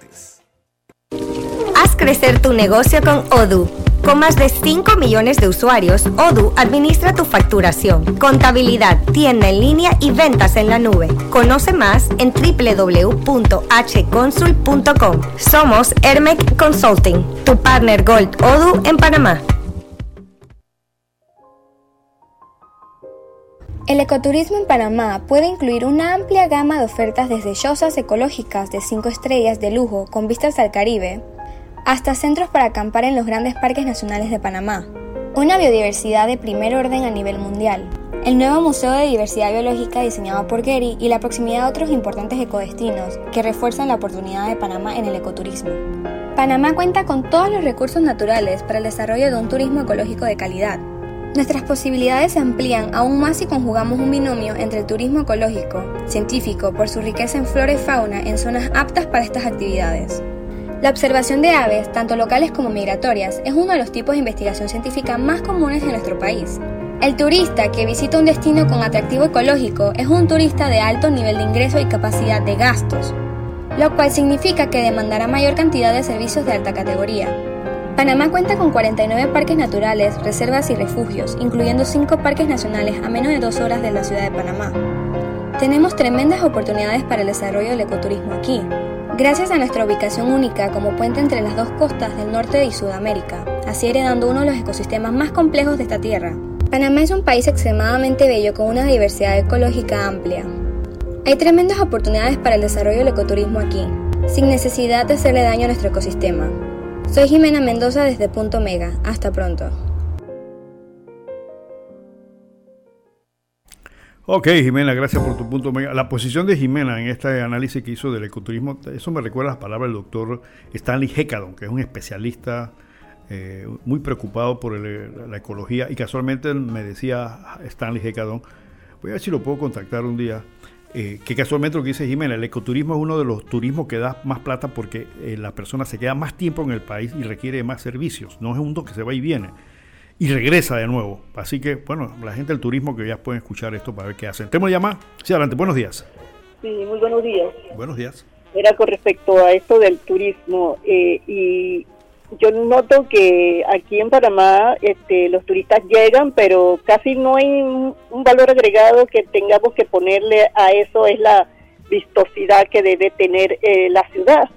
Haz crecer tu negocio con Odoo. Con más de 5 millones de usuarios, Odoo administra tu facturación, contabilidad, tienda en línea y ventas en la nube. Conoce más en www.hconsul.com. Somos Hermec Consulting, tu partner Gold Odoo en Panamá. El ecoturismo en Panamá puede incluir una amplia gama de ofertas desde chozas ecológicas de 5 estrellas de lujo con vistas al Caribe, hasta centros para acampar en los grandes parques nacionales de Panamá. Una biodiversidad de primer orden a nivel mundial. El nuevo Museo de Diversidad Biológica diseñado por Gary y la proximidad a otros importantes ecodestinos que refuerzan la oportunidad de Panamá en el ecoturismo. Panamá cuenta con todos los recursos naturales para el desarrollo de un turismo ecológico de calidad. Nuestras posibilidades se amplían aún más si conjugamos un binomio entre el turismo ecológico, científico por su riqueza en flora y fauna en zonas aptas para estas actividades. La observación de aves, tanto locales como migratorias, es uno de los tipos de investigación científica más comunes en nuestro país. El turista que visita un destino con atractivo ecológico es un turista de alto nivel de ingreso y capacidad de gastos, lo cual significa que demandará mayor cantidad de servicios de alta categoría. Panamá cuenta con 49 parques naturales, reservas y refugios, incluyendo 5 parques nacionales a menos de 2 horas de la ciudad de Panamá. Tenemos tremendas oportunidades para el desarrollo del ecoturismo aquí, Gracias a nuestra ubicación única como puente entre las dos costas del norte y Sudamérica, así heredando uno de los ecosistemas más complejos de esta tierra. Panamá es un país extremadamente bello con una diversidad ecológica amplia. Hay tremendas oportunidades para el desarrollo del ecoturismo aquí, sin necesidad de hacerle daño a nuestro ecosistema. Soy Jimena Mendoza desde Punto Mega. Hasta pronto. Ok, Jimena, gracias por tu punto. La posición de Jimena en este análisis que hizo del ecoturismo, eso me recuerda las palabras del doctor Stanley Hecadon, que es un especialista eh, muy preocupado por la ecología y casualmente me decía Stanley Hecadon, voy a ver si lo puedo contactar un día, eh, que casualmente lo que dice Jimena, el ecoturismo es uno de los turismos que da más plata porque eh, la persona se queda más tiempo en el país y requiere más servicios, no es un que se va y viene y regresa de nuevo. Así que, bueno, la gente del turismo que ya pueden escuchar esto para ver qué hacen. ¿Tenemos llamada? Sí, adelante. Buenos días. Sí, muy buenos días. Buenos días. Era con respecto a esto del turismo. Eh, y yo noto que aquí en Panamá este, los turistas llegan, pero casi no hay un, valor agregado que tengamos que ponerle a eso, es la vistosidad que debe tener eh, la ciudad.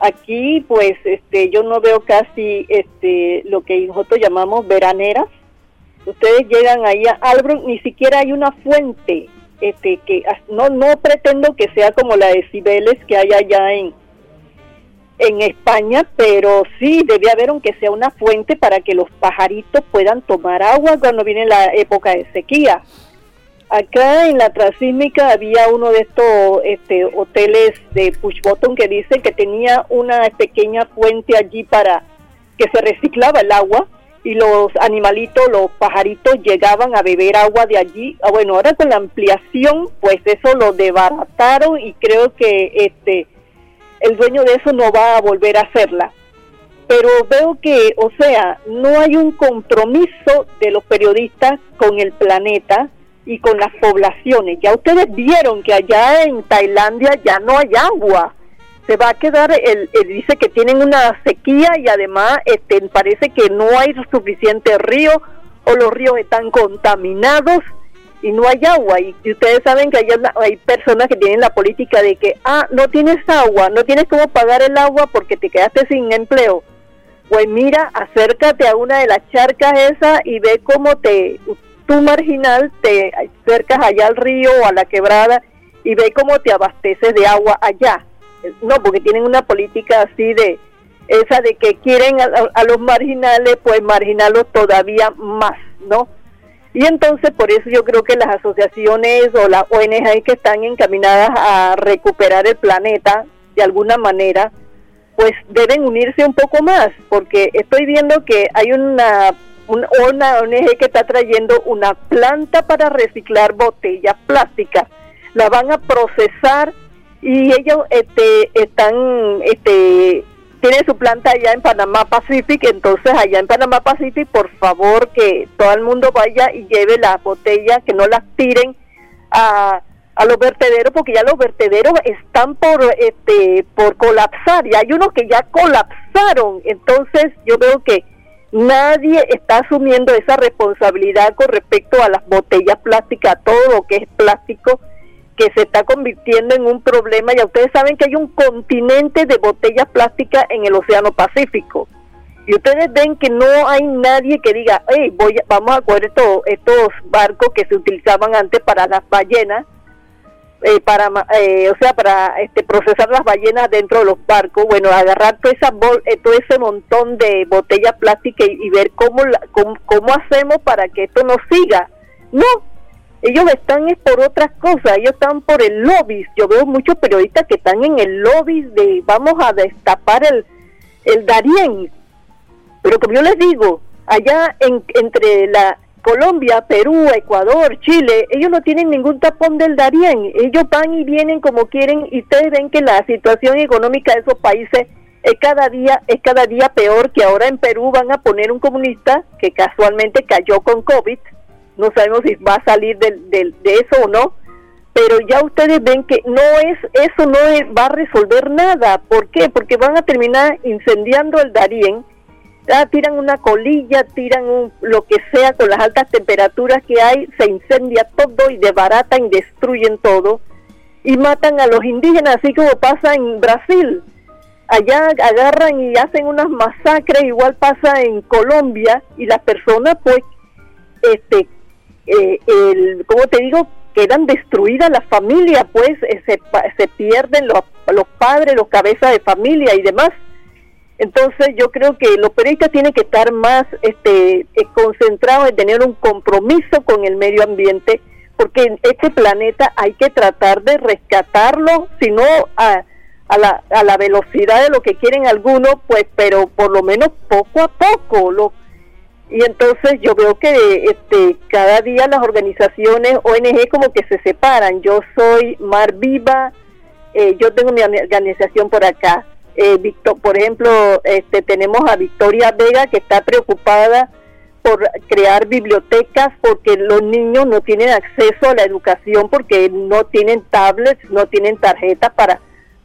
Aquí, pues, este, yo no veo casi este, lo que nosotros llamamos veraneras. Ustedes llegan ahí a Albron, ni siquiera hay una fuente, este, que no, no pretendo que sea como la de Cibeles que hay allá en, en España, pero sí debe haber aunque sea una fuente para que los pajaritos puedan tomar agua cuando viene la época de sequía. Acá en la Transísmica había uno de estos este, hoteles de push button que dicen que tenía una pequeña fuente allí para que se reciclaba el agua y los animalitos, los pajaritos llegaban a beber agua de allí. Ah, bueno, ahora con la ampliación, pues eso lo debarataron y creo que este el dueño de eso no va a volver a hacerla. Pero veo que, o sea, no hay un compromiso de los periodistas con el planeta y con las poblaciones. Ya ustedes vieron que allá en Tailandia ya no hay agua. Se va a quedar, el, dice que tienen una sequía y además este, parece que no hay suficiente río o los ríos están contaminados y no hay agua. Y, ustedes saben que allá hay personas que tienen la política de que, ah, no tienes agua, no tienes cómo pagar el agua porque te quedaste sin empleo. Pues mira, acércate a una de las charcas esas y ve cómo te tú marginal te acercas allá al río o a la quebrada y ve cómo te abasteces de agua allá. No, porque tienen una política así de esa de que quieren a, los marginales, pues marginarlos todavía más, ¿no? Y entonces por eso yo creo que las asociaciones o las ONG que están encaminadas a recuperar el planeta de alguna manera, pues deben unirse un poco más, porque estoy viendo que hay una una ONG que está trayendo una planta para reciclar botellas plásticas. La van a procesar y ellos este, están, este, tienen su planta allá en Panamá Pacific, entonces allá en Panamá Pacific, por favor que todo el mundo vaya y lleve las botellas, que no las tiren a, a los vertederos, porque ya los vertederos están por, este, por colapsar, y hay unos que ya colapsaron, entonces yo veo que Nadie está asumiendo esa responsabilidad con respecto a las botellas plásticas, a todo lo que es plástico que se está convirtiendo en un problema. Ya ustedes saben que hay un continente de botellas plásticas en el Océano Pacífico. Y ustedes ven que no hay nadie que diga, hey, voy vamos a coger estos, estos barcos que se utilizaban antes para las ballenas eh, para eh, o sea para este procesar las ballenas dentro de los barcos bueno agarrar todo esa eh, todo ese montón de botellas plásticas y, ver cómo, cómo, hacemos para que esto no siga. No ellos están es por otras cosas ellos están por el lobby. Yo veo muchos periodistas que están en el lobby de vamos a destapar el el Darién. Pero como yo les digo allá en, entre la Colombia, Perú, Ecuador, Chile, ellos no tienen ningún tapón del Darién. Ellos van y vienen como quieren y ustedes ven que la situación económica de esos países es cada día es cada día peor que ahora en Perú van a poner un comunista que casualmente cayó con COVID. No sabemos si va a salir de, de eso o no, pero ya ustedes ven que no es eso no va a resolver nada. ¿Por qué? Porque van a terminar incendiando el Darién Ah, tiran una colilla, tiran lo que sea con las altas temperaturas que hay, se incendia todo y desbaratan y destruyen todo. Y matan a los indígenas, así como pasa en Brasil. Allá agarran y hacen unas masacres, igual pasa en Colombia y las personas pues, este, eh, el, te digo, quedan destruidas las familias, pues eh, se, se pierden los, los padres, los cabezas de familia y demás entonces yo creo que los periodistas tienen que estar más este, eh, concentrados en tener un compromiso con el medio ambiente porque este planeta hay que tratar de rescatarlo, si no a, a, la, a la velocidad de lo que quieren algunos, pues, pero por lo menos poco a poco. Y entonces yo veo que este, cada día las organizaciones ONG como que se separan. Yo soy Mar Viva, eh, yo tengo mi organización por acá. Eh, Victor, por ejemplo, este, tenemos a Victoria Vega que está preocupada por crear bibliotecas porque los niños no tienen acceso a la educación porque no tienen tablets, no tienen tarjetas para,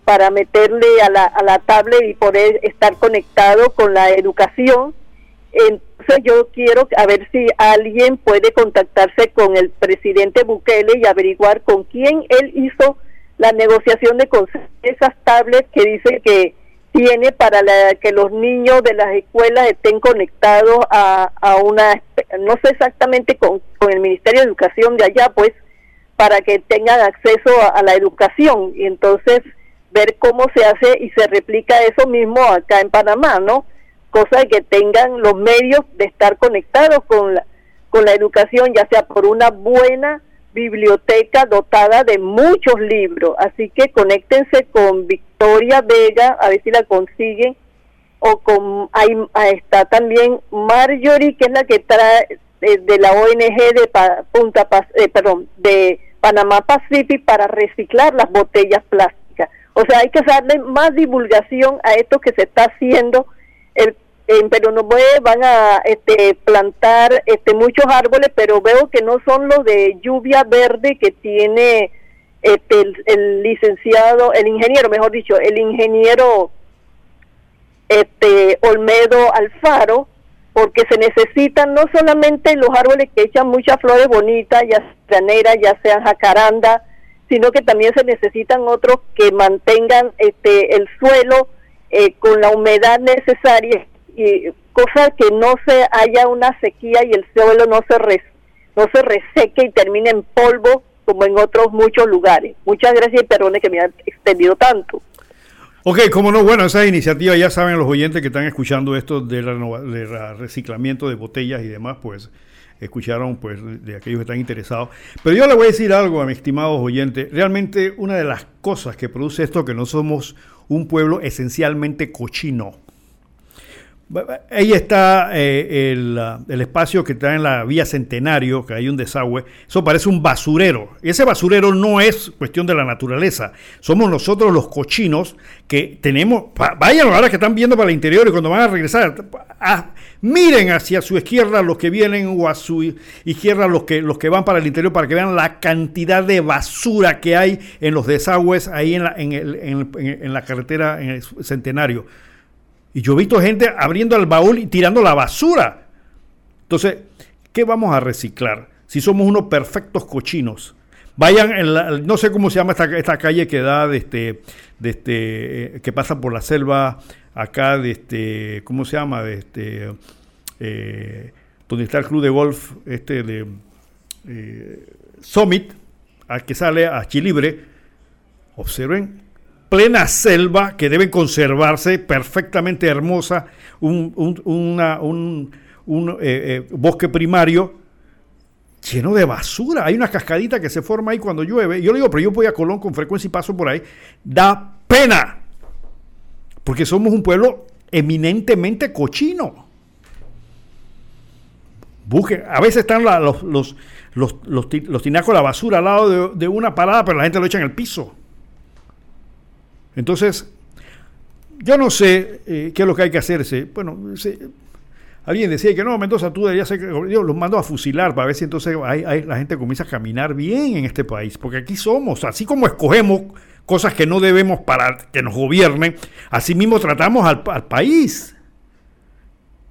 para meterle a la, a la tablet y poder estar conectado con la educación. Entonces yo quiero a ver si alguien puede contactarse con el presidente Bukele y averiguar con quién él hizo la negociación de esas tablets que dice que tiene para que los niños de las escuelas estén conectados a, a una, no sé exactamente con, el Ministerio de Educación de allá, pues, para que tengan acceso a, la educación y entonces ver cómo se hace y se replica eso mismo acá en Panamá, ¿no? Cosa de que tengan los medios de estar conectados con la, con la educación, ya sea por una buena biblioteca dotada de muchos libros. Así que conéctense con Victoria Vega, a ver si la consiguen. O con, ahí, está también Marjorie, que es la que trae eh, de, la ONG de Punta eh, perdón, de Panamá Pacific para reciclar las botellas plásticas. O sea, hay que darle más divulgación a esto que se está haciendo. El en Perú van a este, plantar este, muchos árboles, pero veo que no son los de lluvia verde que tiene este, el, licenciado, el ingeniero, mejor dicho, el ingeniero este, Olmedo Alfaro, porque se necesitan no solamente los árboles que echan muchas flores bonitas, ya sean ya sean jacaranda, sino que también se necesitan otros que mantengan este, el suelo eh, con la humedad necesaria y cosa que no se haya una sequía y el suelo no se no se reseque y termine en polvo como en otros muchos lugares. Muchas gracias y perdone que me ha extendido tanto. Ok, como no, bueno, esa iniciativa ya saben los oyentes que están escuchando esto del de reciclamiento de botellas y demás, pues escucharon pues de aquellos que están interesados. Pero yo le voy a decir algo a mis estimados oyentes. Realmente una de las cosas que produce esto que no somos un pueblo esencialmente cochino. Ahí está eh, el, espacio que está en la vía Centenario, que hay un desagüe. Eso parece un basurero. Y ese basurero no es cuestión de la naturaleza. Somos nosotros los cochinos que tenemos. Vayan ahora que están viendo para el interior y cuando van a regresar, miren hacia su izquierda los que vienen o a su izquierda los que, los que van para el interior para que vean la cantidad de basura que hay en los desagües ahí en la, en, en la carretera en el Centenario. Y yo he visto gente abriendo el baúl y tirando la basura. Entonces, ¿qué vamos a reciclar? Si somos unos perfectos cochinos. Vayan, en la, no sé cómo se llama esta, calle que da de este, este, eh, que pasa por la selva acá de este, ¿cómo se llama? De este, eh, donde está el club de golf este de eh, Summit, al que sale a Chilibre. Observen plena selva que debe conservarse perfectamente hermosa, un, un, eh, eh, bosque primario lleno de basura. Hay una cascadita que se forma ahí cuando llueve. Yo le digo, pero yo voy a Colón con frecuencia y paso por ahí. Da pena. Porque somos un pueblo eminentemente cochino. Busque, a veces están los, los, los, los, tinacos la basura al lado de, de, una parada, pero la gente lo echa en el piso. Entonces, yo no sé eh, qué es lo que hay que hacerse. Bueno, alguien decía que no, Mendoza, tú deberías ser, Dios los mando a fusilar para ver si entonces la gente comienza a caminar bien en este país. Porque aquí somos, así como escogemos cosas que no debemos para que nos gobiernen, así mismo tratamos al, país.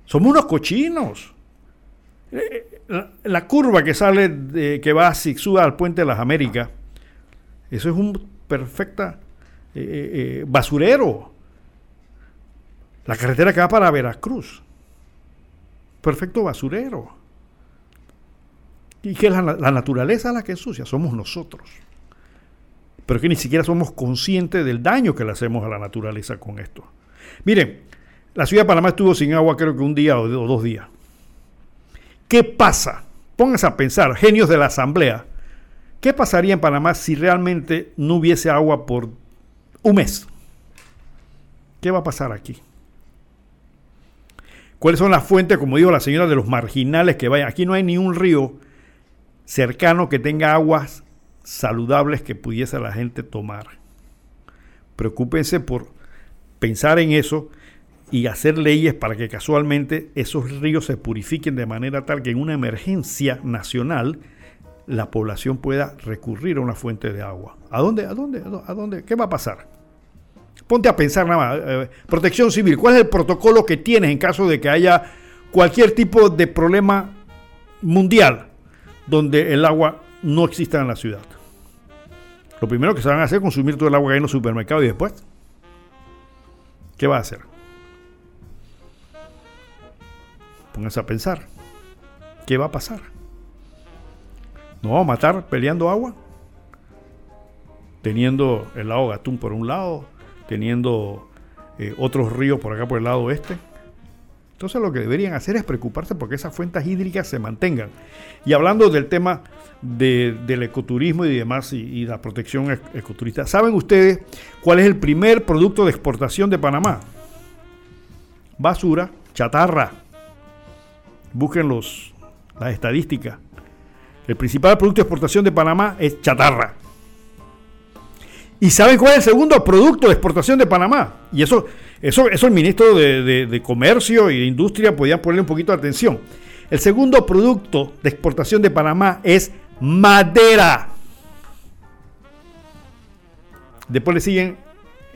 Somos unos cochinos. Eh, eh, la, curva que sale, de, que va a Sixuda al Puente de las Américas, eso es un perfecta eh, eh, eh, basurero. La carretera que va para Veracruz. Perfecto basurero. Y que la, la naturaleza la que ensucia, somos nosotros. Pero que ni siquiera somos conscientes del daño que le hacemos a la naturaleza con esto. Miren, la ciudad de Panamá estuvo sin agua creo que un día o dos días. ¿Qué pasa? Pónganse a pensar, genios de la asamblea, ¿Qué pasaría en Panamá si realmente no hubiese agua por un mes? ¿Qué va a pasar aquí? ¿Cuáles son las fuentes, como dijo la señora, de los marginales que vayan? Aquí no hay ni un río cercano que tenga aguas saludables que pudiese la gente tomar. Preocúpense por pensar en eso y hacer leyes para que casualmente esos ríos se purifiquen de manera tal que en una emergencia nacional la población pueda recurrir a una fuente de agua. ¿A dónde? ¿A dónde? ¿A dónde? ¿Qué va a pasar? Ponte a pensar nada más. Eh, protección civil, ¿cuál es el protocolo que tienes en caso de que haya cualquier tipo de problema mundial donde el agua no exista en la ciudad? Lo primero que se van a hacer es consumir todo el agua que hay en los supermercados y después, ¿qué va a hacer? Pónganse a pensar. ¿Qué va a pasar? ¿Nos vamos a matar peleando agua? Teniendo el lago Gatún por un lado, teniendo eh, otros ríos por acá por el lado oeste. Entonces lo que deberían hacer es preocuparse porque esas fuentes hídricas se mantengan. Y hablando del tema del ecoturismo y demás y, la protección ecoturista, ¿saben ustedes cuál es el primer producto de exportación de Panamá? Basura, chatarra. Busquen los, las estadísticas. El principal producto de exportación de Panamá es chatarra. ¿Y saben cuál es el segundo producto de exportación de Panamá? Y eso, eso, eso el ministro de, Comercio y de Industria podía ponerle un poquito de atención. El segundo producto de exportación de Panamá es madera. Después le siguen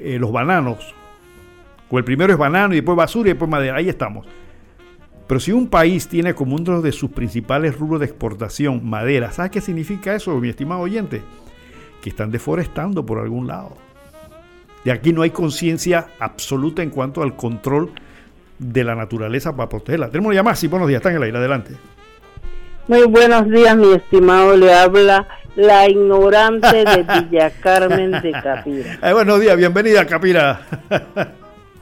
eh, los bananos. O el primero es banano y después basura y después madera. Ahí estamos. Pero si un país tiene como uno de sus principales rubros de exportación madera, ¿sabes qué significa eso, mi estimado oyente? que están deforestando por algún lado. De aquí no hay conciencia absoluta en cuanto al control de la naturaleza para protegerla. Tenemos una llamada, sí, buenos días, están en el aire, adelante. Muy buenos días, mi estimado, le habla la ignorante de Villa Carmen de Capira. Eh, buenos días, bienvenida, Capira.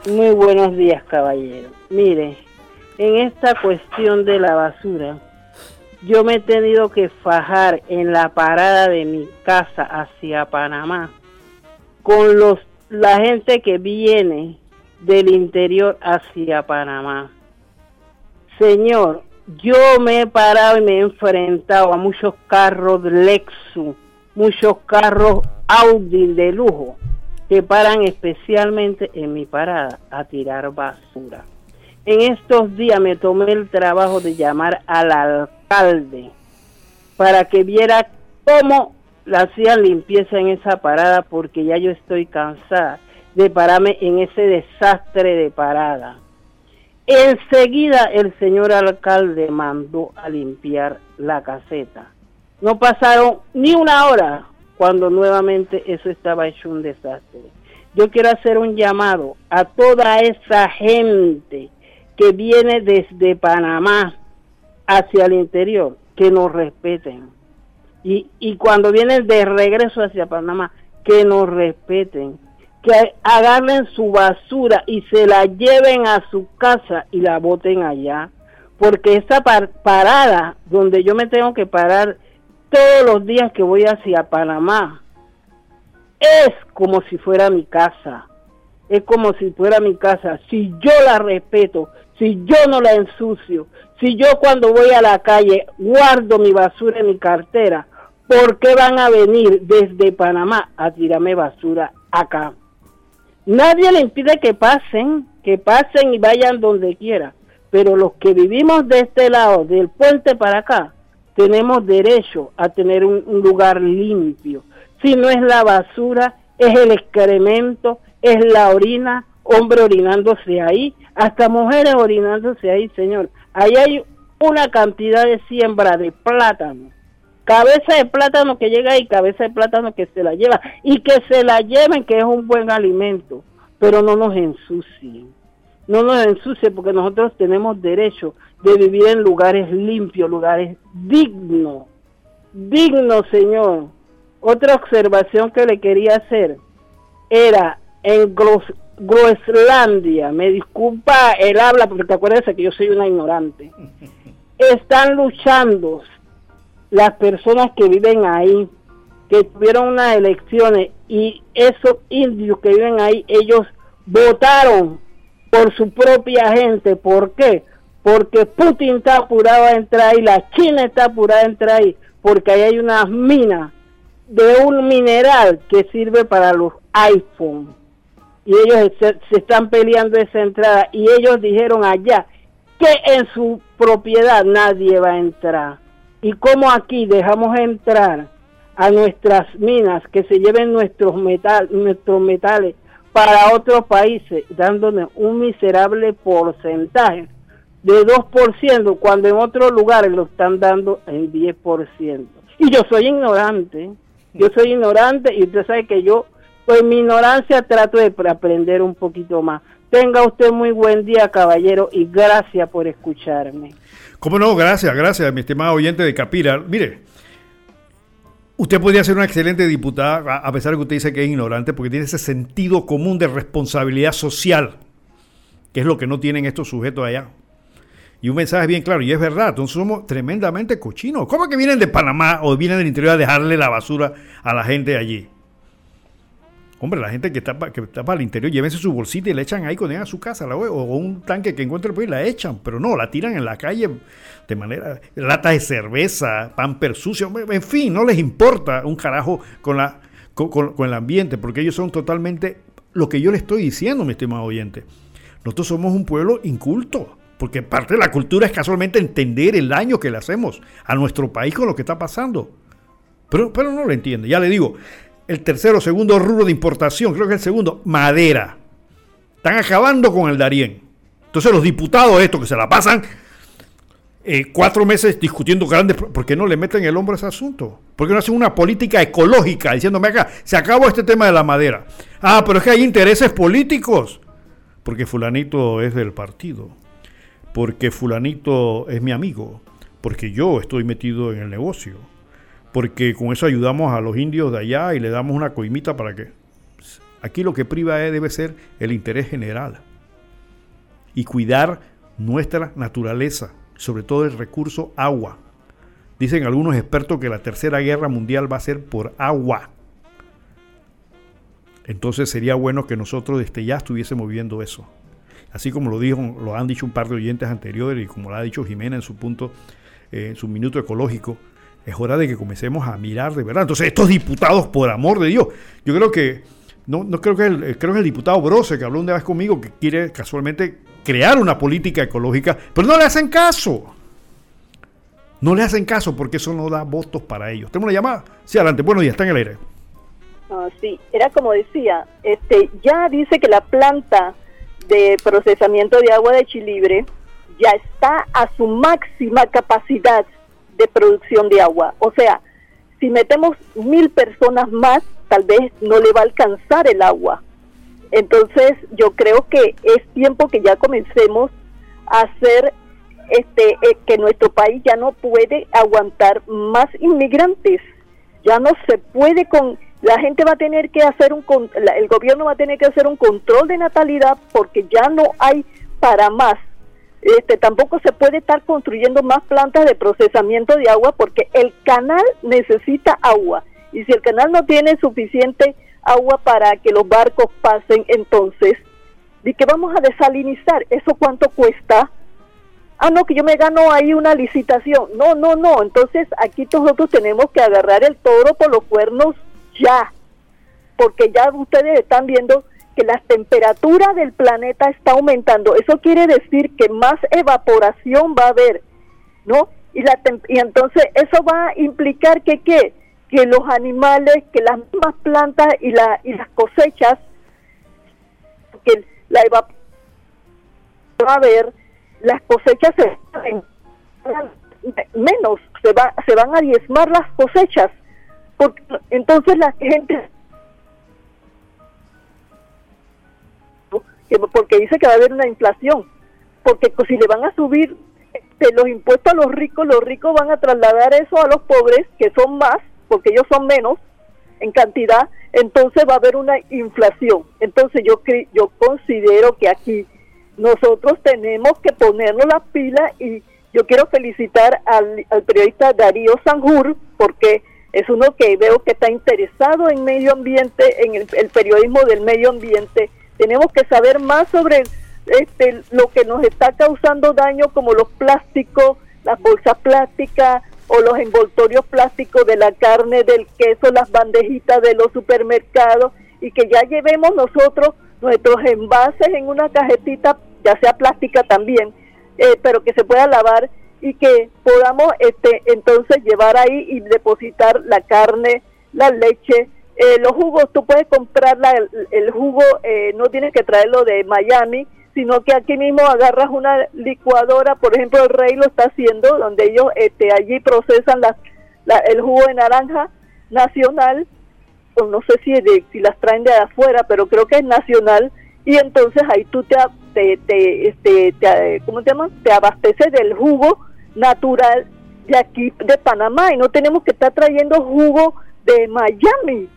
Muy buenos días, caballero. Mire, en esta cuestión de la basura, yo me he tenido que fajar en la parada de mi casa hacia Panamá con los la gente que viene del interior hacia Panamá. Señor, yo me he parado y me he enfrentado a muchos carros Lexus, muchos carros Audi de lujo que paran especialmente en mi parada a tirar basura. En estos días me tomé el trabajo de llamar al alcalde para que viera cómo la hacían limpieza en esa parada porque ya yo estoy cansada de pararme en ese desastre de parada. Enseguida el señor alcalde mandó a limpiar la caseta. No pasaron ni una hora cuando nuevamente eso estaba hecho un desastre. Yo quiero hacer un llamado a toda esa gente que viene desde Panamá hacia el interior, que nos respeten. Y, y cuando vienen de regreso hacia Panamá, que nos respeten, que agarren su basura y se la lleven a su casa y la boten allá. Porque esa parada donde yo me tengo que parar todos los días que voy hacia Panamá es como si fuera mi casa. Es como si fuera mi casa. Si yo la respeto, si yo no la ensucio, si yo cuando voy a la calle guardo mi basura en mi cartera, ¿por qué van a venir desde Panamá a tirarme basura acá? Nadie le impide que pasen, que pasen y vayan donde quiera, pero los que vivimos de este lado, del puente para acá, tenemos derecho a tener un, un lugar limpio. Si no es la basura, es el excremento, es la orina, hombre orinándose ahí, hasta mujeres orinándose ahí, señor. Ahí hay una cantidad de siembra de plátano. Cabeza de plátano que llega y cabeza de plátano que se la lleva. Y que se la lleven, que es un buen alimento. Pero no nos ensucien. No nos ensucien porque nosotros tenemos derecho de vivir en lugares limpios, lugares dignos. Dignos, señor. Otra observación que le quería hacer era en Groenlandia, me disculpa el habla porque acuérdense que yo soy una ignorante, están luchando las personas que viven ahí que tuvieron unas elecciones y esos indios que viven ahí, ellos votaron por su propia gente. ¿Por qué? Porque Putin está apurado a entrar ahí, la China está apurada a entrar ahí, porque ahí hay unas minas de un mineral que sirve para los iPhone. Y ellos se, están peleando esa entrada. Y ellos dijeron allá que en su propiedad nadie va a entrar. Y como aquí dejamos entrar a nuestras minas que se lleven nuestros, metal, nuestros metales para otros países, dándonos un miserable porcentaje de 2%, cuando en otros lugares lo están dando en 10%. Y yo soy ignorante, yo soy ignorante y usted sabe que yo, pues mi ignorancia trato de aprender un poquito más. Tenga usted muy buen día, caballero, y gracias por escucharme. ¿Cómo no? Gracias, gracias, mi estimado oyente de Capira. Mire, usted podría ser una excelente diputada, a pesar de que usted dice que es ignorante, porque tiene ese sentido común de responsabilidad social, que es lo que no tienen estos sujetos allá. Y un mensaje bien claro, y es verdad, entonces somos tremendamente cochinos. ¿Cómo que vienen de Panamá o vienen del interior a dejarle la basura a la gente allí? Hombre, la gente que está, que está para el interior, llévense su bolsita y le echan ahí cuando llegan a su casa, la, o, un tanque que encuentre por ahí, la echan, pero no, la tiran en la calle de manera, lata de cerveza, pamper sucio, en fin, no les importa un carajo con, la, con, con el ambiente, porque ellos son totalmente lo que yo le estoy diciendo, mi estimado oyente. Nosotros somos un pueblo inculto, porque parte de la cultura es casualmente entender el daño que le hacemos a nuestro país con lo que está pasando. Pero, pero no lo entiende, ya le digo, el tercero, segundo rubro de importación, creo que el segundo, madera. Están acabando con el Darién. Entonces los diputados estos que se la pasan eh, cuatro meses discutiendo grandes, ¿por qué no le meten el hombro a ese asunto? ¿Por qué no hacen una política ecológica diciéndome acá, se acabó este tema de la madera? Ah, pero es que hay intereses políticos. Porque fulanito es del partido. Porque fulanito es mi amigo. Porque yo estoy metido en el negocio porque con eso ayudamos a los indios de allá y le damos una coimita para que... Aquí lo que priva debe ser el interés general y cuidar nuestra naturaleza, sobre todo el recurso agua. Dicen algunos expertos que la tercera guerra mundial va a ser por agua. Entonces sería bueno que nosotros desde ya estuviésemos viendo eso. Así como lo dijo, lo han dicho un par de oyentes anteriores y como lo ha dicho Jimena en su punto, eh, en su minuto ecológico, es hora de que comencemos a mirar de verdad. Entonces, estos diputados, por amor de Dios, yo creo que, no, no creo que el, creo que el diputado Brose, que habló una vez conmigo, que quiere casualmente crear una política ecológica, pero no le hacen caso. No le hacen caso porque eso no da votos para ellos. Tenemos una llamada. Sí, adelante. Buenos días, está en el aire. Ah, sí, era como decía, este, ya dice que la planta de procesamiento de agua de Chilibre ya está a su máxima capacidad de producción de agua. O sea, si metemos mil personas más, tal vez no le va a alcanzar el agua. Entonces, yo creo que es tiempo que ya comencemos a hacer este eh, que nuestro país ya no puede aguantar más inmigrantes. Ya no se puede con la gente va a tener que hacer un el gobierno va a tener que hacer un control de natalidad porque ya no hay para más este, tampoco se puede estar construyendo más plantas de procesamiento de agua porque el canal necesita agua y si el canal no tiene suficiente agua para que los barcos pasen, entonces, ¿de qué vamos a desalinizar? ¿Eso cuánto cuesta? Ah, no, que yo me gano ahí una licitación. No, no, no. Entonces aquí nosotros tenemos que agarrar el toro por los cuernos ya, porque ya ustedes están viendo que la temperatura del planeta está aumentando. Eso quiere decir que más evaporación va a haber, ¿no? Y, la y entonces eso va a implicar que qué? Que los animales, que las mismas plantas y, la, y las cosechas, que la evaporación va a haber, las cosechas se van menos, se, va, se van a diezmar las cosechas. Porque, entonces la gente porque dice que va a haber una inflación, porque si le van a subir este, los impuestos a los ricos, los ricos van a trasladar eso a los pobres, que son más, porque ellos son menos en cantidad, entonces va a haber una inflación. Entonces yo, yo considero que aquí nosotros tenemos que ponernos las pilas y yo quiero felicitar al, al periodista Darío Sanjur porque es uno que veo que está interesado en medio ambiente, en el periodismo del medio ambiente. Tenemos que saber más sobre este, lo que nos está causando daño como los plásticos, las bolsas plásticas o los envoltorios plásticos de la carne, del queso, las bandejitas de los supermercados y que ya llevemos nosotros nuestros envases en una cajetita, ya sea plástica también, eh, pero que se pueda lavar y que podamos este, entonces llevar ahí y depositar la carne, la leche, eh, los jugos, tú puedes comprar el, el, jugo, eh, no tienes que traerlo de Miami, sino que aquí mismo agarras una licuadora, por ejemplo el Rey lo está haciendo, donde ellos este, allí procesan la, el jugo de naranja nacional, o no sé si, de, si las traen de afuera, pero creo que es nacional, y entonces ahí tú te, te, te, este, te, ¿cómo te llamas? Te abasteces del jugo natural de aquí, de Panamá, y no tenemos que estar trayendo jugo de Miami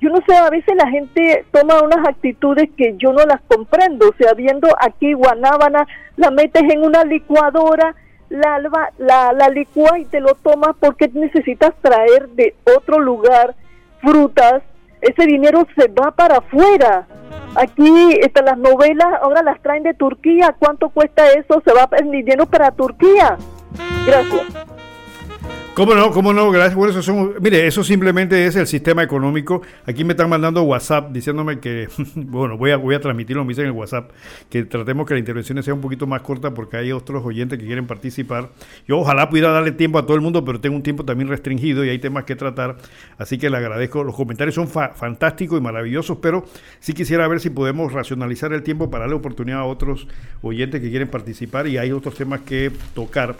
yo no sé, a veces la gente toma unas actitudes que yo no las comprendo, o sea, viendo aquí guanábana, la metes en una licuadora, la, la, la y te lo tomas porque necesitas traer de otro lugar frutas, ese dinero se va para afuera. Aquí están las novelas, ahora las traen de Turquía, ¿cuánto cuesta eso? Se va el dinero para Turquía. Gracias. ¿Cómo no? ¿Cómo no? Gracias por eso. mire, eso simplemente es el sistema económico. Aquí me están mandando WhatsApp diciéndome que, bueno, voy a, voy a transmitirlo, me dicen en el WhatsApp, que tratemos que la intervención sea un poquito más corta porque hay otros oyentes que quieren participar. Yo ojalá pudiera darle tiempo a todo el mundo, pero tengo un tiempo también restringido y hay temas que tratar. Así que le agradezco. Los comentarios son fantásticos y maravillosos, pero sí quisiera ver si podemos racionalizar el tiempo para darle oportunidad a otros oyentes que quieren participar y hay otros temas que tocar.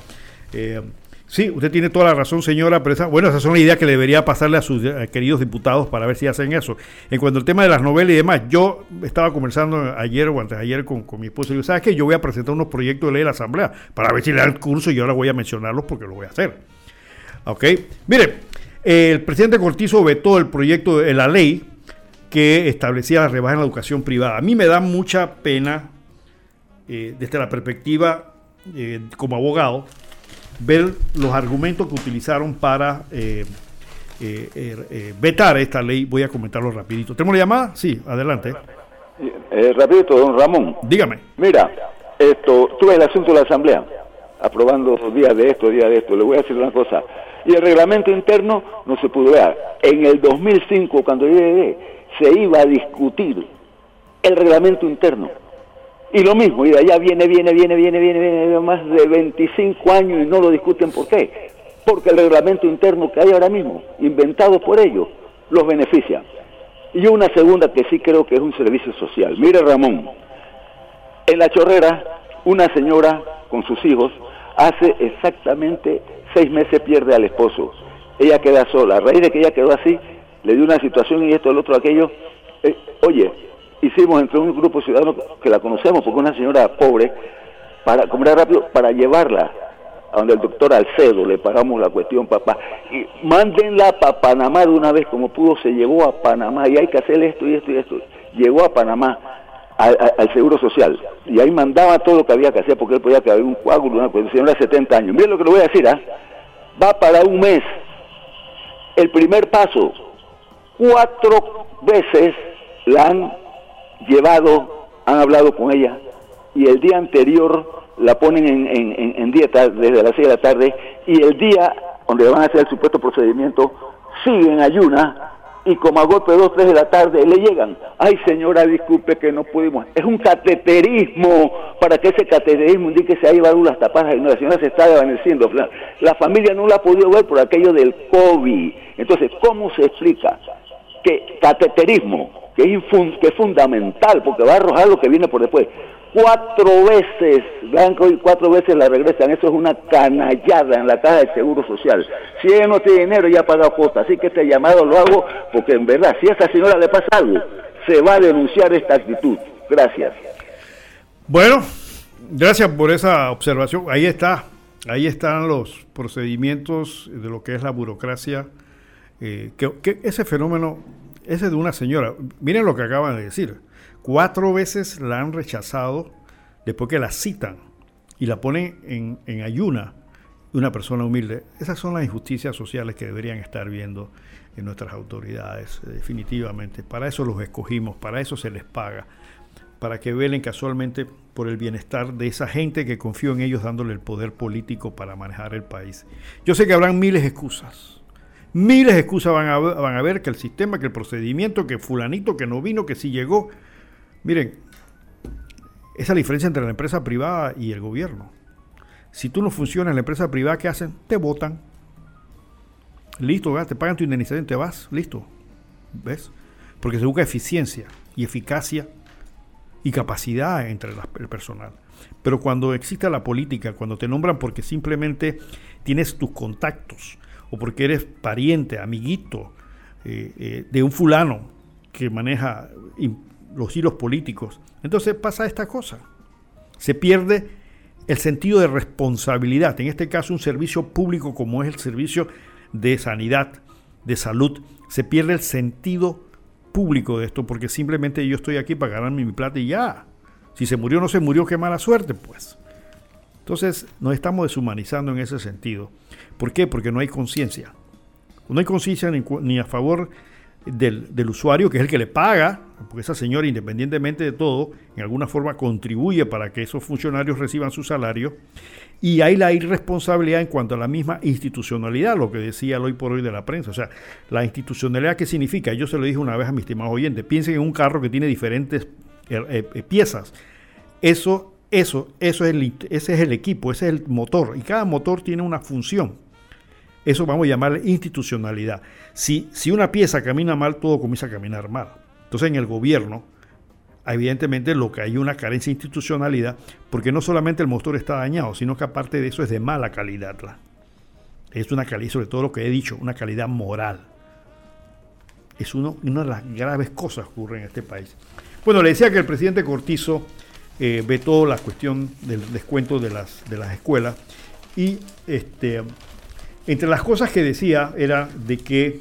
Eh, Sí, usted tiene toda la razón, señora, pero esa, bueno, esas son las ideas que debería pasarle a sus eh, queridos diputados para ver si hacen eso. En cuanto al tema de las novelas y demás, yo estaba conversando ayer o antes ayer con, mi esposa y yo, ¿sabes qué? Yo voy a presentar unos proyectos de ley de la Asamblea para ver si le dan curso y ahora voy a mencionarlos porque lo voy a hacer. ¿Ok? Mire, el presidente Cortizo vetó el proyecto de la ley que establecía la rebaja en la educación privada. A mí me da mucha pena, eh, desde la perspectiva eh, como abogado, ver los argumentos que utilizaron para eh, eh, eh, vetar esta ley. Voy a comentarlo rapidito. ¿Tenemos la llamada? Sí, adelante. rapidito, don Ramón. Dígame. Mira, esto, tuve el asunto de la Asamblea, aprobando días de esto, días de esto. Le voy a decir una cosa. Y el reglamento interno no se pudo ver. En el 2005, cuando yo llegué, se iba a discutir el reglamento interno y lo mismo, y de allá viene, viene, viene, viene, viene, viene, más de 25 años y no lo discuten por qué. Porque el reglamento interno que hay ahora mismo, inventado por ellos, los beneficia. Y una segunda que sí creo que es un servicio social. Mire Ramón, en la chorrera, una señora con sus hijos hace exactamente seis meses pierde al esposo. Ella queda sola. A raíz de que ella quedó así, le dio una situación y esto, el otro, aquello. Eh, oye, hicimos entre un grupo ciudadano que la conocemos, porque una señora pobre, para comer rápido, para llevarla a donde el doctor Alcedo, le pagamos la cuestión, papá, y mándenla para Panamá de una vez, como pudo, se llevó a Panamá, y hay que hacer esto y esto y esto. Llegó a Panamá, al, Seguro Social, y ahí mandaba todo lo que había que hacer, porque él podía caber un coágulo, una señora de 70 años. Miren lo que le voy a decir, ¿ah? Va para un mes. El primer paso, cuatro veces la han llevado, han hablado con ella y el día anterior la ponen en, dieta desde las 6 de la tarde y el día donde van a hacer el supuesto procedimiento siguen en ayuna y como a golpe de 2, 3 de la tarde le llegan, ay señora, disculpe que no pudimos. Es un cateterismo para que ese cateterismo indique que se ha llevado las tapas y la señora se está desvaneciendo. La, la familia no la ha podido ver por aquello del COVID. Entonces, ¿cómo se explica que cateterismo que es, fundamental, porque va a arrojar lo que viene por después. Cuatro veces, Blanco y cuatro veces la regresan. Eso es una canallada en la caja de seguro social. Si ella no tiene dinero, ya ha pagado cuota. Así que este llamado lo hago porque en verdad, si a esta señora le pasa algo, se va a denunciar esta actitud. Gracias. Bueno, gracias por esa observación. Ahí está, ahí están los procedimientos de lo que es la burocracia. Eh, que ese fenómeno ese de una señora. Miren lo que acaban de decir. Cuatro veces la han rechazado después que la citan y la ponen en, ayuna. una persona humilde. Esas son las injusticias sociales que deberían estar viendo en nuestras autoridades, eh, definitivamente. Para eso los escogimos, para eso se les paga, para que velen casualmente por el bienestar de esa gente que confió en ellos dándole el poder político para manejar el país. Yo sé que habrán miles de excusas. Miles de excusas van a, van a ver que el sistema, que el procedimiento, que fulanito, que no vino, que sí llegó. Miren, esa es la diferencia entre la empresa privada y el gobierno. Si tú no funcionas en la empresa privada, ¿qué hacen? Te votan. Listo, te pagan tu indemnización, te vas, listo. ¿Ves? Porque se busca eficiencia y eficacia y capacidad entre el personal. Pero cuando existe la política, cuando te nombran porque simplemente tienes tus contactos o porque eres pariente, amiguito eh, eh, de un fulano que maneja los hilos políticos, entonces pasa esta cosa. Se pierde el sentido de responsabilidad, en este caso un servicio público como es el servicio de sanidad, de salud, se pierde el sentido público de esto porque simplemente yo estoy aquí para ganarme mi plata y ya. Si se murió o no se murió, qué mala suerte, pues. Entonces nos estamos deshumanizando en ese sentido. ¿Por qué? Porque no hay conciencia. No hay conciencia ni, a favor del, usuario, que es el que le paga, porque esa señora, independientemente de todo, en alguna forma contribuye para que esos funcionarios reciban su salario. Y hay la irresponsabilidad en cuanto a la misma institucionalidad, lo que decía hoy por hoy de la prensa. O sea, la institucionalidad, ¿qué significa? Yo se lo dije una vez a mis estimados oyentes. Piensen en un carro que tiene diferentes eh, eh, piezas. Eso, eso, eso es el, ese es el equipo, ese es el motor. Y cada motor tiene una función. Eso vamos a llamar institucionalidad. Si, si una pieza camina mal, todo comienza a caminar mal. Entonces en el gobierno, evidentemente lo que hay una carencia de institucionalidad, porque no solamente el motor está dañado, sino que aparte de eso es de mala calidad. Es una calidad, sobre todo lo que he dicho, una calidad moral. Es una de las graves cosas que ocurren en este país. Bueno, le decía que el presidente Cortizo eh, vetó la cuestión del descuento de las, de las escuelas. Y este, entre las cosas que decía era de que,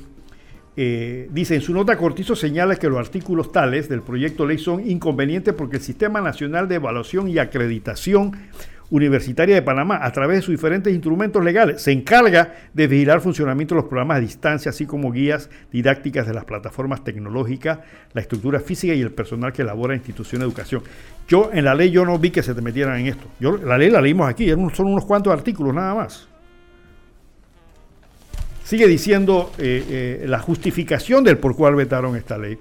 eh, dice, en su nota Cortizo señala que los artículos tales del proyecto ley son inconvenientes porque el Sistema Nacional de Evaluación y Acreditación Universitaria de Panamá, a través de sus diferentes instrumentos legales, se encarga de vigilar el funcionamiento de los programas a distancia, así como guías didácticas de las plataformas tecnológicas, la estructura física y el personal que elabora la institución de educación. Yo en la ley yo no vi que se te metieran en esto. Yo la ley la leímos aquí, son unos cuantos artículos nada más. Sigue diciendo eh, eh, la justificación del por cual vetaron esta ley.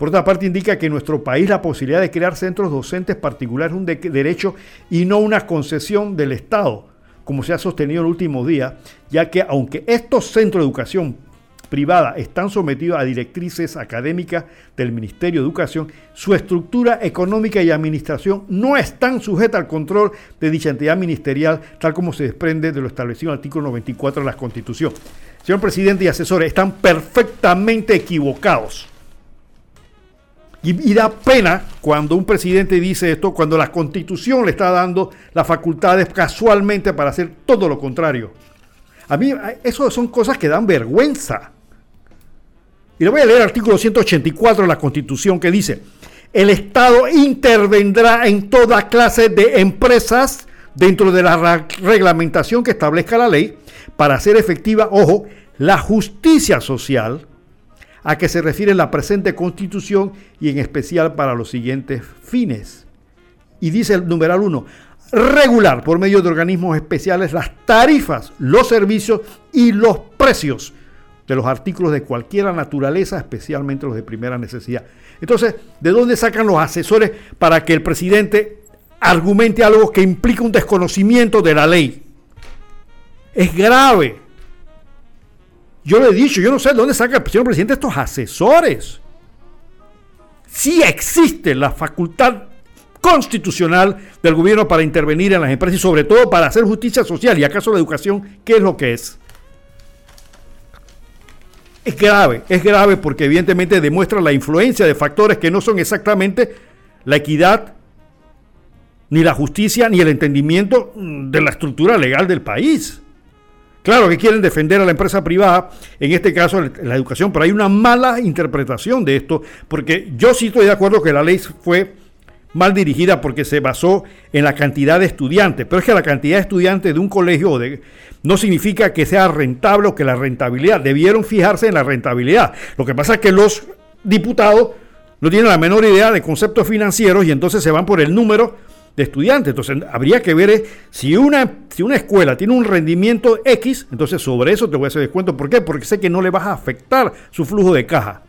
Por otra parte, indica que en nuestro país la posibilidad de crear centros docentes particulares es un derecho y no una concesión del Estado, como se ha sostenido en el último día, ya que aunque estos centros de educación privada están sometidos a directrices académicas del Ministerio de Educación, su estructura económica y administración no están sujetas al control de dicha entidad ministerial, tal como se desprende de lo establecido en el artículo 94 de la Constitución. Señor presidente y asesores, están perfectamente equivocados. Y, da pena cuando un presidente dice esto, cuando la constitución le está dando las facultades casualmente para hacer todo lo contrario. A mí eso son cosas que dan vergüenza. Y le voy a leer el artículo 184 de la constitución que dice, el Estado intervendrá en toda clase de empresas dentro de la reglamentación que establezca la ley para hacer efectiva, ojo, la justicia social a que se refiere la presente constitución y en especial para los siguientes fines. Y dice el numeral 1, regular por medio de organismos especiales las tarifas, los servicios y los precios de los artículos de cualquier naturaleza, especialmente los de primera necesidad. Entonces, ¿de dónde sacan los asesores para que el presidente argumente algo que implica un desconocimiento de la ley? Es grave. Yo le he dicho, yo no sé de dónde saca el señor presidente estos asesores. Sí existe la facultad constitucional del gobierno para intervenir en las empresas y sobre todo para hacer justicia social. ¿Y acaso la educación qué es lo que es? Es grave, es grave porque evidentemente demuestra la influencia de factores que no son exactamente la equidad, ni la justicia, ni el entendimiento de la estructura legal del país. Claro que quieren defender a la empresa privada, en este caso la educación, pero hay una mala interpretación de esto, porque yo sí estoy de acuerdo que la ley fue mal dirigida porque se basó en la cantidad de estudiantes. Pero es que la cantidad de estudiantes de un colegio no significa que sea rentable o que la rentabilidad. Debieron fijarse en la rentabilidad. Lo que pasa es que los diputados no tienen la menor idea de conceptos financieros y entonces se van por el número de estudiantes. Entonces habría que ver eh, si una, si una escuela tiene un rendimiento X, entonces sobre eso te voy a hacer descuento. ¿Por qué? Porque sé que no le vas a afectar su flujo de caja.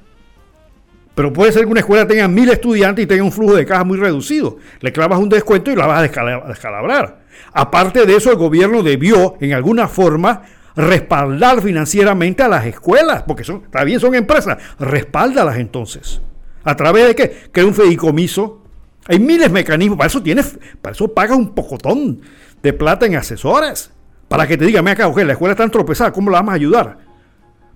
Pero puede ser que una escuela tenga mil estudiantes y tenga un flujo de caja muy reducido. Le clavas un descuento y la vas a descalabrar. Aparte de eso, el gobierno debió, en alguna forma, respaldar financieramente a las escuelas, porque son, también son empresas, respáldalas entonces. ¿A través de qué? Crea un fedicomiso. Hay miles de mecanismos, para eso tienes, para eso pagas un pocotón de plata en asesores. Para que te digan, me acá, la escuela está tropezada, ¿cómo la vamos a ayudar?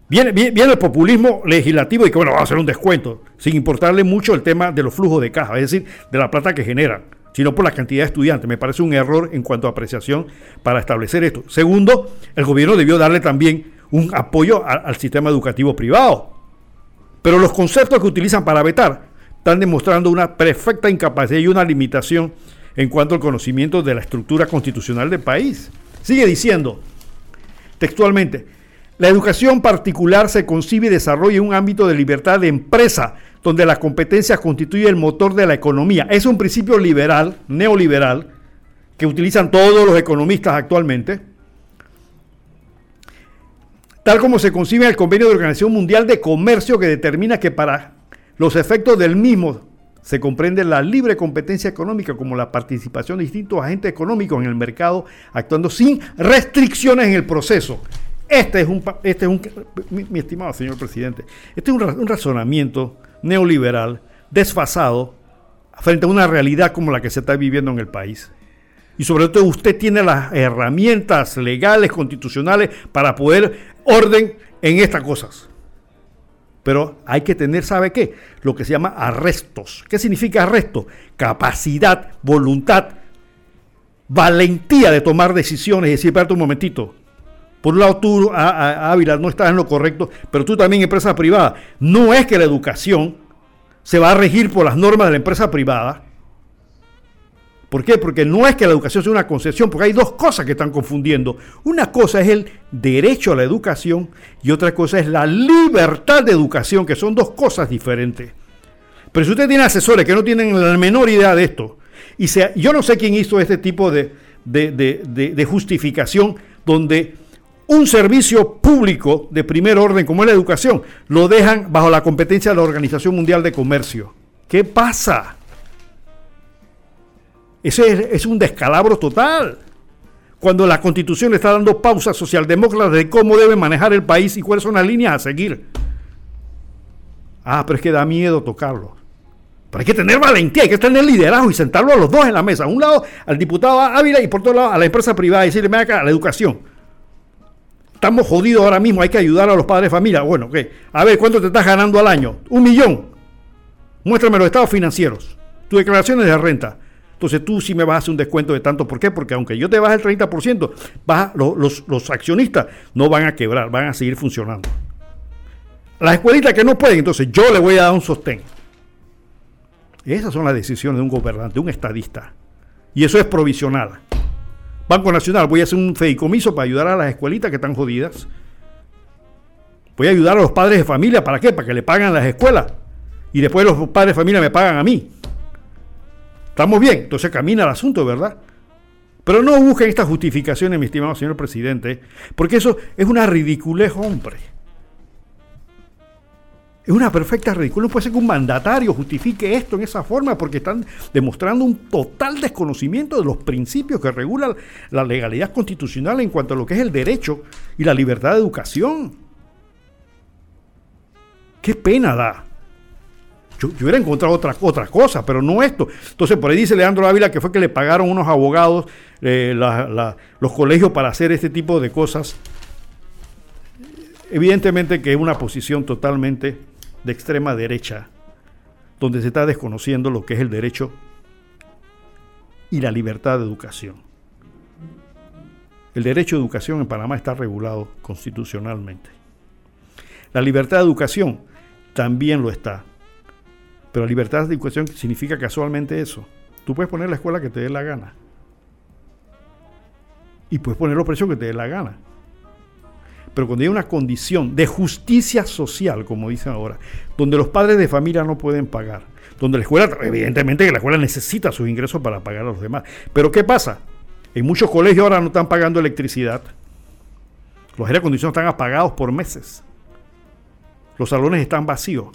Viene, viene, el populismo legislativo y que bueno, va a hacer un descuento, sin importarle mucho el tema de los flujos de caja, es decir, de la plata que generan, sino por la cantidad de estudiantes. Me parece un error en cuanto a apreciación para establecer esto. Segundo, el gobierno debió darle también un apoyo al sistema educativo privado. Pero los conceptos que utilizan para vetar están demostrando una perfecta incapacidad y una limitación en cuanto al conocimiento de la estructura constitucional del país. Sigue diciendo textualmente, la educación particular se concibe y desarrolla en un ámbito de libertad de empresa, donde la competencia constituye el motor de la economía. Es un principio liberal, neoliberal, que utilizan todos los economistas actualmente, tal como se concibe en el convenio de Organización Mundial de Comercio que determina que para los efectos del mismo se comprende la libre competencia económica como la participación de distintos agentes económicos en el mercado actuando sin restricciones en el proceso. Este es un, este es un mi, estimado señor presidente, este es un, razonamiento neoliberal desfasado frente a una realidad como la que se está viviendo en el país. Y sobre todo usted tiene las herramientas legales, constitucionales, para poder orden en estas cosas. Pero hay que tener, ¿sabe qué? Lo que se llama arrestos. ¿Qué significa arresto? Capacidad, voluntad, valentía de tomar decisiones y decir, espérate un momentito, por un lado tú, Ávila, no estás en lo correcto, pero tú también empresa privada. No es que la educación se va a regir por las normas de la empresa privada. ¿Por qué? Porque no es que la educación sea una concesión, porque hay dos cosas que están confundiendo. Una cosa es el derecho a la educación y otra cosa es la libertad de educación, que son dos cosas diferentes. Pero si usted tiene asesores que no tienen la menor idea de esto, y yo no sé quién hizo este tipo de, de justificación donde un servicio público de primer orden como es la educación, lo dejan bajo la competencia de la Organización Mundial de Comercio. ¿Qué pasa? Ese es, un descalabro total. Cuando la constitución le está dando pausa socialdemócrata de cómo debe manejar el país y cuáles son las líneas a seguir. Ah, pero es que da miedo tocarlo. Pero hay que tener valentía, hay que tener liderazgo y sentarlo a los dos en la mesa. A un lado al diputado Ávila y por otro lado a la empresa privada y decirle, acá, a la educación estamos jodidos ahora mismo, hay que ayudar a los padres de familia. Bueno, ¿qué? A ver, ¿cuánto te estás ganando al año? Un millón. Muéstrame los estados financieros, tus declaraciones de renta. Entonces tú sí me vas a hacer un descuento de tanto. ¿Por qué? Porque aunque yo te baje el 30%, los, los, accionistas no van a quebrar, van a seguir funcionando. Las escuelitas que no pueden, entonces yo le voy a dar un sostén. Esas son las decisiones de un gobernante, de un estadista. Y eso es provisional. Banco Nacional, voy a hacer un fedicomiso para ayudar a las escuelitas que están jodidas. Voy a ayudar a los padres de familia, ¿para qué? Para que le paguen las escuelas. Y después los padres de familia me pagan a mí. Estamos bien, entonces camina el asunto, ¿verdad? Pero no busquen estas justificaciones, mi estimado señor presidente, porque eso es una ridiculez, hombre. Es una perfecta ridícula. No puede ser que un mandatario justifique esto en esa forma porque están demostrando un total desconocimiento de los principios que regulan la legalidad constitucional en cuanto a lo que es el derecho y la libertad de educación. Qué pena da. Yo, hubiera encontrado otra, otra cosa, pero no esto. Entonces, por ahí dice Leandro Ávila que fue que le pagaron unos abogados eh, los colegios para hacer este tipo de cosas. Evidentemente que es una posición totalmente de extrema derecha, donde se está desconociendo lo que es el derecho y la libertad de educación. El derecho de educación en Panamá está regulado constitucionalmente. La libertad de educación también lo está. Pero libertad de educación significa casualmente eso. Tú puedes poner la escuela que te dé la gana. Y puedes poner los precios que te dé la gana. Pero cuando hay una condición de justicia social, como dicen ahora, donde los padres de familia no pueden pagar, donde la escuela, evidentemente que la escuela necesita sus ingresos para pagar a los demás. Pero ¿qué pasa? En muchos colegios ahora no están pagando electricidad. Los aire acondicionados están apagados por meses. Los salones están vacíos.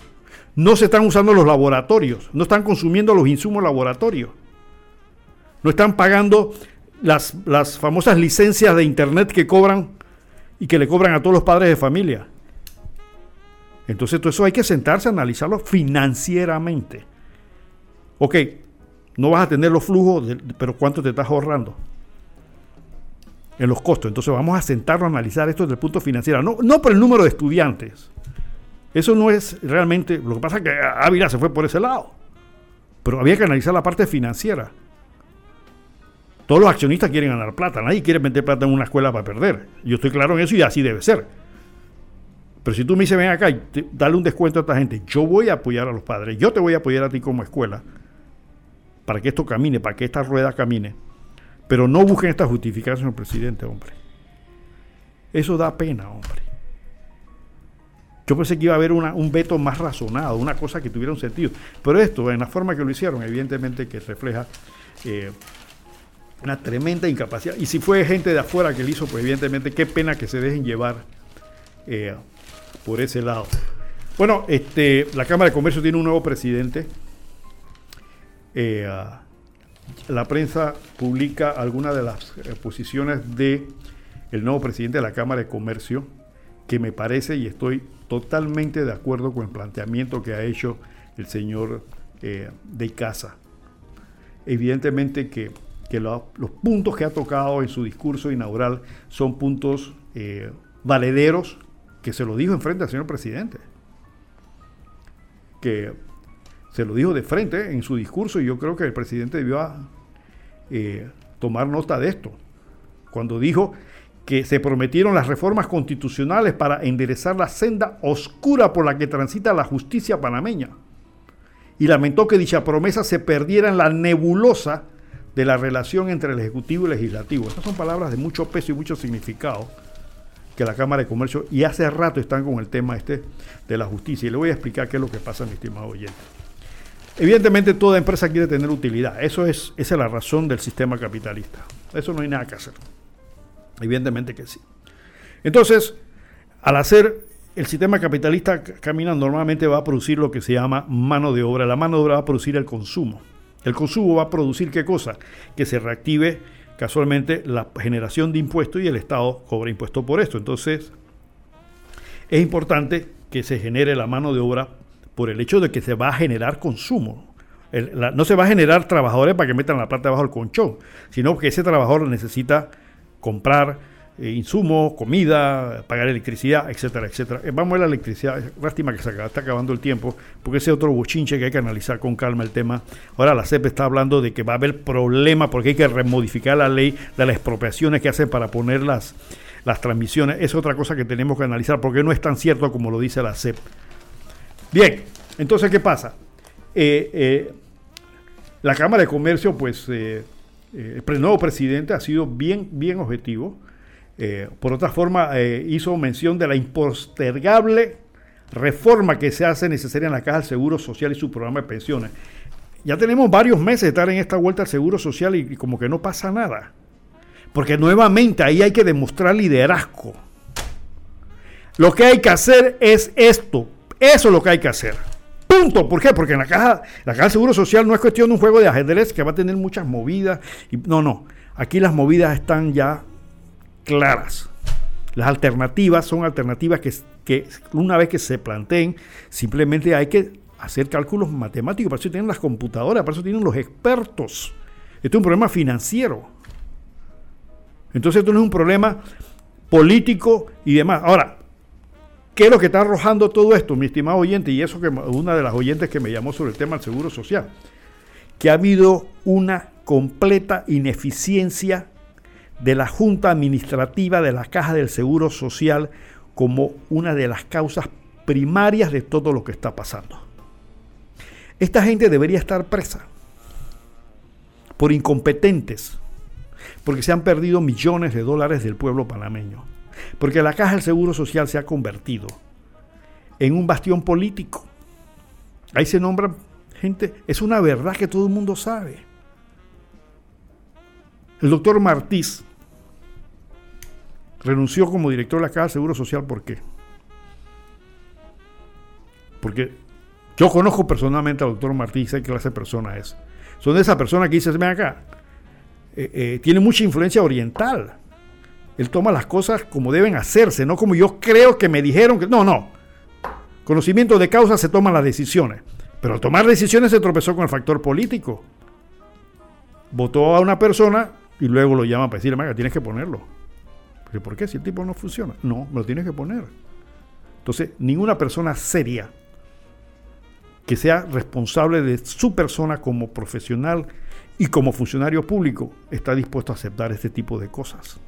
No se están usando los laboratorios. No están consumiendo los insumos laboratorios. No están pagando las, las famosas licencias de internet que cobran y que le cobran a todos los padres de familia. Entonces todo eso hay que sentarse a analizarlo financieramente. Ok, no vas a tener los flujos, pero ¿cuánto te estás ahorrando? En los costos. Entonces vamos a sentarnos a analizar esto desde el punto financiero. No, no por el número de estudiantes. Eso no es realmente... Lo que pasa es que Ávila se fue por ese lado. Pero había que analizar la parte financiera. Todos los accionistas quieren ganar plata, nadie quiere meter plata en una escuela para perder. Yo estoy claro en eso y así debe ser. Pero si tú me dices, ven acá y dale un descuento a esta gente, yo voy a apoyar a los padres, yo te voy a apoyar a ti como escuela, para que esto camine, para que esta rueda camine. Pero no busquen esta justificación, presidente, hombre. Eso da pena, hombre. Yo pensé que iba a haber un veto más razonado, una cosa que tuviera un sentido. Pero esto, en la forma que lo hicieron, evidentemente que refleja eh, una tremenda incapacidad. Y si fue gente de afuera que lo hizo, pues evidentemente qué pena que se dejen llevar eh, por ese lado. Bueno, este, la Cámara de Comercio tiene un nuevo presidente. Eh, la prensa publica algunas de las posiciones de nuevo presidente de la Cámara de Comercio, que me parece y estoy totalmente de acuerdo con el planteamiento que ha hecho el señor de Casa. Evidentemente que los puntos que ha tocado en su discurso inaugural son puntos eh, valederos, que se lo dijo en frente al señor presidente. Que se lo dijo de frente en su discurso y yo creo que el presidente debió eh, tomar nota de esto. Cuando dijo que se prometieron las reformas constitucionales para enderezar la senda oscura por la que transita la justicia panameña. Y lamentó que dicha promesa se perdiera en la nebulosa de la relación entre el Ejecutivo y el Legislativo. Estas son palabras de mucho peso y mucho significado que la Cámara de Comercio y hace rato están con el tema este de la justicia. Y le voy a explicar qué es lo que pasa, mi estimado oyente. Evidentemente toda empresa quiere tener utilidad. Eso es, esa es la razón del sistema capitalista. Eso no hay nada que hacer. Evidentemente que sí. Entonces, al hacer el sistema capitalista camina normalmente va a producir lo que se llama mano de obra. La mano de obra va a producir el consumo. El consumo va a producir qué cosa? Que se reactive casualmente la generación de impuestos y el Estado cobra impuestos por esto. Entonces, es importante que se genere la mano de obra por el hecho de que se va a generar consumo. no se va a generar trabajadores para que metan la plata debajo del colchón, sino que ese trabajador necesita comprar eh, insumos, comida, pagar electricidad, etcétera, etcétera. Eh, vamos a ver la electricidad. Lástima que se está acabando el tiempo, porque ese es otro bochinche que hay que analizar con calma el tema. Ahora la CEP está hablando de que va a haber problemas porque hay que remodificar la ley de las expropiaciones que hacen para poner las, las transmisiones. Es otra cosa que tenemos que analizar porque no es tan cierto como lo dice la CEP. Bien, entonces, ¿qué pasa? Eh, la Cámara de Comercio, pues, el nuevo presidente ha sido bien, bien objetivo eh, por otra forma, eh, hizo mención de la impostergable reforma que se hace necesaria en la Caja del Seguro Social y su programa de pensiones. Ya tenemos varios meses de estar en esta vuelta al Seguro Social y, como que no pasa nada. Porque nuevamente ahí hay que demostrar liderazgo. Lo que hay que hacer es esto. Eso es lo que hay que hacer. Punto. ¿Por qué? Porque en la caja, la caja del Seguro Social no es cuestión de un juego de ajedrez que va a tener muchas movidas. Y, no, no. Aquí las movidas están ya claras. Las alternativas son alternativas que, una vez que se planteen, simplemente hay que hacer cálculos matemáticos. Para eso tienen las computadoras, para eso tienen los expertos. Esto es un problema financiero. Entonces esto no es un problema político y demás. Ahora, ¿qué es lo que está arrojando todo esto, mi estimado oyente? Y eso que una de las oyentes que me llamó sobre el tema del seguro social. Que ha habido una completa ineficiencia de la Junta Administrativa de la Caja del Seguro Social como una de las causas primarias de todo lo que está pasando. Esta gente debería estar presa por incompetentes, porque se han perdido millones de dólares del pueblo panameño, porque la Caja del Seguro Social se ha convertido en un bastión político. Ahí se nombra gente, es una verdad que todo el mundo sabe. El doctor Martís renunció como director de la Caja del Seguro Social, ¿por qué? Porque yo conozco personalmente al doctor Martí, sé qué clase de persona es. Son de esas personas que dices, ven acá, eh, eh, tiene mucha influencia oriental. Él toma las cosas como deben hacerse, no como yo creo que me dijeron que... No, no. Conocimiento de causa se toman las decisiones. Pero al tomar decisiones se tropezó con el factor político. Votó a una persona y luego lo llama para decirle, venga, tienes que ponerlo. ¿Por qué? Si el tipo no funciona. No, lo tienes que poner. Entonces, ninguna persona seria que sea responsable de su persona como profesional y como funcionario público está dispuesto a aceptar este tipo de cosas.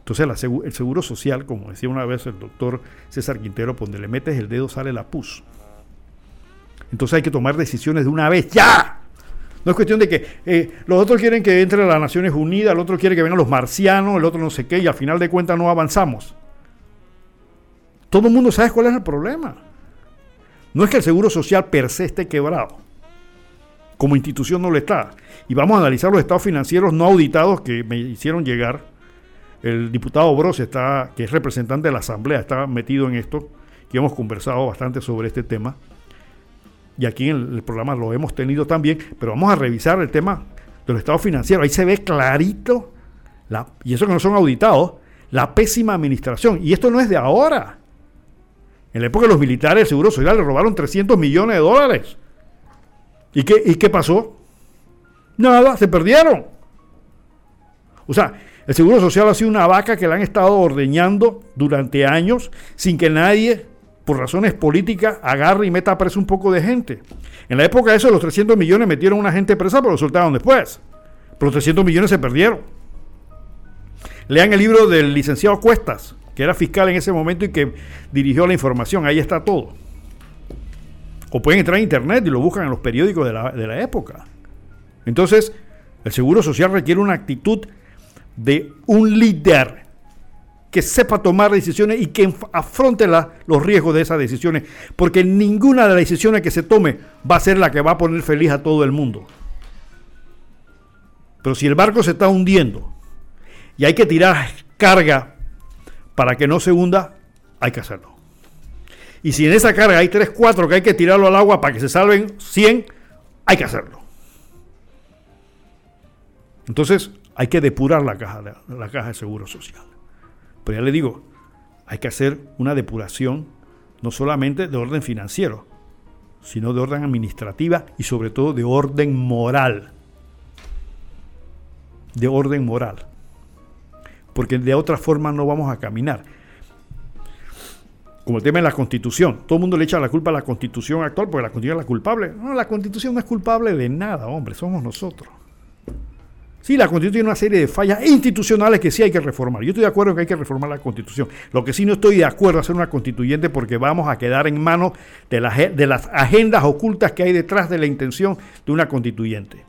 Entonces el seguro social, como decía una vez el doctor César Quintero, donde le metes el dedo sale la pus. Entonces hay que tomar decisiones de una vez, ya. No es cuestión de que eh, los otros quieren que entre a las Naciones Unidas, el otro quiere que vengan los marcianos, el otro no sé qué, y al final de cuentas no avanzamos. Todo el mundo sabe cuál es el problema. No es que el Seguro Social per se esté quebrado. Como institución no lo está. Y vamos a analizar los estados financieros no auditados que me hicieron llegar. El diputado Bros, está, que es representante de la Asamblea, está metido en esto, que hemos conversado bastante sobre este tema. Y aquí en el programa lo hemos tenido también, pero vamos a revisar el tema de los estados financieros. Ahí se ve clarito, la, y eso que no son auditados, la pésima administración. Y esto no es de ahora. En la época de los militares, el Seguro Social le robaron 300 millones de dólares. ¿Y qué, ¿Y qué pasó? Nada, se perdieron. O sea, el Seguro Social ha sido una vaca que la han estado ordeñando durante años sin que nadie, por razones políticas, agarre y meta preso un poco de gente. En la época de eso, los 300 millones metieron a una gente presa, pero lo soltaron después. Pero los 300 millones se perdieron. Lean el libro del licenciado Cuestas, que era fiscal en ese momento y que dirigió la información. Ahí está todo. O pueden entrar a internet y lo buscan en los periódicos de la, de la época. Entonces, el seguro social requiere una actitud de un líder que sepa tomar decisiones y que afronte los riesgos de esas decisiones, porque ninguna de las decisiones que se tome va a ser la que va a poner feliz a todo el mundo. Pero si el barco se está hundiendo y hay que tirar carga para que no se hunda, hay que hacerlo. Y si en esa carga hay 3, 4 que hay que tirarlo al agua para que se salven 100, hay que hacerlo. Entonces hay que depurar la caja, de, la caja de seguro social. Pero ya le digo, hay que hacer una depuración no solamente de orden financiero, sino de orden administrativa y sobre todo de orden moral. De orden moral porque de otra forma no vamos a caminar. Como el tema de la constitución, todo el mundo le echa la culpa a la constitución actual porque la constitución es la culpable. No, la constitución no es culpable de nada, hombre, somos nosotros. Sí, la constitución tiene una serie de fallas institucionales que sí hay que reformar. Yo estoy de acuerdo que hay que reformar la constitución. Lo que sí no estoy de acuerdo es hacer una constituyente porque vamos a quedar en manos de, de las agendas ocultas que hay detrás de la intención de una constituyente.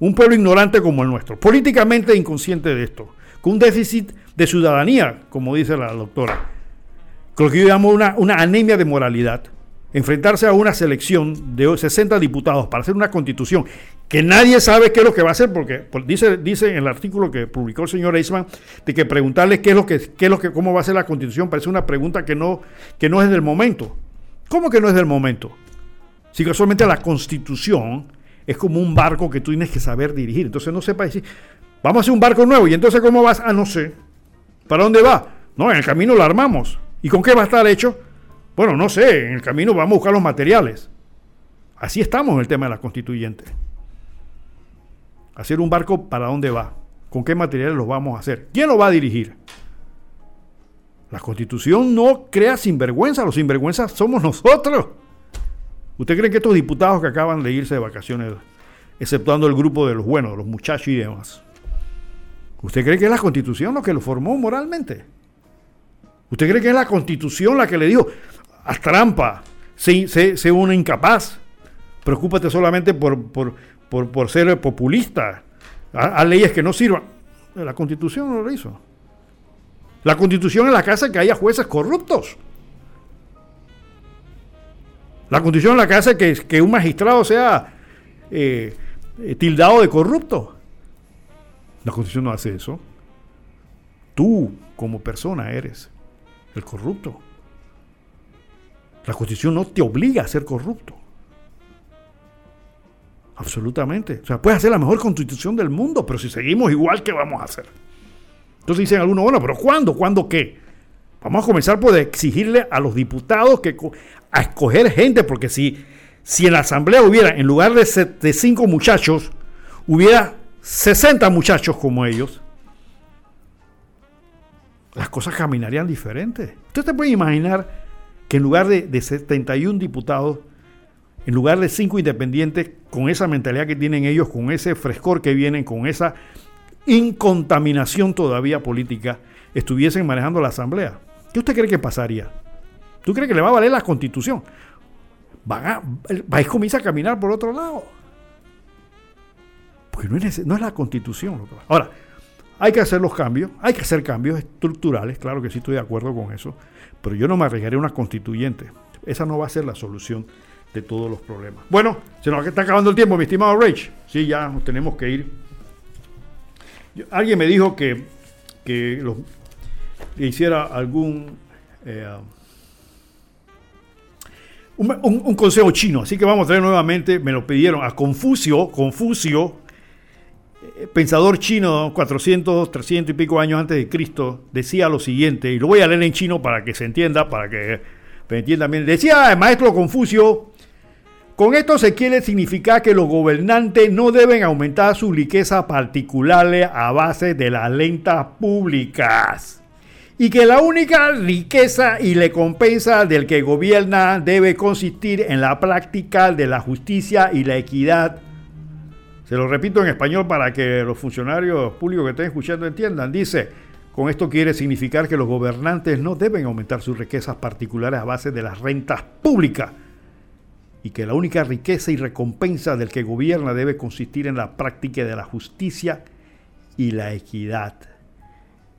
Un pueblo ignorante como el nuestro, políticamente inconsciente de esto con un déficit de ciudadanía, como dice la doctora, con lo que yo llamo una, una anemia de moralidad. Enfrentarse a una selección de 60 diputados para hacer una constitución que nadie sabe qué es lo que va a hacer, porque dice, dice en el artículo que publicó el señor Eisman, de que preguntarle qué es lo que, qué es lo que, cómo va a ser la constitución, parece una pregunta que no, que no es del momento. ¿Cómo que no es del momento? Si casualmente la constitución es como un barco que tú tienes que saber dirigir. Entonces no sepa decir, Vamos a hacer un barco nuevo. ¿Y entonces cómo vas? Ah, no sé. ¿Para dónde va? No, en el camino lo armamos. ¿Y con qué va a estar hecho? Bueno, no sé. En el camino vamos a buscar los materiales. Así estamos en el tema de la constituyente. Hacer un barco, ¿para dónde va? ¿Con qué materiales lo vamos a hacer? ¿Quién lo va a dirigir? La constitución no crea sinvergüenza, los sinvergüenzas somos nosotros. ¿Usted cree que estos diputados que acaban de irse de vacaciones, exceptuando el grupo de los buenos, los muchachos y demás, ¿Usted cree que es la constitución lo que lo formó moralmente? ¿Usted cree que es la constitución la que le dijo a trampa, se, se, una incapaz? preocúpate solamente por, por, por, ser populista. Haz leyes que no sirvan. La constitución no lo hizo. La constitución es la casa que haya jueces corruptos. La constitución es la hace que, que un magistrado sea eh, eh, tildado de corrupto. La constitución no hace eso. Tú, como persona, eres el corrupto. La constitución no te obliga a ser corrupto. Absolutamente. O sea, puedes hacer la mejor constitución del mundo, pero si seguimos igual, ¿qué vamos a hacer? Entonces dicen algunos, bueno, pero ¿cuándo? ¿Cuándo qué? Vamos a comenzar por exigirle a los diputados que a escoger gente, porque si, si en la asamblea hubiera, en lugar de, de cinco muchachos, hubiera 60 muchachos como ellos, las cosas caminarían diferentes. Usted te puede imaginar que en lugar de, de 71 diputados, en lugar de cinco independientes, con esa mentalidad que tienen ellos, con ese frescor que vienen, con esa incontaminación todavía política, estuviesen manejando la asamblea. ¿Qué usted cree que pasaría? ¿Tú crees que le va a valer la constitución? Van a, el comienza a caminar por otro lado. Porque no es, la constitución. Ahora, hay que hacer los cambios, hay que hacer cambios estructurales, claro que sí estoy de acuerdo con eso, pero yo no me arriesgaré a una constituyente. Esa no va a ser la solución de todos los problemas. Bueno, se nos está acabando el tiempo, mi estimado Rage. Sí, ya nos tenemos que ir. alguien me dijo que, que hiciera algún eh, un, consejo chino, así que vamos a traer nuevamente, me lo pidieron a Confucio, Confucio, eh, pensador chino 400, 300 y pico años antes de Cristo, decía lo siguiente, y lo voy a leer en chino para que se entienda, para que me entiendan bien. Decía el maestro Confucio, con esto se quiere significar que los gobernantes no deben aumentar sus riquezas particulares a base de las lentas públicas. Y que la única riqueza y recompensa del que gobierna debe consistir en la práctica de la justicia y la equidad. Se lo repito en español para que los funcionarios públicos que estén escuchando entiendan. Dice, con esto quiere significar que los gobernantes no deben aumentar sus riquezas particulares a base de las rentas públicas y que la única riqueza y recompensa del que gobierna debe consistir en la práctica de la justicia y la equidad.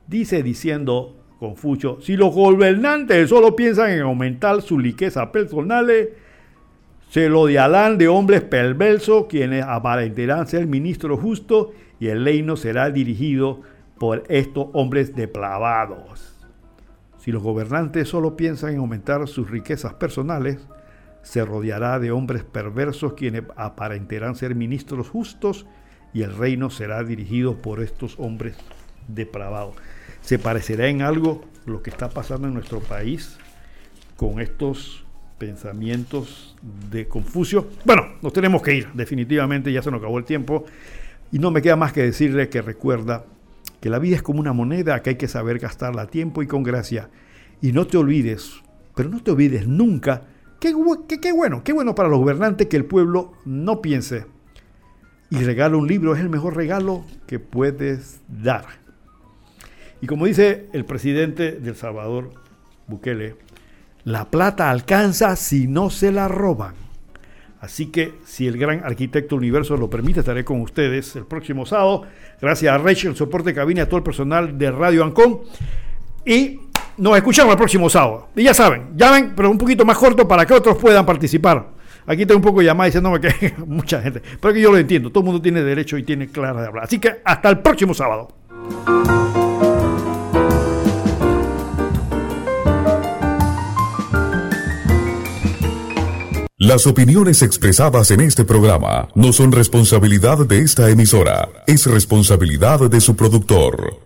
Dice diciendo Confucio, si los gobernantes solo piensan en aumentar su riqueza personales, se lo diarán de hombres perversos quienes aparentarán ser ministros justos y el reino será dirigido por estos hombres depravados. Si los gobernantes solo piensan en aumentar sus riquezas personales, se rodeará de hombres perversos quienes aparentarán ser ministros justos y el reino será dirigido por estos hombres depravados. ¿Se parecerá en algo lo que está pasando en nuestro país con estos pensamientos de Confucio? Bueno, nos tenemos que ir, definitivamente ya se nos acabó el tiempo y no me queda más que decirle que recuerda que la vida es como una moneda que hay que saber gastarla a tiempo y con gracia. Y no te olvides, pero no te olvides nunca Qué, bueno, qué bueno para los gobernantes que el pueblo no piense y regala un libro es el mejor regalo que puedes dar. Y como dice el presidente del Salvador, Bukele, la plata alcanza si no se la roban. Así que si el gran arquitecto universo lo permite, estaré con ustedes el próximo sábado. Gracias a Rachel, el soporte de cabina, a todo el personal de Radio Ancon. Y nos escuchamos el próximo sábado. Y ya saben, llamen, pero un poquito más corto para que otros puedan participar. Aquí tengo un poco de llamada diciéndome que mucha gente. Pero que yo lo entiendo. Todo el mundo tiene derecho y tiene clara de hablar. Así que hasta el próximo sábado. Las opiniones expresadas en este programa no son responsabilidad de esta emisora, es responsabilidad de su productor.